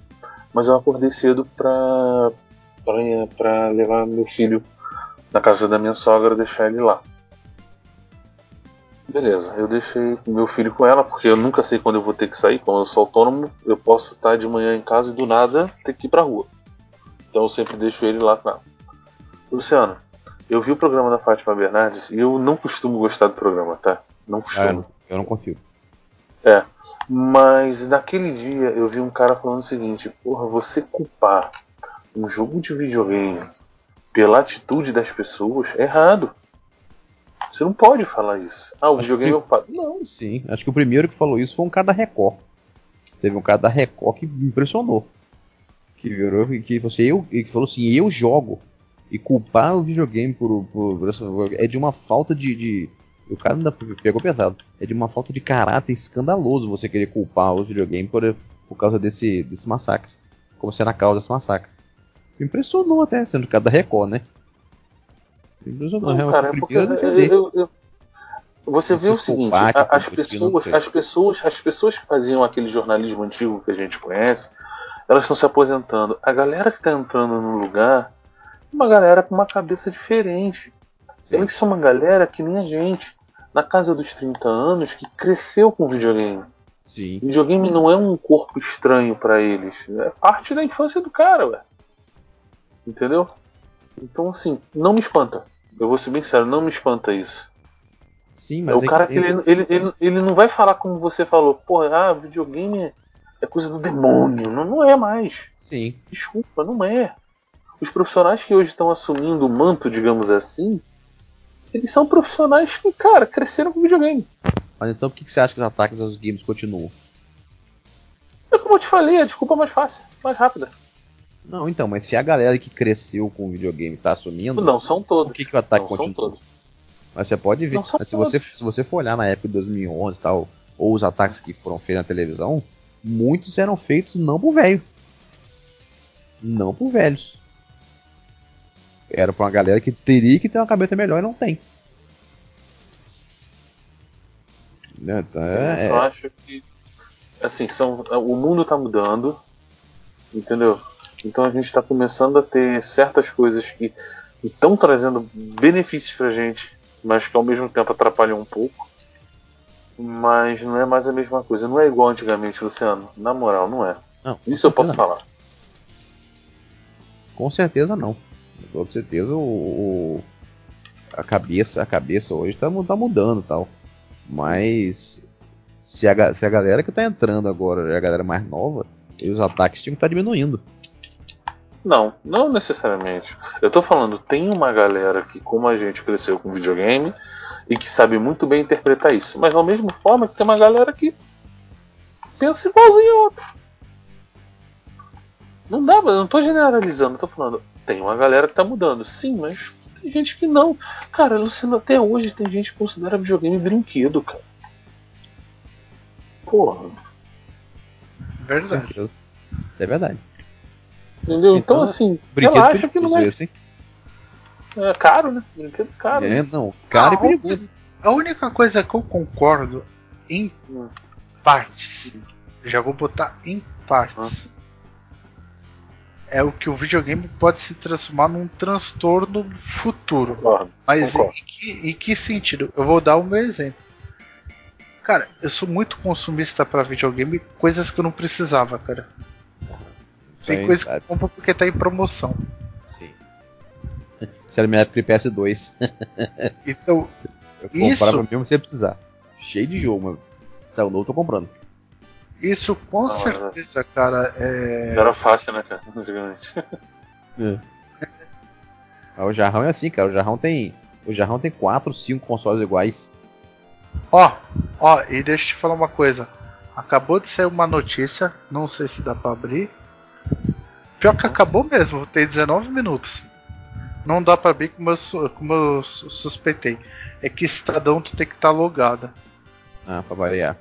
Mas eu acordei cedo pra, pra, pra levar meu filho na casa da minha sogra, deixar ele lá. Beleza, eu deixei meu filho com ela, porque eu nunca sei quando eu vou ter que sair. Como eu sou autônomo, eu posso estar de manhã em casa e do nada ter que ir pra rua. Então eu sempre deixo ele lá com ela. Luciano, eu vi o programa da Fátima Bernardes e eu não costumo gostar do programa, tá? Não Ah, eu, costumo. não, eu não confio. É. Mas naquele dia eu vi um cara falando o seguinte: porra, você culpar um jogo de videogame pela atitude das pessoas é errado. Você não pode falar isso. Ah, o videogame é ocupado. Não. Sim, acho que o primeiro que falou isso foi um cara da Record. Teve um cara da Record que me impressionou. Que virou que assim, eu, que falou assim, eu jogo. E culpar o videogame por, por, por é de uma falta de, de, O cara ainda pegou pesado. É de uma falta de caráter escandaloso você querer culpar o videogame por, por causa desse, desse massacre. Como sendo a causa desse massacre. Impressionou até, sendo o cara da Record, né? Impressionou, não, cara, é porque eu, eu, eu, você vê o seguinte, a, as pessoas, as pessoas, as pessoas que faziam aquele jornalismo antigo que a gente conhece, elas estão se aposentando. A galera que está entrando no lugar uma galera com uma cabeça diferente. Sim. Eles são uma galera que nem a gente, na casa dos 30 anos, que cresceu com videogame. Sim. Videogame não é um corpo estranho para eles. É parte da infância do cara, ué. Entendeu? Então, assim, não me espanta. Eu vou ser bem sério, não me espanta isso. Sim, mas é o cara que ele, ele, ele, ele, não vai falar como você falou, pô, ah, videogame é coisa do demônio. Não, não é mais. Sim. Desculpa, não é os profissionais que hoje estão assumindo o manto, digamos assim, eles são profissionais que, cara, cresceram com videogame. Mas então por que você acha que os ataques aos games continuam? É como eu te falei, a desculpa é mais fácil, mais rápida. Não, então, mas se a galera que cresceu com o videogame está assumindo. Não, são todos. Por que, que o ataque não continua? São todos. Mas você pode ver. se, você, se você for olhar na época de 2011 e tal, ou os ataques que foram feitos na televisão, muitos eram feitos não por velho. Não por velhos. Era pra uma galera que teria que ter uma cabeça melhor e não tem. Tá, é, eu só acho que assim, são, o mundo tá mudando, entendeu? Então a gente está começando a ter certas coisas que estão trazendo benefícios pra gente, mas que ao mesmo tempo atrapalham um pouco. Mas não é mais a mesma coisa. Não é igual antigamente, Luciano. Na moral, não é. Não, Isso eu posso não. falar. Com certeza não com certeza o, o, a cabeça a cabeça hoje tá, tá mudando tal mas se a, se a galera que tá entrando agora é a galera mais nova os ataques tinham que estar tá diminuindo não, não necessariamente. Eu tô falando, tem uma galera que, como a gente cresceu com videogame e que sabe muito bem interpretar isso, mas ao mesmo forma que tem uma galera que pensa igualzinho a outra. Não dá, eu não tô generalizando, eu tô falando, tem uma galera que tá mudando, sim, mas tem gente que não. Cara, Luciano, até hoje tem gente que considera videogame brinquedo, cara. Porra. Verdade. Isso é verdade. Entendeu? Então, então assim, relaxa que não é. Assim. É caro, né? Brinquedo caro. É, não. Caro ah, e perigoso. A única coisa que eu concordo em partes, já vou botar em partes, hum é o que o videogame pode se transformar num transtorno futuro. Concordo, Mas concordo. Em, que, em que sentido? Eu vou dar o meu exemplo. Cara, eu sou muito consumista para videogame, coisas que eu não precisava, cara. Tem Sim, coisa que eu compro porque tá em promoção. Sim. Se era minha época de PS2. então, eu comprava isso... mesmo sem precisar. Cheio de jogo, mano. Saiu novo, tô comprando. Isso com ah, certeza, cara. É... Era fácil, né, cara? é. Ah, o Jarrão é assim, cara. O Jarrão tem. O Jarrão tem 4, 5 consoles iguais. Ó, ó, e deixa eu te falar uma coisa. Acabou de sair uma notícia, não sei se dá pra abrir. Pior que acabou mesmo, tem 19 minutos. Não dá pra abrir como eu, como eu suspeitei. É que Estadão tu tem que estar tá logada. Ah, pra variar.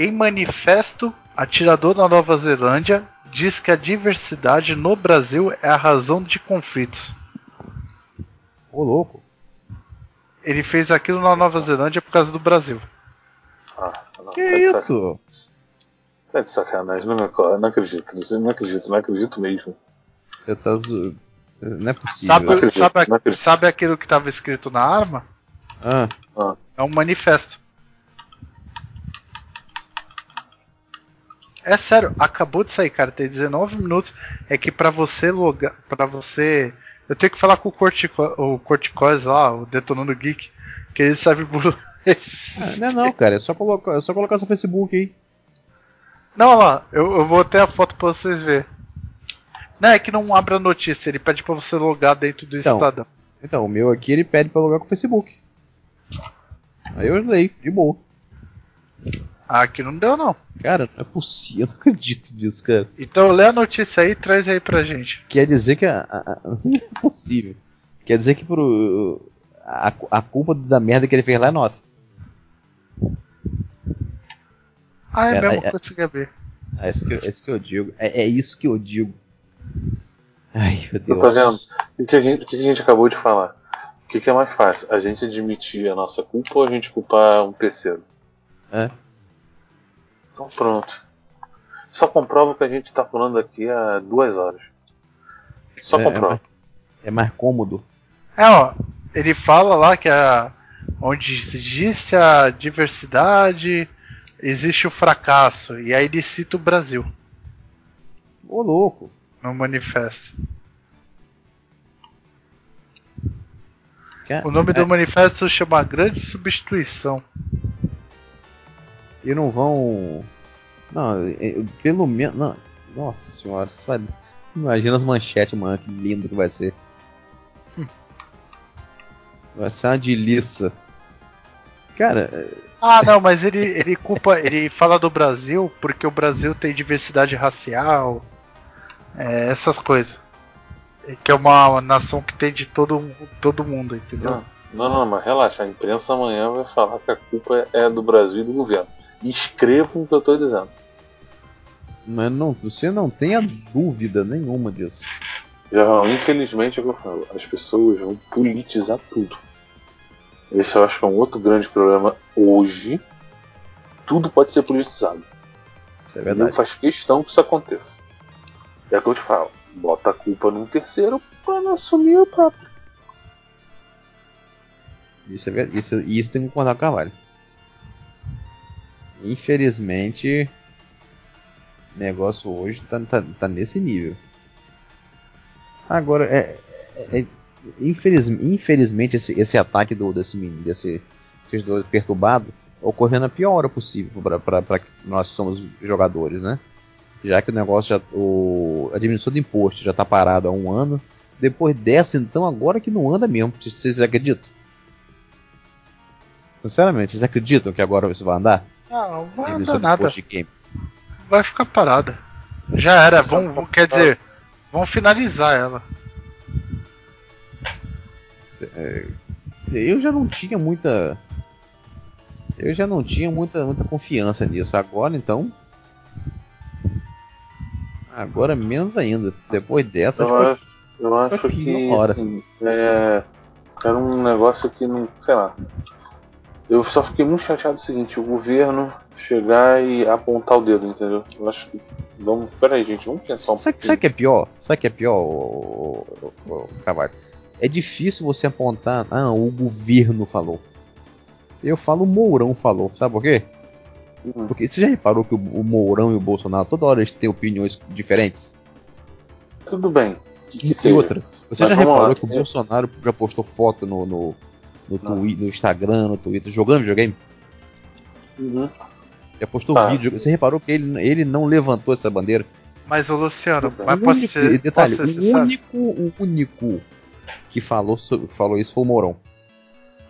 Em manifesto, atirador da Nova Zelândia diz que a diversidade no Brasil é a razão de conflitos. Ô louco. Ele fez aquilo na Nova Zelândia por causa do Brasil. Ah, não, que tá isso? É de sacanagem, não, não acredito, não acredito, não acredito mesmo. Você tá zo... Não é possível. Sabe, acredito, sabe, sabe aquilo que estava escrito na arma? Ah. ah. É um manifesto. É sério, acabou de sair, cara. Tem 19 minutos. É que para você logar. para você. Eu tenho que falar com o, Cortico, o Corticós lá, o Detonando Geek. Que ele sabe por. ah, não é não, cara. É só colocar, é só colocar seu Facebook aí. Não, lá, eu, eu vou ter a foto pra vocês verem. Não, é que não abre a notícia, ele pede pra você logar dentro do então, Estadão. Então, o meu aqui ele pede pra logar com o Facebook. Aí eu leio, de boa. Aqui não deu, não. Cara, não é possível, eu não acredito nisso, cara. Então lê a notícia aí e traz aí pra gente. Quer dizer que a, não é possível. Quer dizer que pro, a, a culpa da merda que ele fez lá é nossa. Ah, é, É, mesmo é- consegui ver. É isso que, eu- é isso que eu digo. É, é isso que eu digo. Ai, meu Deus. Tá vendo? O que, a gente, o que a gente acabou de falar? O que, que é mais fácil? A gente admitir a nossa culpa ou a gente culpar um terceiro? É. Então pronto. Só comprova o que a gente tá falando aqui há duas horas. Só É, comprova. É mais cômodo. É, ó, ele fala lá que a, onde existe a diversidade, existe o fracasso. E aí ele cita o Brasil Ô, louco. no manifesto. O nome é, do manifesto chama Grande Substituição. E não vão. Não, é, pelo menos. Não. Nossa senhora, isso vai. Imagina as manchetes, mano, que lindo que vai ser. Vai ser uma delícia. Cara, é, Ah, não, mas ele, ele culpa, ele fala do Brasil porque o Brasil tem diversidade racial, é, essas coisas. É Que é uma nação que tem de todo, todo mundo, entendeu? Não, não, não, mas relaxa. A imprensa amanhã vai falar que a culpa é do Brasil e do governo. Escrevam o que eu tô dizendo. mas não, você não tenha dúvida nenhuma disso. Já, infelizmente é o que eu falo. As pessoas vão politizar tudo. Esse eu acho que é um outro grande problema hoje. Tudo pode ser politizado. Isso é Não verdade. faz questão que isso aconteça. É o que eu te falo. Bota a culpa num terceiro para não assumir o próprio. Isso, é verdade. Isso, isso tem que concordar com o Carvalho. Infelizmente, o negócio hoje tá, tá, tá nesse nível. Agora, é, é- é- infeliz- infelizmente, esse, esse ataque do, desse desse, desses dois ocorreu na pior hora possível para nós somos jogadores, né? Já que o negócio já. O, a diminuição do imposto já tá parado há um ano. Depois dessa, então, agora que não anda mesmo. Vocês acreditam? Sinceramente, vocês acreditam que agora isso vai andar? Não, não vai do nada. imposto de game. Vai ficar parada. Já era, vão, vão- quer dizer, vão finalizar ela. Eu já não tinha muita. Eu já não tinha muita, muita confiança nisso. Agora então. Agora menos ainda. Depois dessa. Eu acho, eu acho que assim, é, era um negócio que não. sei lá. Eu só fiquei muito chateado do seguinte, o governo chegar e apontar o dedo, entendeu? Eu acho que. Vamos. Peraí, gente, vamos pensar um Sabe, pouquinho. sabe o que é pior? Sabe o que é pior, o, o, o Carvalho? É difícil você apontar. Ah, o governo falou. Eu falo o Mourão falou. Sabe por quê? Uhum. Porque você já reparou que o, o Mourão e o Bolsonaro toda hora eles têm opiniões diferentes? Tudo bem. Que, que E seja. outra, você Mas já reparou lá. que o Eu- Bolsonaro já postou foto no, no, no, Não. twi- no Instagram, no Twitter, jogando videogame? Uhum. Já postou Tá. vídeo. Você reparou que ele, ele não levantou essa bandeira? Mas o Luciano, O mas o pode único, ser, detalhe, ser o único, o único que falou, falou isso foi o Mourão.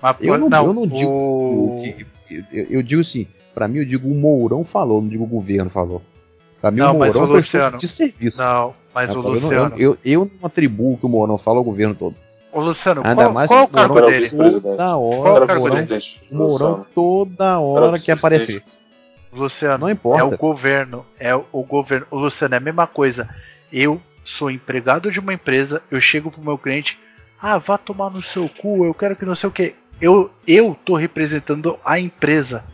Mas Eu pode- não, eu não digo o... que- eu, eu digo assim, pra mim eu digo o Mourão falou, não digo o governo falou. Pra mim Não, o mas Mourão o prestou Luciano- de serviço. Não, mas o não- Luciano. Eu, eu, eu não atribuo que o Mourão fala ao governo todo. O Luciano, Ainda qual, mais qual é o cargo dele? Toda Qual hora, é o Mourão, toda hora quer aparecer. Luciano, Não importa. é o governo, é o, governo. O Luciano é a mesma coisa. Eu sou empregado de uma empresa, eu chego pro meu cliente, ah, vá tomar no seu cu, eu quero que não sei o que. Eu, eu tô representando a empresa.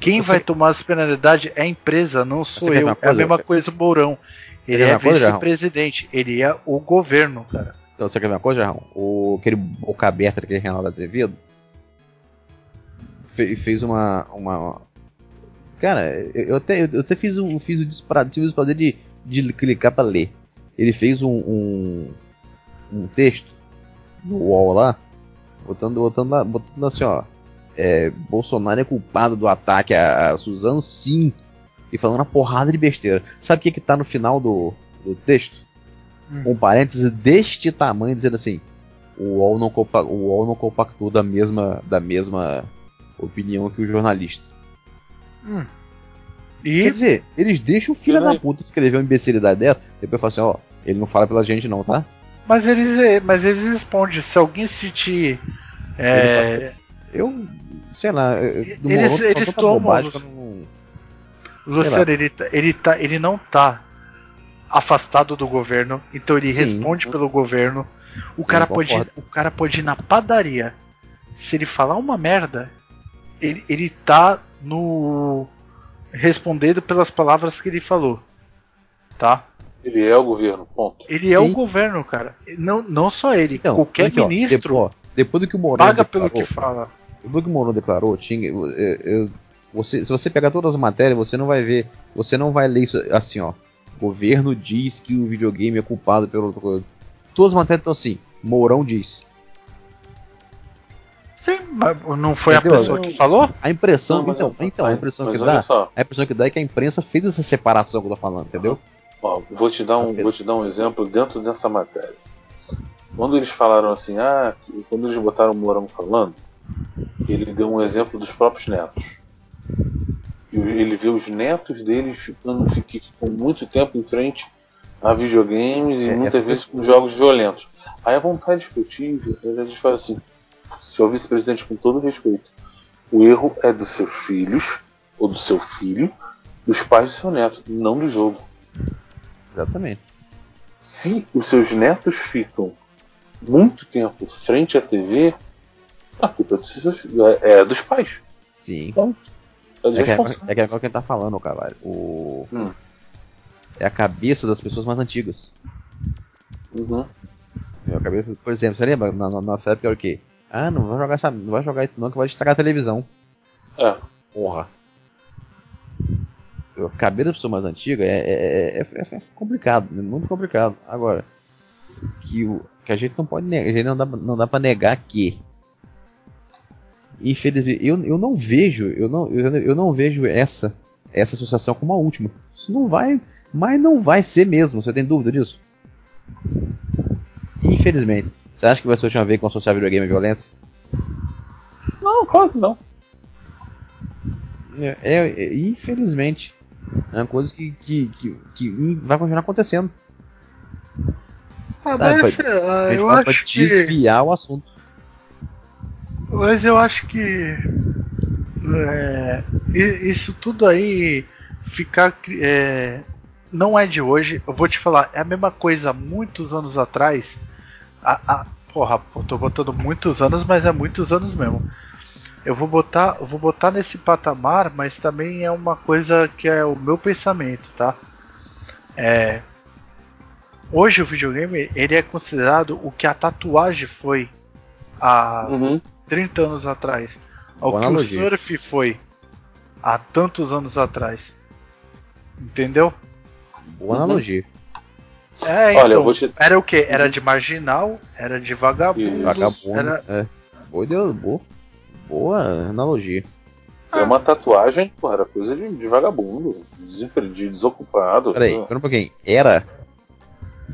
Quem Você- vai tomar as penalidades é a empresa, não sou quer eu. é a coisa? mesma coisa o Mourão. Ele é vice-presidente, ele é o governo, cara. Então, você quer ver uma coisa, Jarrão? O, aquele boca aberta daquele Reinaldo Azevedo fe- fez uma. uma cara, eu, até, eu até fiz um, fiz o desprazer de, de clicar pra ler. Ele fez um, um, um texto no UOL lá, botando, botando, lá, botando lá assim, ó. É, Bolsonaro é culpado do ataque a, a Suzano, sim. E falando uma porrada de besteira. Sabe o que, que tá no final do, do texto? Hum. um parêntese deste tamanho dizendo assim: o UOL não, compa o UOL não compactou da mesma, da mesma opinião que o jornalista. Hum. Quer E dizer, eles deixam o filho da puta escrever uma imbecilidade dessa, depois fala assim, ó, ele não fala pela gente não, tá? mas eles mas eles respondem, se alguém sentir é, Eu, sei lá, Eles- eles tanta tomam bobagem não- Luciano, ele, tá- ele, tá, ele não tá afastado do governo, então ele Sim. responde pelo governo. O cara, pode, concordo. o cara pode ir na padaria. Se ele falar uma merda, ele, ele tá no. respondendo pelas palavras que ele falou. Tá? Ele é o governo, ponto. Ele é Sim. o governo, cara. Não, não só ele, Então, qualquer aqui, ministro ó, depois do que o Moron paga pelo declarou, que fala. depois do que o Moron declarou, tinha, eu- eu- você, se você pegar todas as matérias, você não vai ver, você não vai ler isso assim, ó. Governo diz que o videogame é culpado pelo outra coisa. Todas as matérias estão assim. Mourão diz. Sim, mas não foi Entendeu? a pessoa que falou? A impressão, Não, então, então, a impressão que dá, só, a impressão que dá é que a imprensa fez essa separação que eu tô falando, entendeu? ó, vou te dar um, vou te dar um exemplo dentro dessa matéria. Quando eles falaram assim, ah, quando eles botaram o Mourão falando, ele deu um exemplo dos próprios netos. Ele vê os netos deles ficando ficam muito tempo em frente a videogames e É, muitas essa vezes com jogos violentos. Aí a vontade que eu tive, a gente fala assim, senhor vice-presidente, com todo respeito, o erro é dos seus filhos, ou do seu filho, dos pais do seu neto, não do jogo. Exatamente. Se os seus netos ficam muito tempo frente à TV, a culpa é dos, seus- é- é dos pais. Sim. É É que é, é que é o que ele tá falando, Carvalho. O... Hum. É a cabeça das pessoas mais antigas. Uhum. É a cabeça, por exemplo, você lembra? Na, na nossa época era o quê? Ah, não vai jogar essa, não vai jogar isso não, que vai estragar a televisão. É. Porra. A cabeça da pessoa mais antiga é, é, é- é- é complicado, é muito complicado. Agora, que, o, que a gente não pode negar, a gente não dá, não dá pra negar que. Infelizmente, eu, eu não vejo, eu não, eu, eu não vejo essa, essa associação como a última. Isso não vai, mas não vai ser mesmo, você tem dúvida disso? Infelizmente. Você acha que vai ser a última vez que vão associar videogame à violência? Não, claro que não. É, é- é- infelizmente. É uma coisa que, que, que, que vai continuar acontecendo. Ah, Sabe, mas, pra- ah, A gente eu vai pra acho que. desviar o assunto. Mas eu acho que. é, isso tudo aí ficar. é, não é de hoje. Eu vou te falar, é a mesma coisa muitos anos atrás. A, a- porra, eu tô botando muitos anos, mas é muitos anos mesmo. Eu vou botar, vou botar nesse patamar, mas também é uma coisa que é o meu pensamento, tá? É, hoje o videogame ele é considerado o que a tatuagem foi há Uhum. 30 anos atrás ao Boa que analogia. o surf foi há tantos anos atrás. Entendeu? Boa Uhum. analogia. É, Olha, então, eu vou te. era o que? Era de marginal, era de vagabundo. Vagabundo. era É. Boa, boa, boa analogia. É uma tatuagem, porra, era coisa de, de vagabundo, de desocupado. Peraí, pera um pouquinho. Era.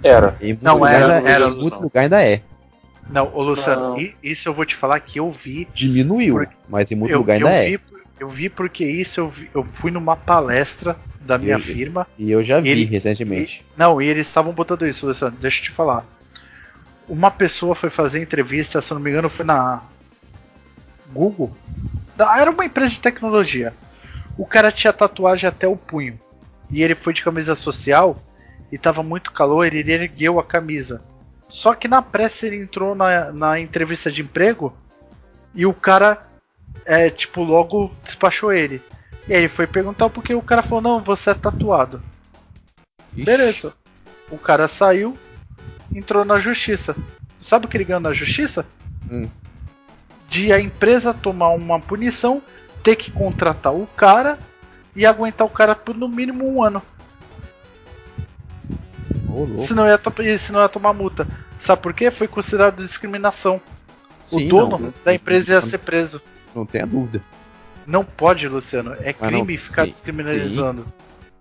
Era. Em Não, lugar era- era, em muito lugar ainda é. Não, ô Luciano, Não. isso eu vou te falar que eu vi. Diminuiu, Porque- mas em muito eu, lugar eu ainda é. vi eu vi porque isso eu, vi- eu fui numa palestra da minha Eu- firma. E eu já vi Ele- recentemente. Não, e eles estavam botando isso, Luciano, deixa eu te falar. Uma pessoa foi fazer entrevista, se eu não me engano, foi na Google. Não, Era uma empresa de tecnologia. O cara tinha tatuagem até o punho. E ele foi de camisa social e tava muito calor, ele ergueu a camisa. Só que na pressa ele entrou na, na entrevista de emprego e o cara, é, tipo, logo despachou ele. E aí ele foi perguntar porque o cara falou: Não, você é tatuado. Ixi, Beleza. O cara saiu, entrou na justiça. Sabe o que ele ganhou na justiça? Hum. De a empresa tomar uma punição, ter que contratar o cara e aguentar o cara por no mínimo um ano. Senão ia, senão ia tomar multa. Sabe por quê? Foi considerado discriminação. o Sim, dono não, da empresa ia não- ser preso. Não tenha dúvida. Não pode, Luciano. É Mas não, crime ficar sim, descriminalizando.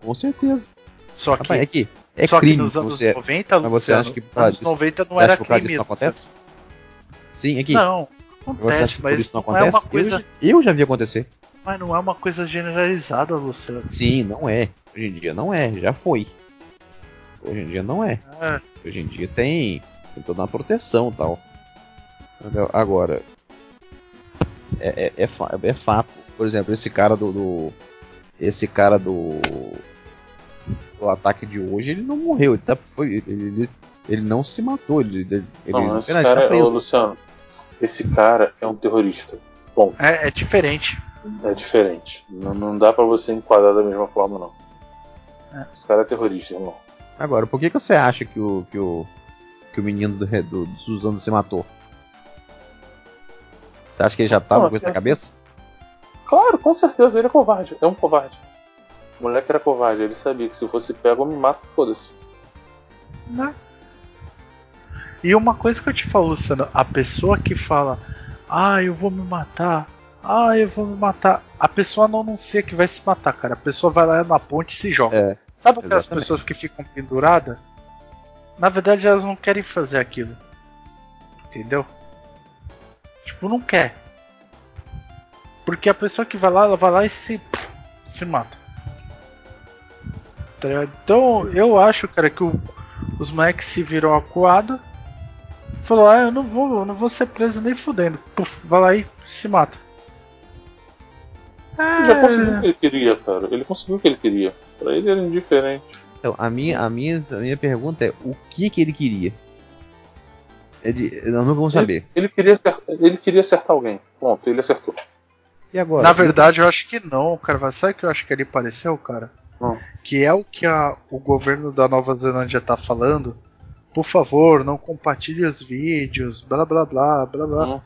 Com certeza. Só que, Rapaz, é que é só crime. que nos anos você, 90, mas você Luciano, acha que causa anos disso- 90 não era crime. não acontece? Sim, aqui. Não, Você acha acontece, mas isso não não é acontece? uma coisa. eu, eu já vi acontecer. Mas não é uma coisa generalizada, Luciano. Sim, não é. Hoje em dia não é, já foi. Hoje em dia não é. É, Hoje em dia tem, tem toda uma proteção e tal. Agora, é, é, é, é fato. Por exemplo, esse cara do. do- esse cara do. do ataque de hoje, ele não morreu. Ele, tá, foi, ele, ele, ele não se matou. Ele, ele, ele Não, esse apenas cara, tá ô, preso. Luciano, esse cara é um terrorista. Bom, é, é diferente. é diferente. Não, não dá pra você enquadrar da mesma forma, não. É. Esse cara é terrorista, irmão. Agora, por que, que você acha que o. que o. que o menino do, do, do Suzano se matou? Você acha que ele já tava com isso é- na cabeça? Claro, com certeza, ele é covarde. É um covarde. O moleque era covarde, ele sabia que se fosse pego, eu me mato, foda-se. Né? E uma coisa que eu te falo, Luciano, a pessoa que fala, ah, eu vou me matar, ah, eu vou me matar, a pessoa não anuncia que vai se matar, cara. A pessoa vai lá na ponte e se joga. É. Sabe aquelas exatamente. pessoas que ficam penduradas? Na verdade, elas não querem fazer aquilo. Entendeu? Tipo, não quer. Porque a pessoa que vai lá, ela vai lá e se, se mata. Tá? Então, eu acho, cara, que o- os moleques se viram acuados. Falou, ah, eu não vou, eu não vou ser preso nem fudendo. Puf, vai lá e se mata. Ele já conseguiu o É, que ele queria, cara. Ele conseguiu o que ele queria. Pra ele era indiferente. Então, a minha, a minha, a minha pergunta é: o que que ele queria? Ele, nós não vamos saber. Ele queria, acertar, ele queria acertar alguém. Pronto, ele acertou. E agora? Na verdade, eu acho que não, cara. Sabe o que eu acho que ele pareceu, cara? Hum. Que é o que a- o governo da Nova Zelândia tá falando. Por favor, não compartilhe os vídeos, blá blá blá, blá blá. Hum.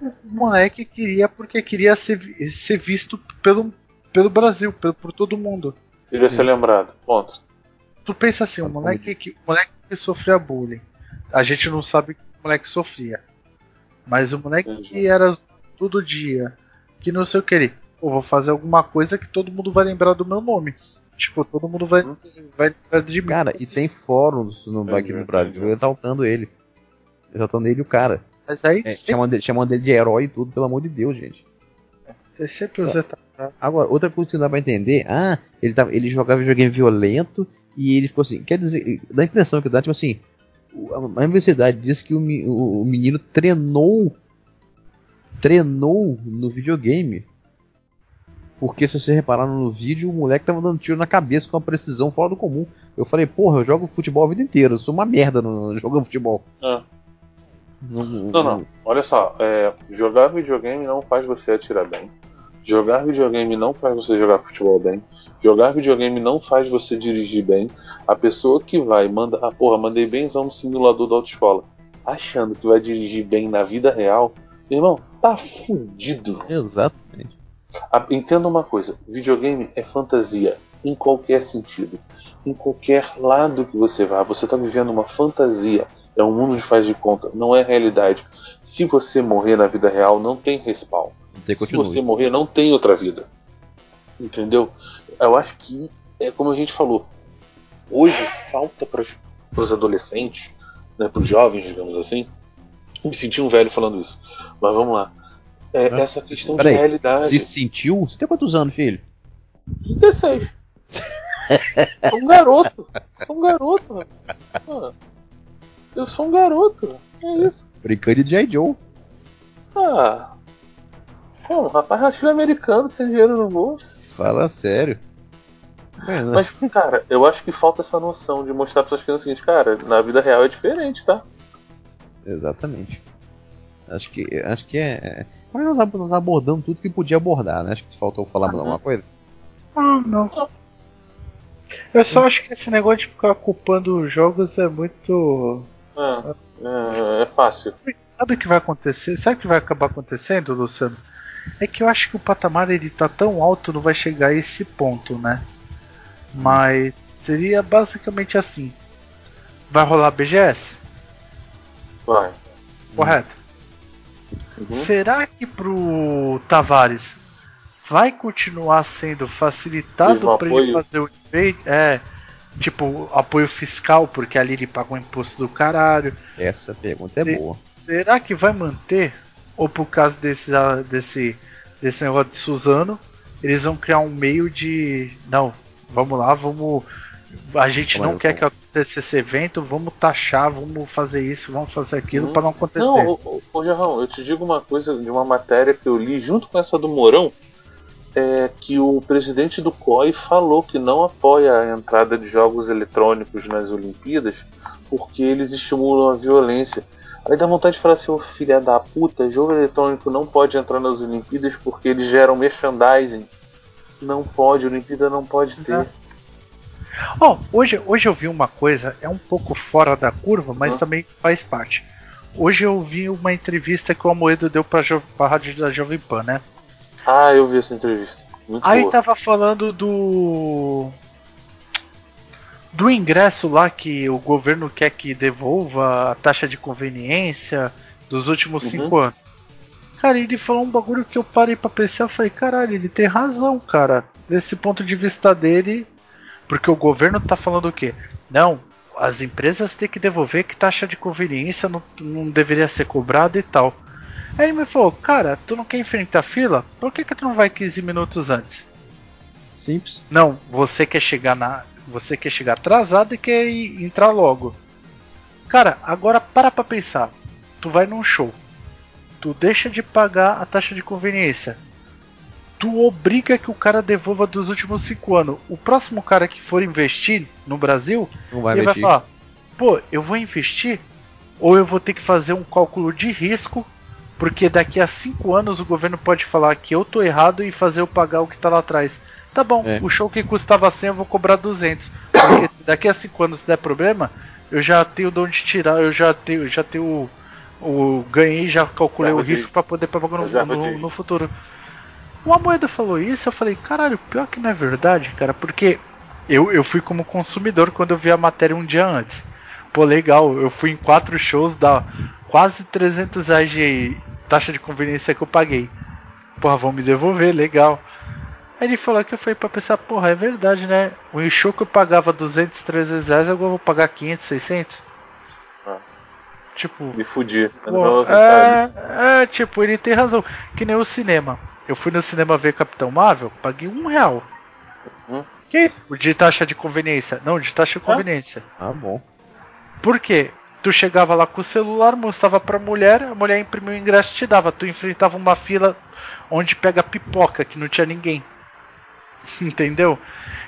O moleque queria porque queria ser, ser visto pelo, pelo Brasil, pelo, por todo mundo. Ele ia ser lembrado. Ponto. Tu pensa assim, o Tá moleque que, o moleque que sofria bullying. A gente não sabe que o moleque sofria. Mas o moleque Entendi. que era todo dia, que não sei o que ele. Pô, vou fazer alguma coisa que todo mundo vai lembrar do meu nome. Tipo, todo mundo vai, Hum. vai lembrar de mim. Cara, e tem fóruns no, aqui no Brasil exaltando ele. Exaltando ele e o cara. Mas aí É, chamando, ele, chamando ele de herói e tudo, pelo amor de Deus, gente. Tem sempre os retardados. Agora, outra coisa que não dá pra entender, ah, ele, tava, ele jogava videogame violento e ele ficou assim, quer dizer, dá a impressão que dá, tipo assim, a a universidade diz que o, o- o menino treinou, treinou no videogame. Porque se você reparar no vídeo, o moleque tava dando tiro na cabeça com uma precisão fora do comum. Eu falei, porra, eu jogo futebol a vida inteira, eu sou uma merda no, jogando futebol. Ah. Não, Não, não. Olha só, é, jogar videogame não faz você atirar bem. Jogar videogame não faz você jogar futebol bem. Jogar videogame não faz você dirigir bem. A pessoa que vai manda, ah, porra, mandei benzão no simulador da autoescola, achando que vai dirigir bem na vida real, irmão, tá fudido. Exatamente. Entenda uma coisa: videogame é fantasia em qualquer sentido. Em qualquer lado que você vá, você está vivendo uma fantasia. É um mundo de faz de conta, não é realidade. Se você morrer na vida real, não tem respawn. Se você morrer, não tem outra vida. Entendeu? Eu acho que é como a gente falou. Hoje falta para os adolescentes, né, para os jovens, digamos assim. Me senti um velho falando isso. Mas vamos lá. É, Ah, essa questão de realidade. Se sentiu? Você tem quantos anos, filho? 36. sou um garoto. Sou um garoto. Ah, eu sou um garoto. É isso. Brincando de J. Joe. Ah. Pô, um rapaz rachilho americano sem dinheiro no bolso. Fala sério. Mano, Mas, cara, eu acho que falta essa noção de mostrar para as crianças o seguinte, cara, na vida real é diferente, tá? Exatamente. Acho que, acho que é. é- Mas nós ab- nós abordamos tudo que podia abordar, né? Acho que faltou falar mais alguma coisa. Ah, não. Eu só acho que esse negócio de ficar culpando os jogos é muito. É, é, é fácil. Sabe o que vai acontecer? Sabe o que vai acabar acontecendo, Luciano? É que eu acho que o patamar ele tá tão alto, não vai chegar a esse ponto, né? Mas seria basicamente assim. Vai rolar BGS, Vai. correto? Uhum. Será que pro Tavares vai continuar sendo facilitado para ele fazer o evento? É, Tipo, apoio fiscal, porque ali ele paga um imposto do caralho. Essa pergunta é Se- boa. Será que vai manter? Ou por causa desse, ah, desse, desse negócio de Suzano, eles vão criar um meio de. Não, vamos lá, vamos. A gente Como não que quer que aconteça esse evento, vamos taxar, vamos fazer isso, vamos fazer aquilo Hum. para não acontecer. Não, ô, ô, ô Jarrão, eu te digo uma coisa de uma matéria que eu li junto com essa do Mourão, é que o presidente do COI falou que não apoia a entrada de jogos eletrônicos nas Olimpíadas porque eles estimulam a violência. Aí dá vontade de falar assim, ô filha da puta, jogo eletrônico não pode entrar nas Olimpíadas porque eles geram merchandising. Não pode, Olimpíada não pode ter. Ó, hoje, hoje eu vi uma coisa, é um pouco fora da curva, mas Hã? também faz parte. Hoje eu vi uma entrevista que o Amoedo deu pra, jo pra rádio da Jovem Pan, né? Ah, eu vi essa entrevista. Muito Aí boa. tava falando do. Do ingresso lá que o governo quer que devolva a taxa de conveniência dos últimos Uhum. cinco anos. Cara, ele falou um bagulho que eu parei pra pensar e falei, caralho, ele tem razão, cara. Desse ponto de vista dele. Porque o governo tá falando o quê? Não, as empresas têm que devolver que taxa de conveniência não, não deveria ser cobrada e tal. Aí ele me falou, cara, tu não quer enfrentar a fila? Por que, que tu não vai 15 minutos antes? Simples. Não, você quer chegar na. Você quer chegar atrasado e quer ir- entrar logo. Cara, agora para pra pensar. Tu vai num show. Tu deixa de pagar a taxa de conveniência. Tu obriga que o cara devolva dos últimos 5 anos. O próximo cara que for investir no Brasil, Não vai ele vai mexer. falar: pô, eu vou investir ou eu vou ter que fazer um cálculo de risco, porque daqui a 5 anos o governo pode falar que eu tô errado e fazer eu pagar o que tá lá atrás. Tá bom, É. o show que custava 100 eu vou cobrar 200. Porque daqui a 5 anos se der problema, eu já tenho de onde tirar, eu já tenho, já tenho o, o ganhei, já calculei Reserva o risco para poder pagar no, no, no futuro. O Amoeda falou isso, eu falei, caralho, pior que não é verdade, cara, porque eu, eu fui como consumidor quando eu vi a matéria um dia antes. Pô, legal, eu fui em quatro shows, dá quase 300 reais de taxa de conveniência que eu paguei. Porra, vão me devolver, legal. Aí ele falou que eu fui pra pensar, porra, é verdade, né? O que eu pagava 200, 300 reais, agora eu vou pagar 500, 600? Ah. Tipo, Me fudi. Pô, é, é, tipo, ele tem razão. Que nem o cinema. Eu fui no cinema ver Capitão Marvel, paguei um real. Hum? Que? O de taxa de conveniência. Não, de taxa de conveniência. Ah, bom. Por quê? Tu chegava lá com o celular, mostrava pra mulher, a mulher imprimia o ingresso e te dava. Tu enfrentava uma fila onde pega pipoca, que não tinha ninguém. Entendeu?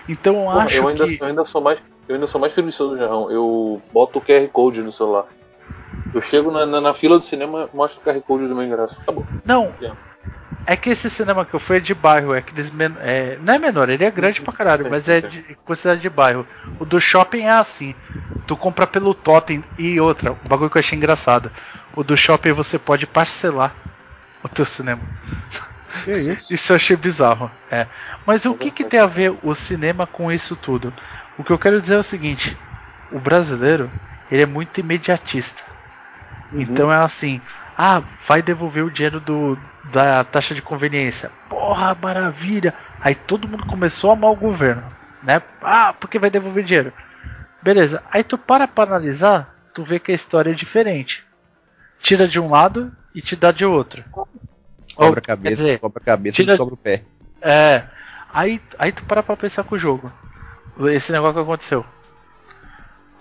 Então eu acho eu, ainda, que. eu ainda sou mais eu ainda sou mais preguiçoso, Jarrão. Eu boto o QR Code no celular. Eu chego na, na, na fila do cinema, mostro o QR Code do meu ingresso. Acabou. Não, É. é que esse cinema que eu fui é de bairro, é aqueles men... é, não é menor, ele é grande pra caralho, mas é de considerado de bairro. O do shopping é assim, tu compra pelo totem e outra, o bagulho que eu achei engraçado. O do shopping você pode parcelar o teu cinema. Isso? Isso eu achei bizarro. É. Mas o que, que tem a ver o cinema com isso tudo? O que eu quero dizer é o seguinte: o brasileiro ele é muito imediatista. Então é assim: ah, vai devolver o dinheiro do, da taxa de conveniência. Porra, maravilha! Aí todo mundo começou a amar o governo, né? Ah, porque vai devolver dinheiro. Beleza. Aí tu para pra analisar, tu vê que a história é diferente. Tira de um lado e te dá de outro. Cobra a cabeça, dizer, cobra a cabeça tira- e cobra o pé. é. Aí, aí tu para pra pensar com o jogo. Esse negócio que aconteceu.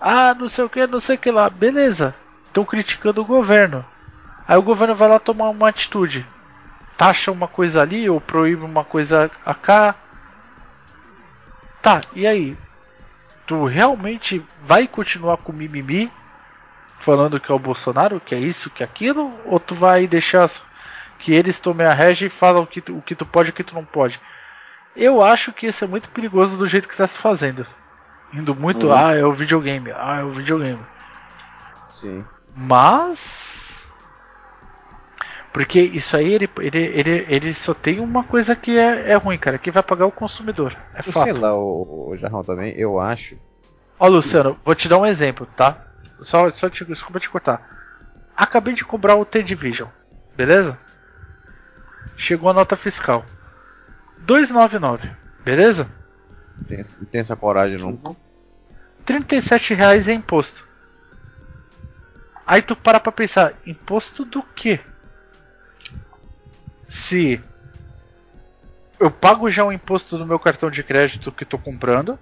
Ah, não sei o que, não sei o que lá. Beleza. Estão criticando o governo. Aí o governo vai lá tomar uma atitude. Taxa uma coisa ali ou proíbe uma coisa cá. Tá, e aí? Tu realmente vai continuar com mimimi? Falando que é o Bolsonaro, que é isso, que é aquilo? Ou tu vai deixar que eles tomem a régia e falam o que, tu, o que tu pode e o que tu não pode? Eu acho que isso é muito perigoso do jeito que tá se fazendo. Indo muito, Uhum. ah, é o videogame, ah, é o videogame. Sim. Mas. Porque isso aí ele, ele, ele, ele só tem uma coisa que é, é ruim, cara, que vai pagar o consumidor. É Eu sei fato. lá, o, o Jarrão também, eu acho. Ó, Luciano, vou te dar um exemplo, tá? Só, só te, desculpa te cortar. Acabei de cobrar o T-Division, beleza? Chegou a nota fiscal. 299, beleza? Tem, tem essa coragem não. 37 reais é imposto. Aí tu para pra pensar, imposto do quê? Se eu pago já o imposto do meu cartão de crédito que tô comprando,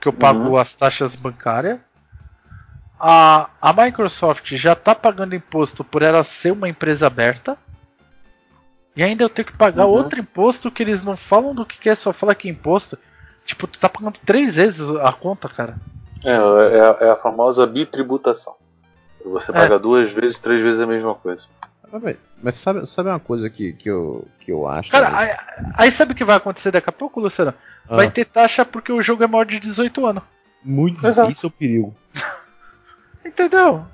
que eu pago Uhum. as taxas bancárias. A, a Microsoft já tá pagando imposto por ela ser uma empresa aberta. E ainda eu tenho que pagar Uhum. outro imposto que eles não falam do que que é, só fala que é imposto. Tipo, tu tá pagando três vezes a conta, cara. É, é, a- é a famosa bitributação. Você É. paga duas vezes, três vezes a mesma coisa. Mas, velho, Mas sabe, sabe uma coisa que, que, eu, que eu acho? Cara, aí, aí sabe o que vai acontecer daqui a pouco, Luciano? Ah, Vai ter taxa porque o jogo é maior de 18 anos. muito Exato. isso é o perigo. Entendeu?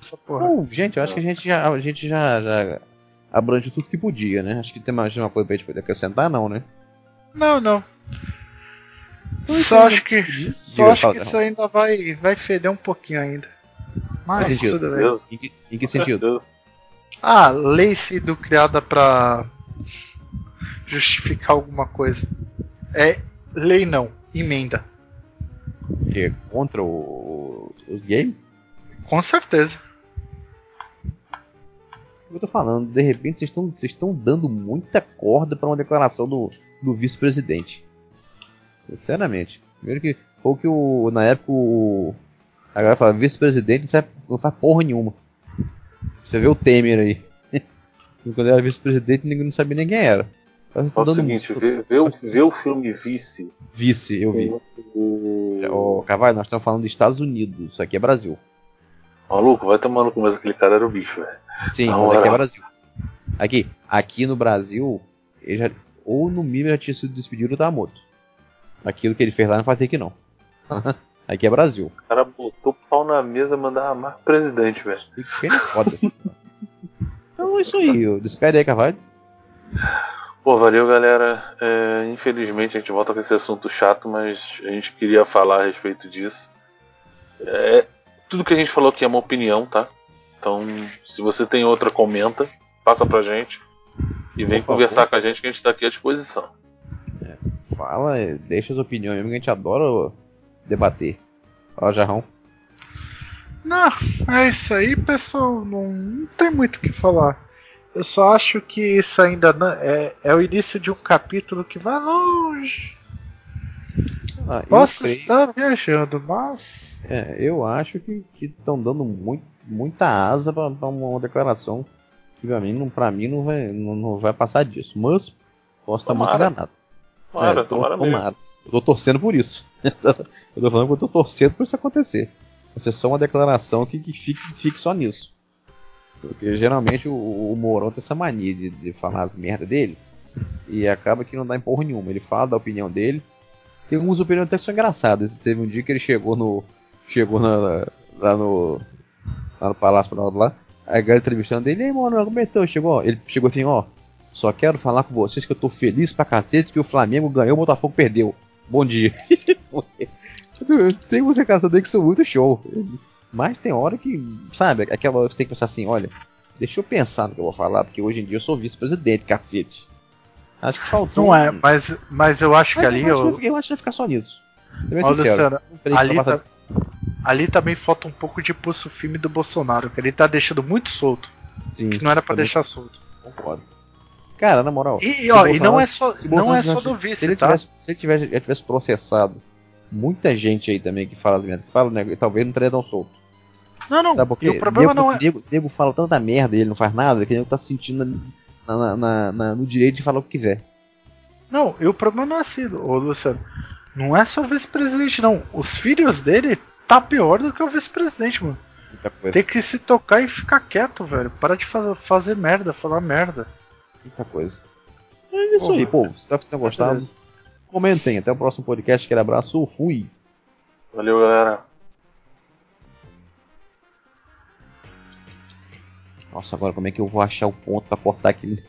Essa porra. Bom, gente, eu acho que a gente já, a gente já, já abrange tudo que podia, né? Acho que tem mais uma coisa pra gente poder acrescentar, não, né? Não, não. Então, Só acho que, só acho fala, que isso ainda vai, vai feder um pouquinho ainda. Mas Faz sentido. tudo bem. Em que, em que sentido? Ah, lei sido criada pra justificar alguma coisa. É lei não, emenda. Que é contra o, os games? Com certeza. Eu tô falando, de repente vocês estão vocês estão dando muita corda pra uma declaração do, do vice-presidente. Sinceramente. Primeiro que foi o que o. Na época o. A galera fala, vice-presidente não, não faz porra nenhuma. Você vê o Temer aí. Quando era vice-presidente, ninguém não sabia nem quem era. Fala estão o dando seguinte, vê, vê o, vê o filme Vice. Vice, eu vi. O... Ô, Carvalho, nós estamos falando dos Estados Unidos, isso aqui é Brasil. Maluco, vai tomar no começo aquele cara era o bicho, velho. Sim, mas aqui é. Brasil. Aqui, aqui no Brasil, ele já, ou no mínimo já tinha sido despedido ou tava morto. Aquilo que ele fez lá não faz ter que não. aqui é Brasil. O cara botou pau na mesa e mandava pro presidente, velho. Fica bem foda. então é isso aí, despede aí, Carvalho. Pô, valeu, galera. É, infelizmente a gente volta com esse assunto chato, mas a gente queria falar a respeito disso. É, tudo que a gente falou aqui é uma opinião, tá? Então, se você tem outra, comenta, passa pra gente e vem Por favor. conversar com a gente que a gente tá aqui à disposição. Fala, é, deixa as opiniões mesmo que a gente adora debater. Fala, Jarrão. Não, é isso aí, pessoal. Não, não tem muito o que falar. Eu só acho que isso ainda não, é, é o início de um capítulo que vai longe. Ah, eu Posso creio- estar viajando, mas. É, eu acho que estão dando muito, muita asa pra, pra uma declaração que pra mim, não, pra mim não, vai, não, não vai passar disso. Mas posso estar muito enganado. Tomara, É, tô- tomara mesmo. tomara. Eu tô torcendo por isso. eu tô falando que eu tô torcendo por isso acontecer. Vai ser só uma declaração que, que fique, fique só nisso. Porque geralmente o, o Mourão tem essa mania de, de falar as merdas deles e acaba que não dá em porra nenhuma. Ele fala da opinião dele. Tem algumas opiniões até que são engraçadas. Teve um dia que ele chegou no. Chegou na- lá no. Lá no Palácio Planalto lá. A galera entrevistando ele, e aí, mano, como é tá? Chegou, ele chegou assim, ó. Só quero falar com vocês que eu tô feliz pra cacete que o Flamengo ganhou, o Botafogo perdeu. Bom dia. Que você cansado aí que sou muito show. Mas tem hora que, sabe, aquela hora que você tem que pensar assim, olha, deixa eu pensar no que eu vou falar, porque hoje em dia eu sou vice-presidente, cacete. Acho que faltou. Não é, mas, mas eu acho que Mas ali. eu, Eu, que acho que vai ficar só nisso. Sincero. Luciano, Não que ali, tá- ali também falta um pouco de pulso firme do Bolsonaro, que ele tá deixando muito solto. Sim, Que não era pra também deixar solto. concordo. Cara, na moral. E, se ó, e não é só, se não é só do se vice, ele tá? tivesse, se ele tivesse, já tivesse processado muita gente aí também que fala as merdas, que fala, né, talvez não teria tão solto. Não, não. Sabe? E o problema nego, não é. Nego, nego fala tanta merda e ele não faz nada que ele tá se sentindo na- na- na- no direito de falar o que quiser. Não, e o problema não é assim, ô Luciano. Não é só o vice-presidente, não. Os filhos dele tá pior do que o vice-presidente, mano. Muita coisa. Tem que se tocar e ficar quieto, velho. Para de fa- fazer merda, falar merda. Muita coisa. É isso aí, povo. Espero que vocês tenham gostado. Beleza. Comentem. Até o próximo podcast. Aquele abraço. Fui. Valeu, galera. Nossa, agora como é que eu vou achar o ponto pra cortar aquele.